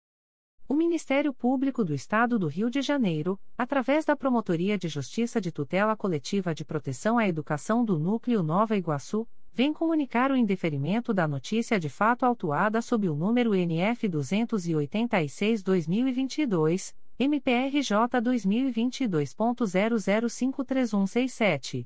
O Ministério Público do Estado do Rio de Janeiro, através da Promotoria de Justiça de Tutela Coletiva de Proteção à Educação do Núcleo Nova Iguaçu, vem comunicar o indeferimento da notícia de fato autuada sob o número NF 286-2022, MPRJ 2022.00531167.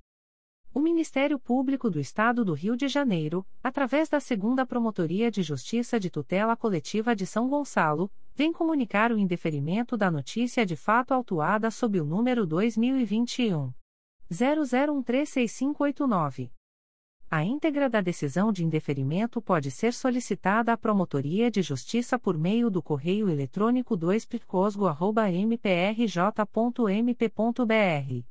O Ministério Público do Estado do Rio de Janeiro, através da Segunda Promotoria de Justiça de Tutela Coletiva de São Gonçalo, vem comunicar o indeferimento da notícia de fato autuada sob o número 2021 00136589. A íntegra da decisão de indeferimento pode ser solicitada à Promotoria de Justiça por meio do correio eletrônico 2picosgo.mprj.mp.br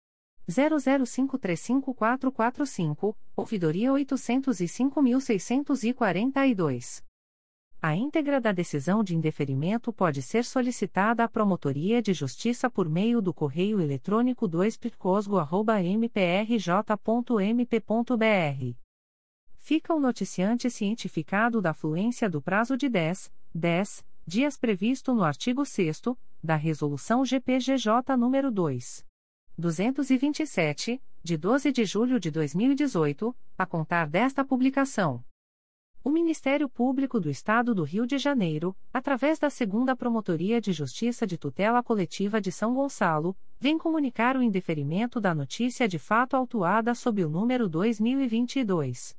00535445, ouvidoria 805.642. A íntegra da decisão de indeferimento pode ser solicitada à Promotoria de Justiça por meio do correio eletrônico 2picosgo.mprj.mp.br. Fica o noticiante cientificado da fluência do prazo de 10, 10 dias previsto no artigo 6 da Resolução GPGJ nº 2. 227, de 12 de julho de 2018, a contar desta publicação. O Ministério Público do Estado do Rio de Janeiro, através da Segunda Promotoria de Justiça de Tutela Coletiva de São Gonçalo, vem comunicar o indeferimento da notícia de fato autuada sob o número 2022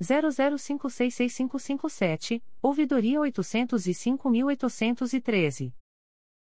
00566557, ouvidoria 805.813.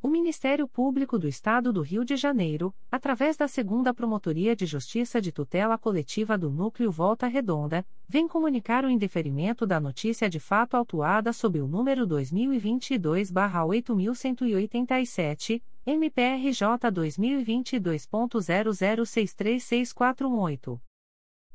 O Ministério Público do Estado do Rio de Janeiro, através da Segunda Promotoria de Justiça de Tutela Coletiva do Núcleo Volta Redonda, vem comunicar o indeferimento da notícia de fato autuada sob o número 2022-8187, MPRJ 2022.00636418.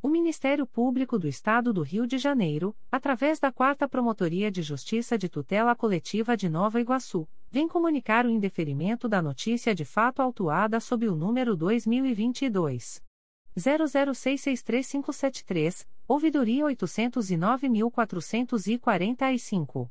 O Ministério Público do Estado do Rio de Janeiro, através da Quarta Promotoria de Justiça de Tutela Coletiva de Nova Iguaçu, vem comunicar o indeferimento da notícia de fato autuada sob o número 2022 00663573, ouvidoria 809.445.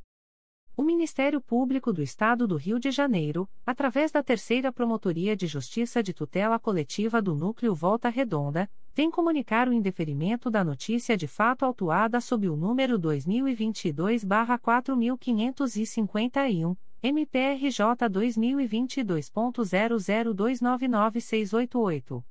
O Ministério Público do Estado do Rio de Janeiro, através da Terceira Promotoria de Justiça de Tutela Coletiva do Núcleo Volta Redonda, vem comunicar o indeferimento da notícia de fato autuada sob o número 2022-4551, MPRJ 2022.00299688.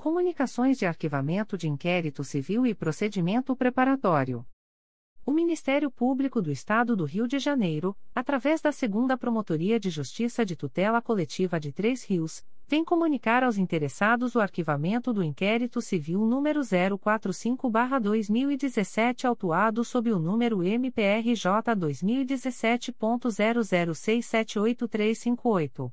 Comunicações de Arquivamento de Inquérito Civil e Procedimento Preparatório. O Ministério Público do Estado do Rio de Janeiro, através da Segunda Promotoria de Justiça de Tutela Coletiva de Três Rios, vem comunicar aos interessados o arquivamento do inquérito civil número 045-2017, autuado sob o número MPRJ 2017.00678358.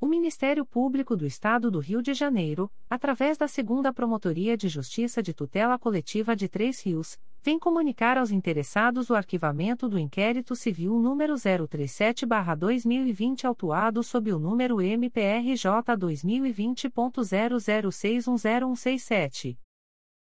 O Ministério Público do Estado do Rio de Janeiro, através da Segunda Promotoria de Justiça de Tutela Coletiva de Três Rios, vem comunicar aos interessados o arquivamento do inquérito civil número 037-2020 autuado sob o número MPRJ 2020.00610167.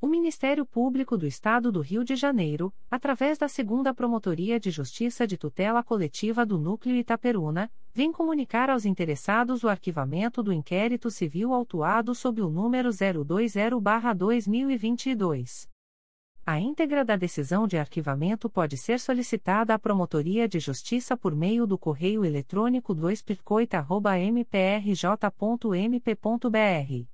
O Ministério Público do Estado do Rio de Janeiro, através da Segunda Promotoria de Justiça de Tutela Coletiva do Núcleo Itaperuna, vem comunicar aos interessados o arquivamento do inquérito civil autuado sob o número 020-2022. A íntegra da decisão de arquivamento pode ser solicitada à Promotoria de Justiça por meio do correio eletrônico 2pircoita.mprj.mp.br.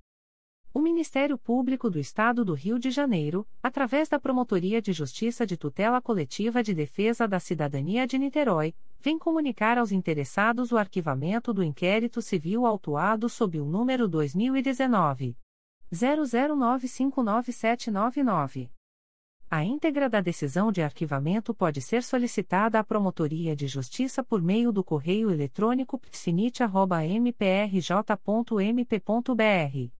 O Ministério Público do Estado do Rio de Janeiro, através da Promotoria de Justiça de Tutela Coletiva de Defesa da Cidadania de Niterói, vem comunicar aos interessados o arquivamento do inquérito civil autuado sob o número 2019 00959799. A íntegra da decisão de arquivamento pode ser solicitada à Promotoria de Justiça por meio do correio eletrônico psinit.mprj.mp.br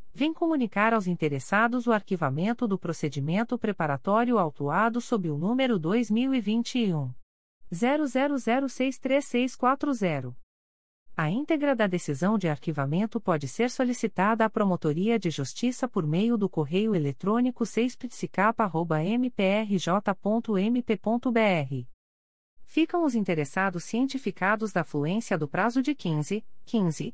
vem comunicar aos interessados o arquivamento do procedimento preparatório autuado sob o número 2021 00063640. A íntegra da decisão de arquivamento pode ser solicitada à Promotoria de Justiça por meio do correio eletrônico 6psicapa.mprj.mp.br. Ficam os interessados cientificados da fluência do prazo de 15, 15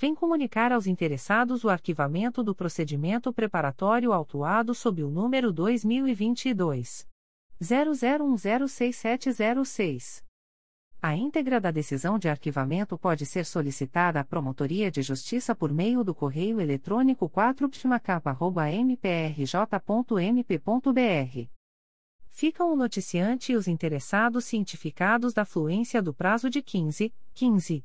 vem comunicar aos interessados o arquivamento do procedimento preparatório autuado sob o número 2022 00106706. A íntegra da decisão de arquivamento pode ser solicitada à Promotoria de Justiça por meio do correio eletrônico 4ptmacapa.mprj.mp.br. Ficam o noticiante e os interessados cientificados da fluência do prazo de 15, 15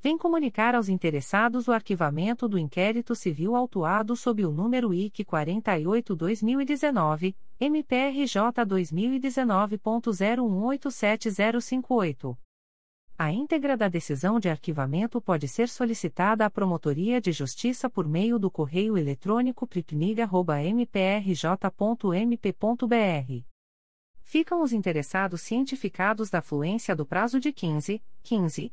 vem comunicar aos interessados o arquivamento do inquérito civil autuado sob o número IC 48-2019, MPRJ 2019.01875058. A íntegra da decisão de arquivamento pode ser solicitada à Promotoria de Justiça por meio do correio eletrônico pripniga.mprj.mp.br. Ficam os interessados cientificados da fluência do prazo de 15, 15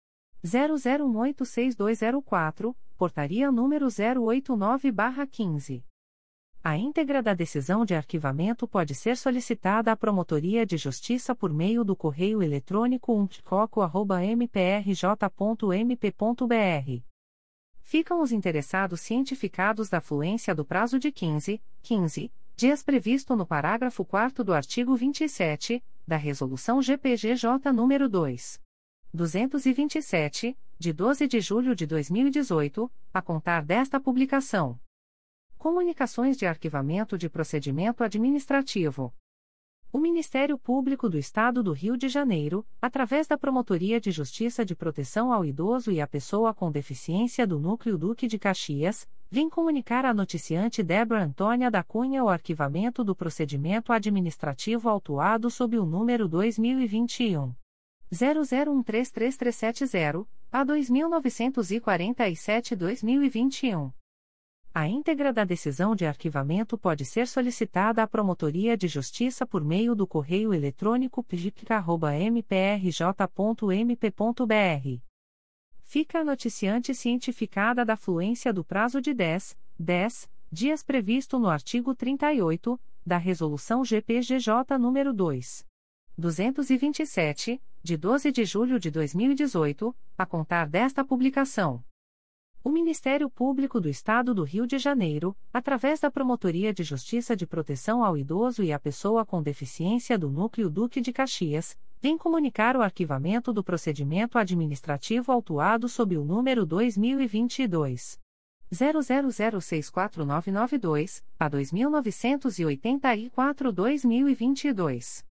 00186204, portaria número 089/15. A íntegra da decisão de arquivamento pode ser solicitada à Promotoria de Justiça por meio do correio eletrônico umpticoco@mprj.mp.br. Ficam os interessados cientificados da fluência do prazo de 15, 15 dias previsto no parágrafo 4 do artigo 27 da Resolução GPGJ nº 2. 227, de 12 de julho de 2018, a contar desta publicação. Comunicações de arquivamento de procedimento administrativo. O Ministério Público do Estado do Rio de Janeiro, através da Promotoria de Justiça de Proteção ao Idoso e à Pessoa com Deficiência do Núcleo Duque de Caxias, vem comunicar à noticiante Débora Antônia da Cunha o arquivamento do procedimento administrativo autuado sob o número 2021 00133370, a 2947-2021. A íntegra da decisão de arquivamento pode ser solicitada à Promotoria de Justiça por meio do correio eletrônico pgic.mprj.mp.br. Fica a noticiante cientificada da fluência do prazo de 10, 10 dias previsto no artigo 38 da Resolução GPGJ nº 2. 227, de 12 de julho de 2018, a contar desta publicação. O Ministério Público do Estado do Rio de Janeiro, através da Promotoria de Justiça de Proteção ao Idoso e à Pessoa com Deficiência do Núcleo Duque de Caxias, vem comunicar o arquivamento do procedimento administrativo autuado sob o número 2022 00064992 a 2984-2022.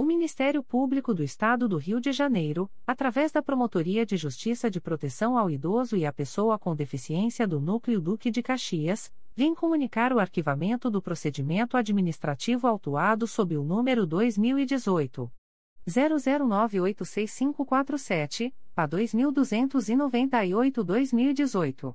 O Ministério Público do Estado do Rio de Janeiro, através da Promotoria de Justiça de Proteção ao Idoso e à Pessoa com Deficiência do Núcleo Duque de Caxias, vem comunicar o arquivamento do procedimento administrativo autuado sob o número 2018 00986547, a 2298-2018.